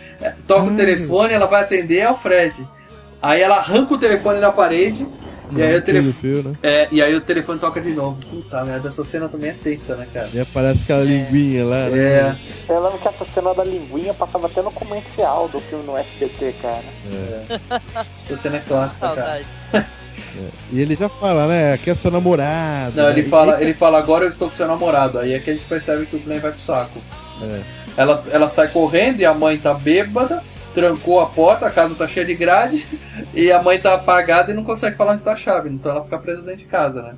Toca o Ah. telefone, ela vai atender, é o Fred. Aí ela arranca o telefone na parede, e aí o telefone. fio, né? É, e aí o telefone toca de novo. Puta merda, essa cena também é tensa, né, cara? E aparece aquela linguinha lá, né? É. Eu lembro que essa cena da linguinha passava até no comercial do filme no SBT, cara. Essa cena é clássica, cara. E ele já fala, né? Aqui é seu namorado. Não, né? ele fala, ele fala, agora eu estou com seu namorado. Aí é que a gente percebe que o Glenn vai pro saco. É. Ela, ela sai correndo e a mãe tá bêbada, trancou a porta, a casa tá cheia de grade, e a mãe tá apagada e não consegue falar onde tá a chave. Então ela fica presa dentro de casa, né?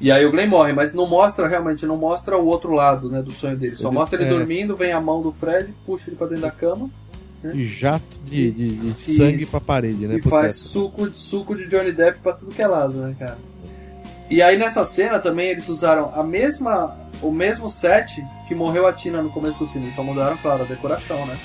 E aí o Glenn morre, mas não mostra realmente, não mostra o outro lado, né, do sonho dele. Só Ele- mostra ele é. dormindo, vem a mão do Fred, puxa ele pra dentro da cama E jato de, de- de sangue Isso. pra parede, né? e faz teto. suco, suco de Johnny Depp pra tudo que é lado, né, cara? E aí nessa cena também eles usaram a mesma, o mesmo set que morreu a Tina no começo do filme, só mudaram, claro, a decoração, né?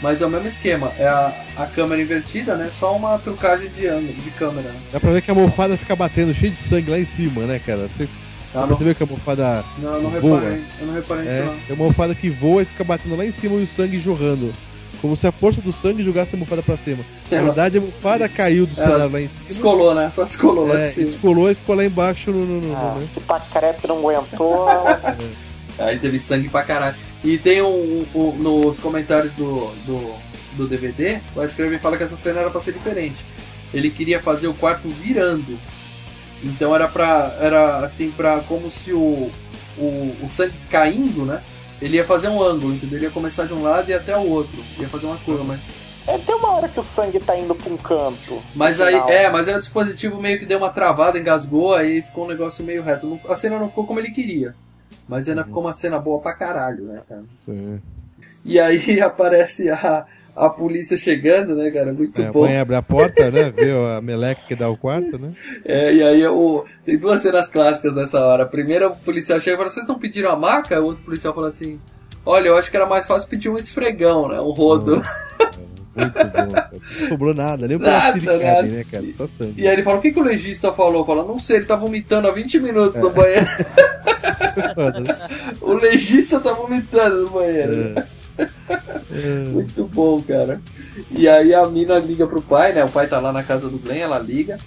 Mas é o mesmo esquema, é a, a câmera invertida, né? Só uma trucagem de ângulo, de câmera, né? Dá pra ver que a almofada fica batendo cheio de sangue lá em cima, né, cara? Você Ah, não. percebeu que a almofada Não, eu não voa? reparei, eu não reparei É, não. tem uma almofada que voa e fica batendo lá em cima e o sangue jorrando como se a força do sangue jogasse a almofada pra cima. Na verdade, a almofada caiu do Ela celular lá em cima. Descolou, né? Só descolou lá É, de cima. descolou e ficou lá embaixo no. no, no- Ah, no- né? o Pacrepe não aguentou. Aí teve sangue pra caralho. E tem um, um- nos comentários do, do, do DVD, o Wes Craven fala que essa cena era pra ser diferente. Ele queria fazer o quarto virando. Então era pra. Era assim, pra. como se o, o, o sangue caindo, né? Ele ia fazer um ângulo, entendeu? Ele ia começar de um lado e até o outro. Ia fazer uma curva, mas. É, tem uma hora que o sangue tá indo pra um canto. Mas aí, final. é, mas aí o dispositivo meio que deu uma travada, engasgou, aí ficou um negócio meio reto. A cena não ficou como ele queria. Mas ainda ficou uma cena boa pra caralho, né, cara? É. E aí aparece a, a polícia chegando, né, cara? Muito É, a bom. mãe abre a porta, né? Vê a meleca que dá o quarto, né? É, e aí o, tem duas cenas clássicas nessa hora. A primeira, o policial chega e fala: Vocês não pediram a maca? O outro policial fala assim: Olha, eu acho que era mais fácil pedir um esfregão, né? Um rodo. Muito bom, cara. Não sobrou nada, nem Nada, Siri nada. Karen, né, cara? Só sangue. E aí ele fala: O que, que o legista falou? Fala: Não sei, ele tá vomitando há 20 minutos É. no banheiro. O legista tá vomitando no banheiro. É. Muito bom, cara. E aí a mina liga pro pai, né? O pai tá lá na casa do Glenn, ela liga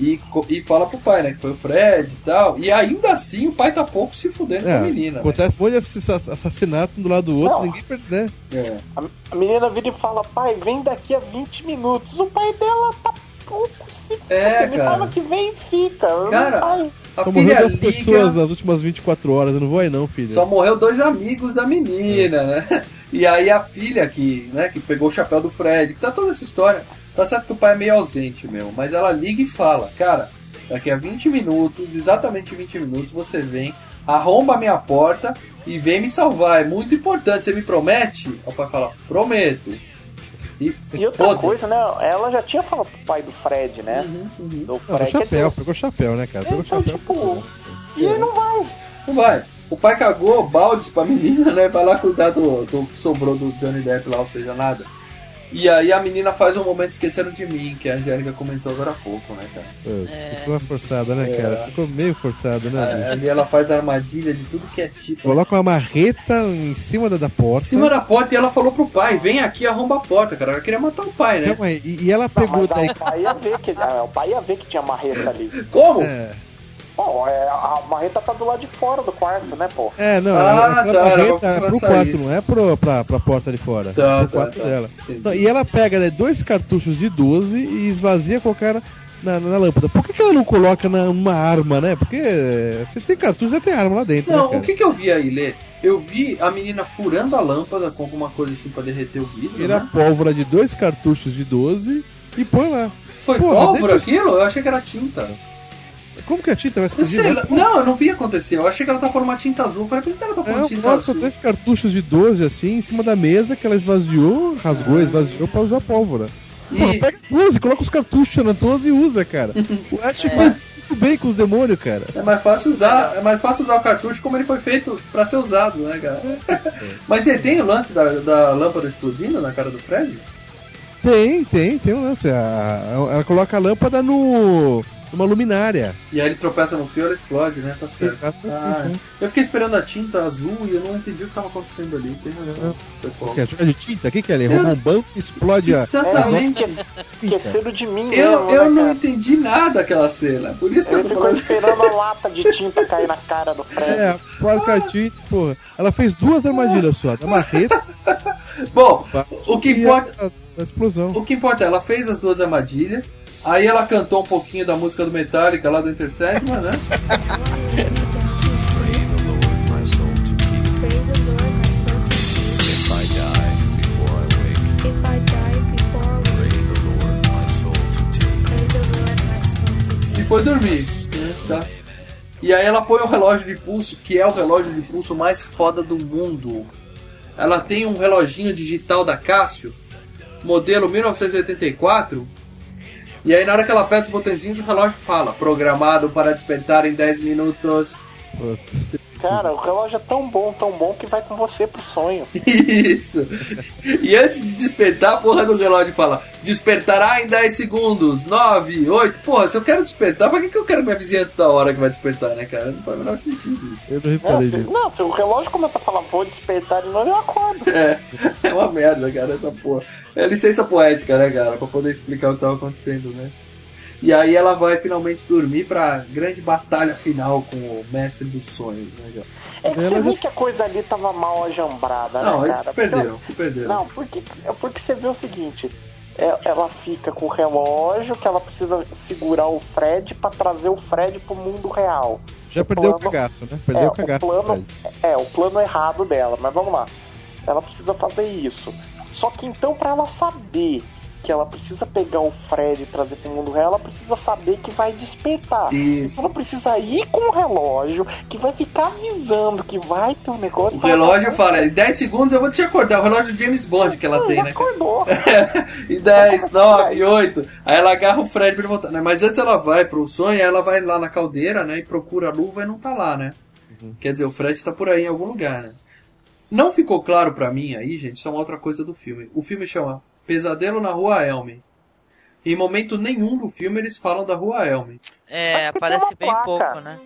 e, e fala pro pai, né? Que foi o Fred e tal. E ainda assim o pai tá pouco se fudendo com a É, menina. né? acontece um monte de assass- assassinato um do lado do outro, Não. ninguém perde, né? É. A, a menina vira e fala, pai, vem daqui a 20 minutos. O pai dela tá pouco se É, Ele cara. fala que vem e fica. Cara. A Só filha morreu duas liga, pessoas nas últimas 24 horas, eu não vou aí não, filho. só morreu dois amigos da menina, né? E aí a filha que, né, que pegou o chapéu do Fred, que tá toda essa história. Tá certo que o pai é meio ausente, meu, mas ela liga e fala, cara, daqui a 20 minutos, exatamente 20 minutos, você vem, arromba a minha porta e vem me salvar. É muito importante, você me promete? O pai fala, prometo. E, E outra coisa, né? Ela já tinha falado pro pai do Fred, né? Uhum, Do Não, o Fred. chapéu, pegou o chapéu, né, cara? Pegou o Então, chapéu. tipo, e ele não vai. Não vai. O pai cagou baldes pra menina, né? Vai lá cuidar do, do que sobrou do Johnny Depp lá, ou seja, nada. E aí a menina faz um momento esqueceram de mim, que a Angélica comentou agora há pouco, né, cara? Putz, Ficou uma forçada, né, É. cara? Ficou meio forçada, né? É, Ali ela faz armadilha de tudo que é tipo. Coloca uma marreta em cima da, da porta. Em cima da porta e ela falou pro pai, vem aqui e arromba a porta, cara. Ela queria matar o pai, né? Aí, e, e ela Não, pegou mas daí. o pai ia ver que, ah, o pai ia ver que tinha marreta ali. Como? É, Bom, é, a marreta tá do lado de fora do quarto, né, pô? é, não, Ah, tá, era marreta é pro quarto, isso. não é pro, pra, pra porta ali fora. Tá, é pro tá, quarto tá. dela. E ela pega né, dois cartuchos de 12 e esvazia cara na, na lâmpada. Por que, que ela não coloca na, uma arma, né? Porque você tem cartucho, já tem arma lá dentro, né, Não, cara? o que que eu vi aí, Lê? Eu vi a menina furando a lâmpada com alguma coisa assim pra derreter o vidro, Tira a né? pólvora de dois cartuchos de 12 e põe lá. Foi Porra, pólvora deixa- aquilo? Eu achei que era tinta. Como que a tinta vai explodir? sei né? lá. Não, eu não vi acontecer. Eu achei que ela tá pondo uma tinta azul. Eu falei, por que ela tá É, pondo eu tinta azul? dois cartuchos de 12 assim em cima da mesa que ela esvaziou, rasgou, esvaziou pra usar pólvora. E- Porra, pega 12, coloca os cartuchos na 12 e usa, cara. O Ash faz muito bem com os demônios, cara. É mais fácil usar, é mais fácil usar o cartucho como ele foi feito pra ser usado, né, cara? Mas ele tem o lance da, da lâmpada explodindo na cara do Fred? Tem, tem, tem um lance. Ela coloca a lâmpada no. Numa luminária. E aí ele tropeça no fio e ela explode, né? Tá certo. Exatamente. Ah, eu fiquei esperando a tinta azul e eu não entendi o que tava acontecendo ali. Tem razão. Foi pouco. Quer jogar de tinta? O que, que é ali? Rouba um banco e explode a. Exatamente. É, esque- esqueceram de mim Eu, mesmo, eu né, não cara? entendi nada daquela cena. Por isso que eu Ele tô ficou falando. esperando a lata de tinta cair na cara do Fred. É, a porca tinta, porra. Ela fez duas armadilhas só. Da marreta Bom, o que importa. a, a explosão. O que importa é, ela fez as duas armadilhas, aí ela cantou um pouquinho da música do Metallica lá do Enter Sandman, né? E foi dormir, né? Tá? E aí ela põe o relógio de pulso, que é o relógio de pulso mais foda do mundo. Ela tem um reloginho digital da Casio, modelo 1984. E aí na hora que ela aperta os botõezinhos, o relógio fala, programado para despertar em 10 minutos. Cara, o relógio é tão bom, tão bom que vai com você pro sonho. Isso. E antes de despertar, a porra do relógio fala: despertará em 10 segundos, 9, 8. Porra, se eu quero despertar, pra que, que eu quero me avisar antes da hora que vai despertar, né, cara? Não faz o menor sentido isso. Eu não reparei se, nisso. não, se o relógio começa a falar, vou despertar de novo, eu acordo. É, é uma merda, cara, essa porra. É licença poética, né, cara? Pra poder explicar o que tava acontecendo, né? E aí ela vai finalmente dormir pra grande batalha final com o mestre dos sonhos, né? É que você vê que a coisa ali tava mal ajambrada, Não, né, eles cara? se perderam, Porque- se perderam. Não, porque, é porque você vê o seguinte. é- Ela fica com o relógio que ela precisa segurar o Fred pra trazer o Fred pro mundo real. Já perdeu o plano- cagaço, né? Perdeu é, o cagaço. plano, é, o plano errado dela, mas vamos lá. Ela precisa fazer isso. Só que então, pra ela saber que ela precisa pegar o Fred e trazer pro mundo real, ela precisa saber que vai despertar. Isso. Ela precisa ir com o relógio, que vai ficar avisando que vai ter um negócio. O relógio fala, em 10 segundos eu vou te acordar. O relógio do James Bond que ela tem, né? Acordou. e 10, 9, 8. Aí ela agarra o Fred pra ele voltar. né? Mas antes ela vai pro sonho, aí ela vai lá na caldeira, né? E procura a luva e não tá lá, né? Quer dizer, o Fred tá por aí em algum lugar, né? Não ficou claro pra mim aí, gente, isso é uma outra coisa do filme. O filme chama Pesadelo na Rua Elm. Em momento nenhum do filme eles falam da Rua Elm. É, aparece bem uma pouco, placa. né?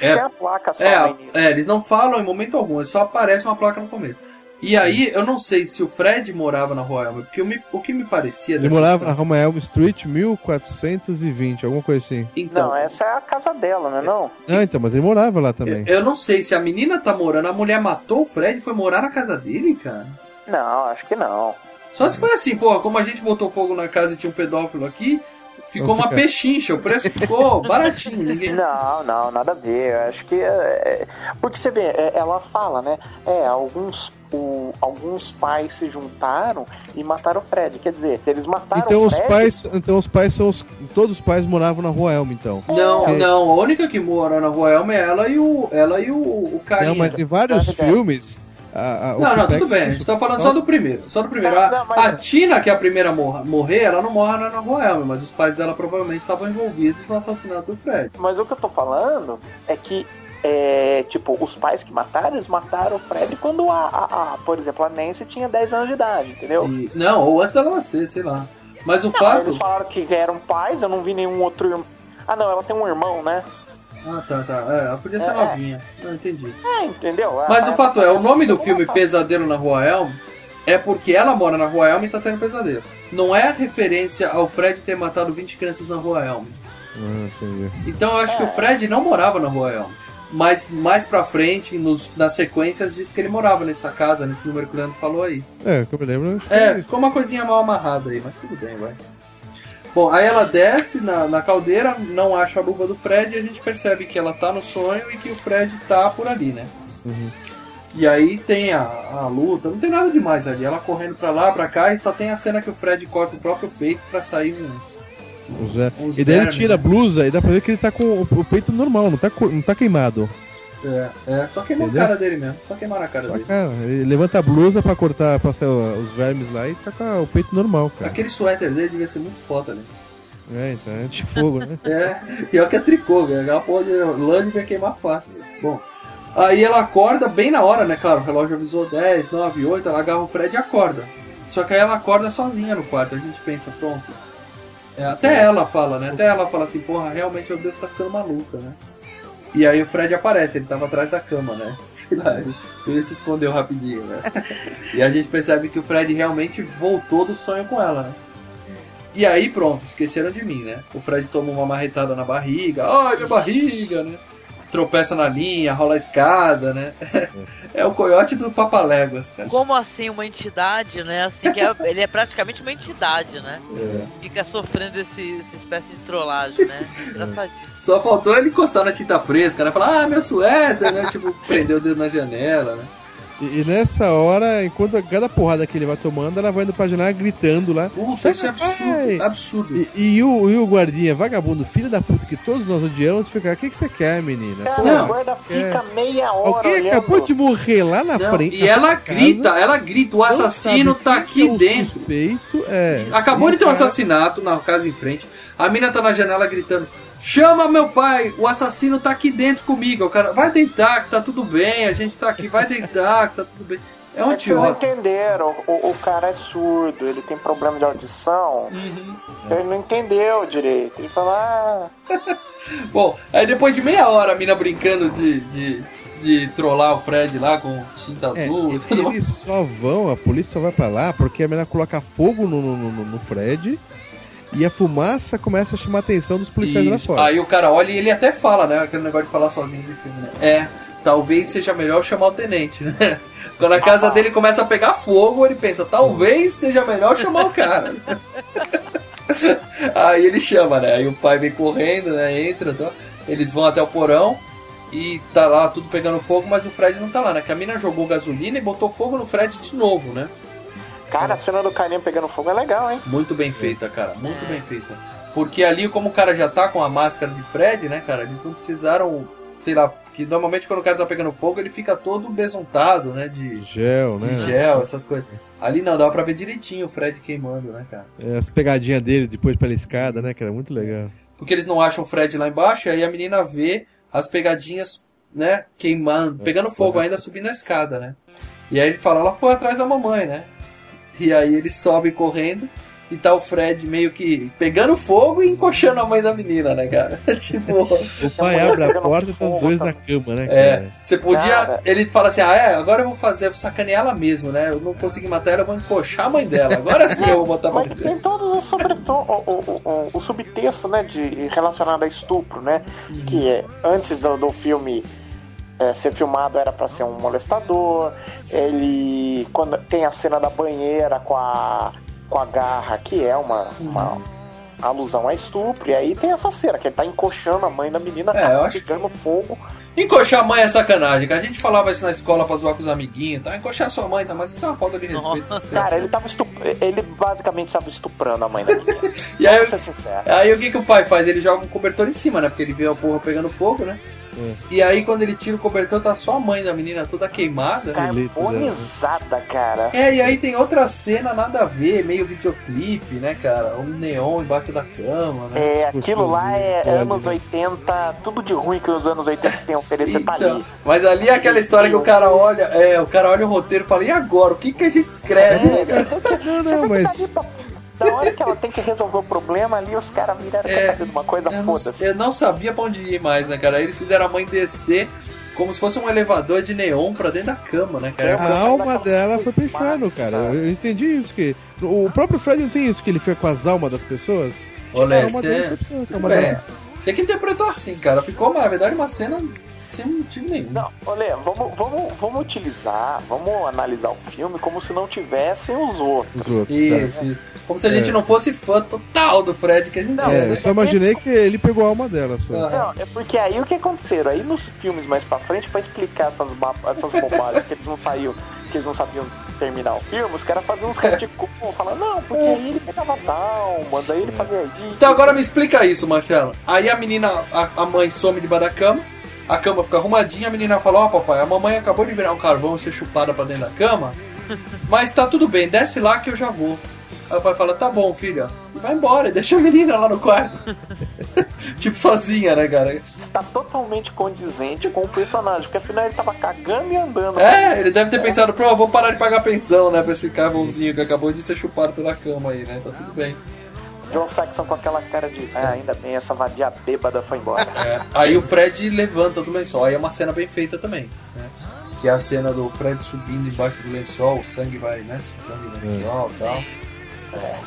É, Tem a placa só é, no a- início. é, eles não falam em momento algum, só aparece uma placa no começo. E aí, eu não sei se o Fred morava na Rua Elm, porque o, me- o que me parecia Ele morava na história- Roma Elm Street 1420, alguma coisa assim. Então, Não, essa é a casa dela, não é não? Ah, então, mas ele morava lá também. eu não sei se a menina tá morando, a mulher matou o Fred e foi morar na casa dele, cara. Não, acho que não. Só se foi assim, porra, como a gente botou fogo na casa e tinha um pedófilo aqui, ficou uma pechincha, o preço ficou baratinho, ninguém... Não, não, nada a ver. Eu Acho que. é- é- Porque você vê, é- ela fala, né? É, alguns, o- alguns pais se juntaram e mataram o Fred. Quer dizer, eles mataram Então o os Fred. pais, então os pais são os, todos os pais moravam na Rua Elm, então. Não, É. não, a única que mora na Rua Elma é ela e o, ela e o, o carinha. Não, mas em vários filmes. A- a- o Não, não, tudo bem. A gente tá falando só do primeiro. Só do primeiro. A, a Tina, que é a primeira a morra- morrer, ela não morre na Rua Elma, mas os pais dela provavelmente estavam envolvidos no assassinato do Fred. Mas o que eu tô falando é que. É, tipo, os pais que mataram, eles mataram o Fred quando a, a- a- por exemplo, a Nancy tinha 10 anos de idade, entendeu? E- não, ou antes dela nascer, sei lá. Mas o Não, fato. Eles falaram que eram pais, eu não vi nenhum outro irmão. Ah, não, ela tem um irmão, né? Ah, tá, tá. É, ela podia ser É. novinha. Não entendi. É, entendeu? Mas A- o fato é, o nome do filme Pesadelo na Rua Elm é porque ela mora na Rua Elm e tá tendo pesadelo. Não é referência ao Fred ter matado 20 crianças na Rua Elm. Ah, entendi. Então eu acho que o Fred não morava na Rua Elm. Mas mais pra frente, nos, nas sequências, diz que ele morava nessa casa, nesse número que o Leandro falou aí. É, que eu me lembro. acho que É, ficou uma coisinha mal amarrada aí, mas tudo bem, vai. Bom, aí ela desce na, na caldeira, não acha a luva do Fred e a gente percebe que ela tá no sonho e que o Fred tá por ali, né? Uhum. E aí tem a, a luta, não tem nada demais ali. Ela correndo pra lá, pra cá e só tem a cena que o Fred corta o próprio peito pra sair uns. Os, é. Uns E daí ele tira a né? blusa e dá pra ver que ele tá com o, o peito normal, não tá, não tá queimado. É, é, só queimou Entendeu? a cara dele mesmo. Só queimaram a cara Só, dele. cara, ele levanta a blusa pra cortar, pra sair os vermes lá e tá com o peito normal, cara. Aquele suéter dele devia ser muito foda, né? É, então é de fogo, né? É, pior que é tricô, cara. Aquela porra de lã devia queimar fácil. Bom, aí ela acorda bem na hora, né? Claro, o relógio avisou 10, 9, 8, ela agarra o Fred e acorda. Só que aí ela acorda sozinha no quarto, a gente pensa, pronto. É, até ela fala, né? Até ela fala assim, porra, realmente eu devo estar ficando maluca, né? E aí o Fred aparece, ele tava atrás da cama, né? Sei lá, ele, se escondeu rapidinho, né? E a gente percebe que o Fred realmente voltou do sonho com ela, né? E aí pronto, esqueceram de mim, né? O Fred toma uma marretada na barriga, ai minha barriga, né? Tropeça na linha, rola a escada, né? É o coiote do Papaléguas, cara. Como assim uma entidade, né? Assim que é- ele é praticamente uma entidade, né? É. Fica sofrendo esse, essa espécie de trollagem, né? Engraçadíssimo. Só faltou ele encostar na tinta fresca, né? Falar, ah, meu suéter, né? Tipo, prender o dedo na janela, né? E, e nessa hora, enquanto a- cada porrada que ele vai tomando, ela vai indo pra janela gritando lá. Puta, isso é absurdo, absurdo. E, e o, e o guardinha, vagabundo, filho da puta que todos nós odiamos, fica, o que, que você quer, menina? Cara, Pô, o guarda fica é. meia hora Alguém olhando. acabou de morrer lá na Não, frente. e na ela sua casa, grita, ela grita, o não assassino tá aqui é dentro. Suspeito, é. Acabou E de ter um assassinato na casa em frente. A mina tá na janela gritando: chama meu pai, o assassino tá aqui dentro comigo. O cara, vai deitar, que tá tudo bem, a gente tá aqui, vai deitar, que tá tudo bem. É um que vocês não idiota. entenderam. O, o cara é surdo, ele tem problema de audição. Uhum. Então ele não entendeu direito. Ele fala, ah, Bom, aí depois de meia hora a mina brincando de, de, de trollar o Fred lá com tinta É, azul e tudo mais. eles só vão, a polícia só vai pra lá porque a menina coloca fogo no, no, no- no Fred e a fumaça começa a chamar a atenção dos policiais lá Isso. fora. Aí o cara olha e ele até fala, né? Aquele negócio de falar sozinho de filme, né? É, talvez seja melhor chamar o tenente, né? Quando a casa dele começa a pegar fogo, ele pensa, talvez seja melhor chamar o cara. Aí ele chama, né? Aí o pai vem correndo, né? Entra, tá? eles vão até o porão e tá lá tudo pegando fogo, mas o Fred não tá lá, né? Que a mina jogou gasolina e botou fogo no Fred de novo, né? Cara, a cena do carinha pegando fogo é legal, hein? Muito bem feita, cara. Muito bem feita. Porque ali, como o cara já tá com a máscara de Fred, né, cara, eles não precisaram, sei lá, que normalmente quando o cara tá pegando fogo, ele fica todo besuntado, né, de, Gel, né? de gel, essas coisas. Ali não, dá pra ver direitinho o Fred queimando, né, cara. É, As pegadinhas dele depois pela escada, né? Que era muito legal. Porque eles não acham o Fred lá embaixo, e aí a menina vê as pegadinhas, né, queimando, pegando fogo ainda, subindo a escada, né. E aí ele fala, ela foi atrás da mamãe, né. E aí ele sobe correndo e tá o Fred meio que pegando fogo e encoxando a mãe da menina, né, cara? tipo. O pai abre a porta e tá os dois na cama, né? É, cara? você podia. Cara. Ele fala assim: ah, é, agora eu vou fazer, eu vou sacanear ela mesmo, né? Eu não consegui matar ela, eu vou encoxar a mãe dela. Agora sim eu vou botar pra Mas tem todo o, o, o, o, o subtexto, né, de, relacionado a estupro, né? Uhum. Que é, antes do, do filme é, ser filmado era pra ser um molestador. Ele. Quando tem a cena da banheira com a, com a garra, que é uma, uma alusão a estupro. E aí tem essa cena, que ele tá encoxando a mãe da menina, É, acho- pegando fogo. Encoxar a mãe é sacanagem, que a gente falava isso na escola pra zoar com os amiguinhos, tá? Encoxar sua mãe, tá? Mas isso é uma falta de respeito. as Cara, ele tava estup... ele basicamente estava estuprando a mãe da menina. E aí, ser sinceros. aí o que, que o pai faz? Ele joga um cobertor em cima, né? Porque ele vê a porra pegando fogo, né? E aí quando ele tira o cobertor, tá só a mãe da menina toda queimada. Carbonizada, cara. É, e aí tem outra cena nada a ver, meio videoclipe, né, cara? Um neon embaixo da cama, né? É, aquilo lá é anos 80, tudo de ruim que os anos 80 têm a oferecer tá Então, ali. mas ali é aquela história que o cara olha, é, o cara olha o roteiro e fala, e agora? O que, que a gente escreve? né, cara? Não, não, mas. Da hora que ela tem que resolver o problema ali, os caras viraram É, saber de uma coisa, Eu não, foda-se. eu não sabia pra onde ir mais, né, cara? Aí eles fizeram a mãe descer como se fosse um elevador de neon pra dentro da cama, né, cara? A alma dela foi pro inferno, cara. Eu entendi isso. que O próprio Fred não tem isso, que ele fica com as almas das pessoas? Olha, você é... pra Você que interpretou assim, cara. Ficou, na verdade, uma cena sem motivo nenhum. Não, olha, vamos, vamos, vamos utilizar, vamos analisar o filme como se não tivessem os outros. Os outros, Isso, tá? isso. Como se a gente É. não fosse fã total do Fred, que a gente É, eu só imaginei que ele pegou a alma dela só. Não, é porque aí o que aconteceram? Aí nos filmes mais pra frente, pra explicar essas, essas bobagens que eles não saíam, que eles não sabiam terminar o filme, os caras faziam uns retcon, falando, não, porque aí ele pegava as almas, aí ele fazia isso. Então agora me explica isso, Marcelo. Aí a menina, a, a mãe some debaixo da cama, a cama fica arrumadinha, a menina fala, ó papai, a mamãe acabou de virar um carvão e ser chupada pra dentro da cama, mas tá tudo bem, desce lá que eu já vou. Aí o pai fala, tá bom, filha, vai embora, deixa a menina lá no quarto. tipo, sozinha, né, cara? Está totalmente condizente com o personagem, porque afinal ele tava cagando e andando. É, ele deve ter pensado, pô, vou parar de pagar pensão, né, pra esse carvãozinho que acabou de ser chupado pela cama aí, né, tá tudo bem. John Saxon com aquela cara de, ah, ainda bem, essa vadia bêbada foi embora. É, aí o Fred levanta do lençol. Aí é uma cena bem feita também. Né? Que é a cena do Fred subindo embaixo do lençol, o sangue vai, né? Sangue no lençol e tal.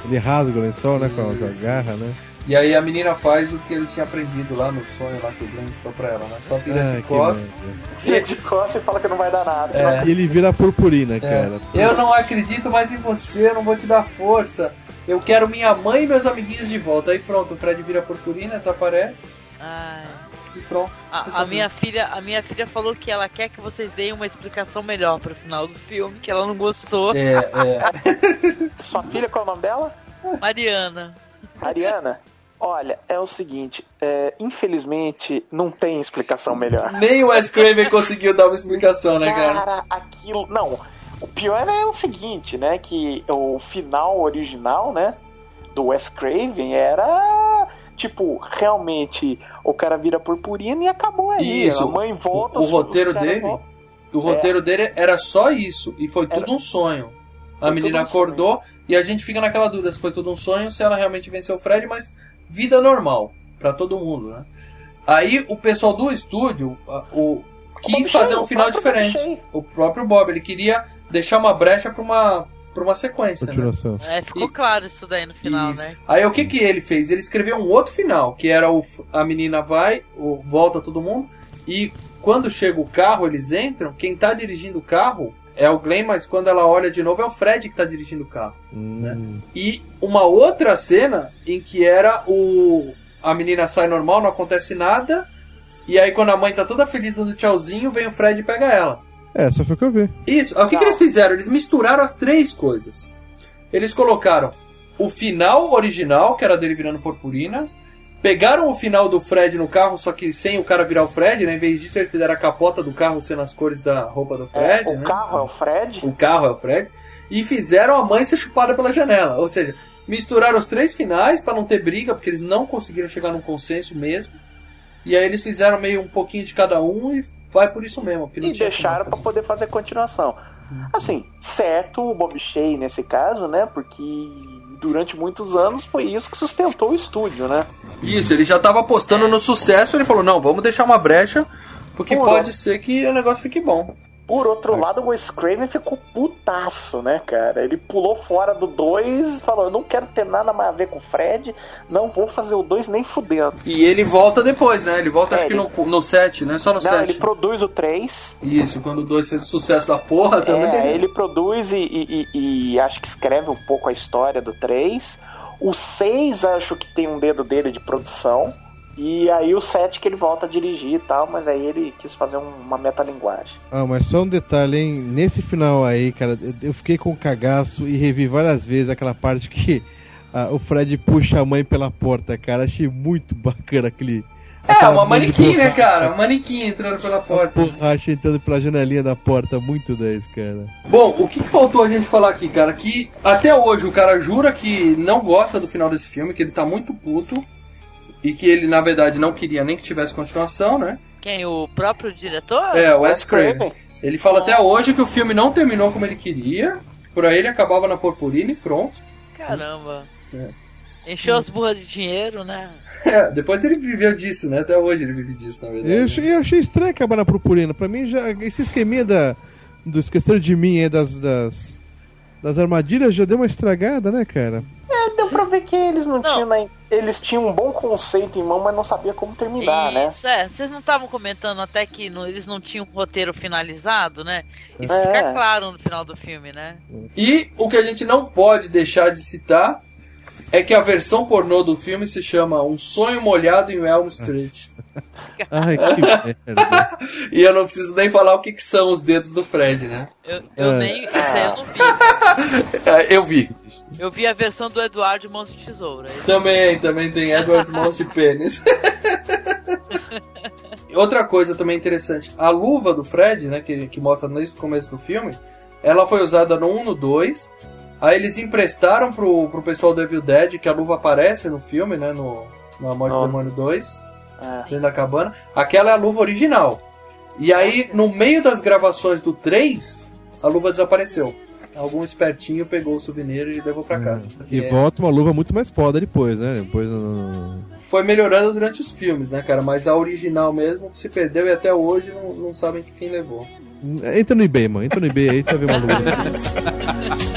Ele rasga o lençol, né? Com a, com a garra, né? E aí a menina faz o que ele tinha aprendido lá no sonho lá que o Glenn ensinou pra ela, né? Só vira Ah, de que costas. Vira de costas e fala que não vai dar nada. É. E ele vira purpurina, É. cara. Eu não acredito mais em você, eu não vou te dar força. Eu quero minha mãe e meus amiguinhos de volta. Aí pronto, o Fred vira purpurina, desaparece Ai. e pronto. A, a minha filha, a minha filha falou que ela quer que vocês deem uma explicação melhor pro final do filme, que ela não gostou. É, é. Sua filha, qual é o nome dela? Mariana. Ariana? Olha, é o seguinte, é, infelizmente não tem explicação melhor. Nem o Wes Craven conseguiu dar uma explicação, né, cara? Cara, aquilo. Não. O pior é o seguinte, né? Que o final original, né? Do Wes Craven era. tipo, realmente o cara vira purpurina e acabou aí. Isso. A mãe volta, o, o roteiro dele, voltam. o roteiro dele era só isso e foi tudo um sonho. A Foi menina um sonho. acordou e a gente fica naquela dúvida se foi tudo um sonho, se ela realmente venceu o Fred, mas vida normal pra todo mundo, né? Aí o pessoal do estúdio, o quis Bob fazer um final Bob diferente. O próprio Bob, ele queria deixar uma brecha pra uma para uma sequência, né? É, ficou claro isso daí no final, Isso. né? Aí o que que ele fez? Ele escreveu um outro final, que era o, a menina vai, o, volta todo mundo, e quando chega o carro, eles entram, quem tá dirigindo o carro é o Glenn, mas quando ela olha de novo é o Fred que tá dirigindo o carro. Hum. E uma outra cena em que era o a menina sai normal, não acontece nada, e aí quando a mãe tá toda feliz dando tchauzinho, vem o Fred e pega ela. É, só foi o que eu vi. Isso. O que, que eles fizeram? Eles misturaram as três coisas. Eles colocaram o final original, que era dele virando purpurina. Pegaram o final do Fred no carro, só que sem o cara virar o Fred, né? Em vez disso, eles fizeram a capota do carro sendo as cores da roupa do Fred. É, o né? carro é o Fred. O carro é o Fred. E fizeram a mãe ser chupada pela janela. Ou seja, misturaram os três finais para não ter briga, porque eles não conseguiram chegar num consenso mesmo. E aí eles fizeram meio um pouquinho de cada um e vai por isso mesmo. E tinha deixaram pra poder fazer continuação. Assim, certo o Bob Shea nesse caso, né? Porque durante muitos anos foi isso que sustentou o estúdio, né? Isso, ele já tava apostando no sucesso, ele falou, não, vamos deixar uma brecha, porque Pô, pode ser que o negócio fique bom. Por outro lado, o Wes Craven ficou putaço, né, cara? Ele pulou fora do 2 e falou: Eu não quero ter nada mais a ver com o Fred, não vou fazer o 2 nem fudendo. E ele volta depois, né? Ele volta É, acho que ele- no, no 7, né? Só no não, 7. ele produz o 3. Isso, quando o 2 fez o sucesso da porra também. É, ele produz e, e- e- e acho que escreve um pouco a história do 3. O 6 acho que tem um dedo dele de produção. E aí o 7 que ele volta a dirigir e tal, mas aí ele quis fazer um- uma metalinguagem. Ah, mas só um detalhe, hein? Nesse final aí, cara, eu- fiquei com cagaço e revi várias vezes aquela parte que ah, o Fred puxa a mãe pela porta, cara. Achei muito bacana aquele. É, uma manequim, né, cara? Uma manequim entrando pela porta. Borracha entrando pela janelinha da porta, muito 10, cara. Bom, o que que faltou a gente falar aqui, cara? Que até hoje o cara jura que não gosta do final desse filme, que ele tá muito puto. E que ele, na verdade, não queria nem que tivesse continuação, né? Quem? O próprio diretor? É, o Wes Craven. Ele fala até hoje que o filme não terminou como ele queria. Por aí ele acabava na purpurina e pronto. Caramba. É. Encheu as burras de dinheiro, né? É, depois ele viveu disso, né? Até hoje ele vive disso, na verdade. Eu achei, eu achei estranho acabar na purpurina. Pra mim, já, esse esqueminha da, do Esqueceram de Mim aí, das, das, das armadilhas já deu uma estragada, né, cara? É, deu pra ver que eles não, tinham. né, Eles tinham um bom conceito em mão, mas não sabia como terminar, né? Isso, é. Vocês não estavam comentando até que no- eles não tinham um roteiro finalizado, né? Isso É. fica claro no final do filme, né? E o que a gente não pode deixar de citar é que a versão pornô do filme se chama Um Sonho Molhado em Elm Street. Ai, que merda. E eu não preciso nem falar o que, que são os dedos do Fred, né? Eu, eu É. nem. Isso eu não vi. É, Eu vi. Eu vi a versão do Eduardo Mãos de Tesoura. Também, também tem Edward Mãos de Pênis. Outra coisa também interessante, a luva do Fred, né, que, que mostra desde o começo do filme, ela foi usada no 1 e no 2. Aí eles emprestaram pro, pro pessoal do Evil Dead, que a luva aparece no filme, né, no, no A Morte do Oh. Demônio 2, dentro da cabana. Aquela é a luva original. E aí, no meio das gravações do 3, a luva desapareceu. Algum espertinho pegou o souvenir e levou pra casa. E É. volta uma luva muito mais foda depois, né? Depois no... foi melhorando durante os filmes, né, cara? Mas a original mesmo se perdeu e até hoje não, não sabem que fim levou. Entra no eBay, mano. Entra no eBay aí, você vai ver uma luva.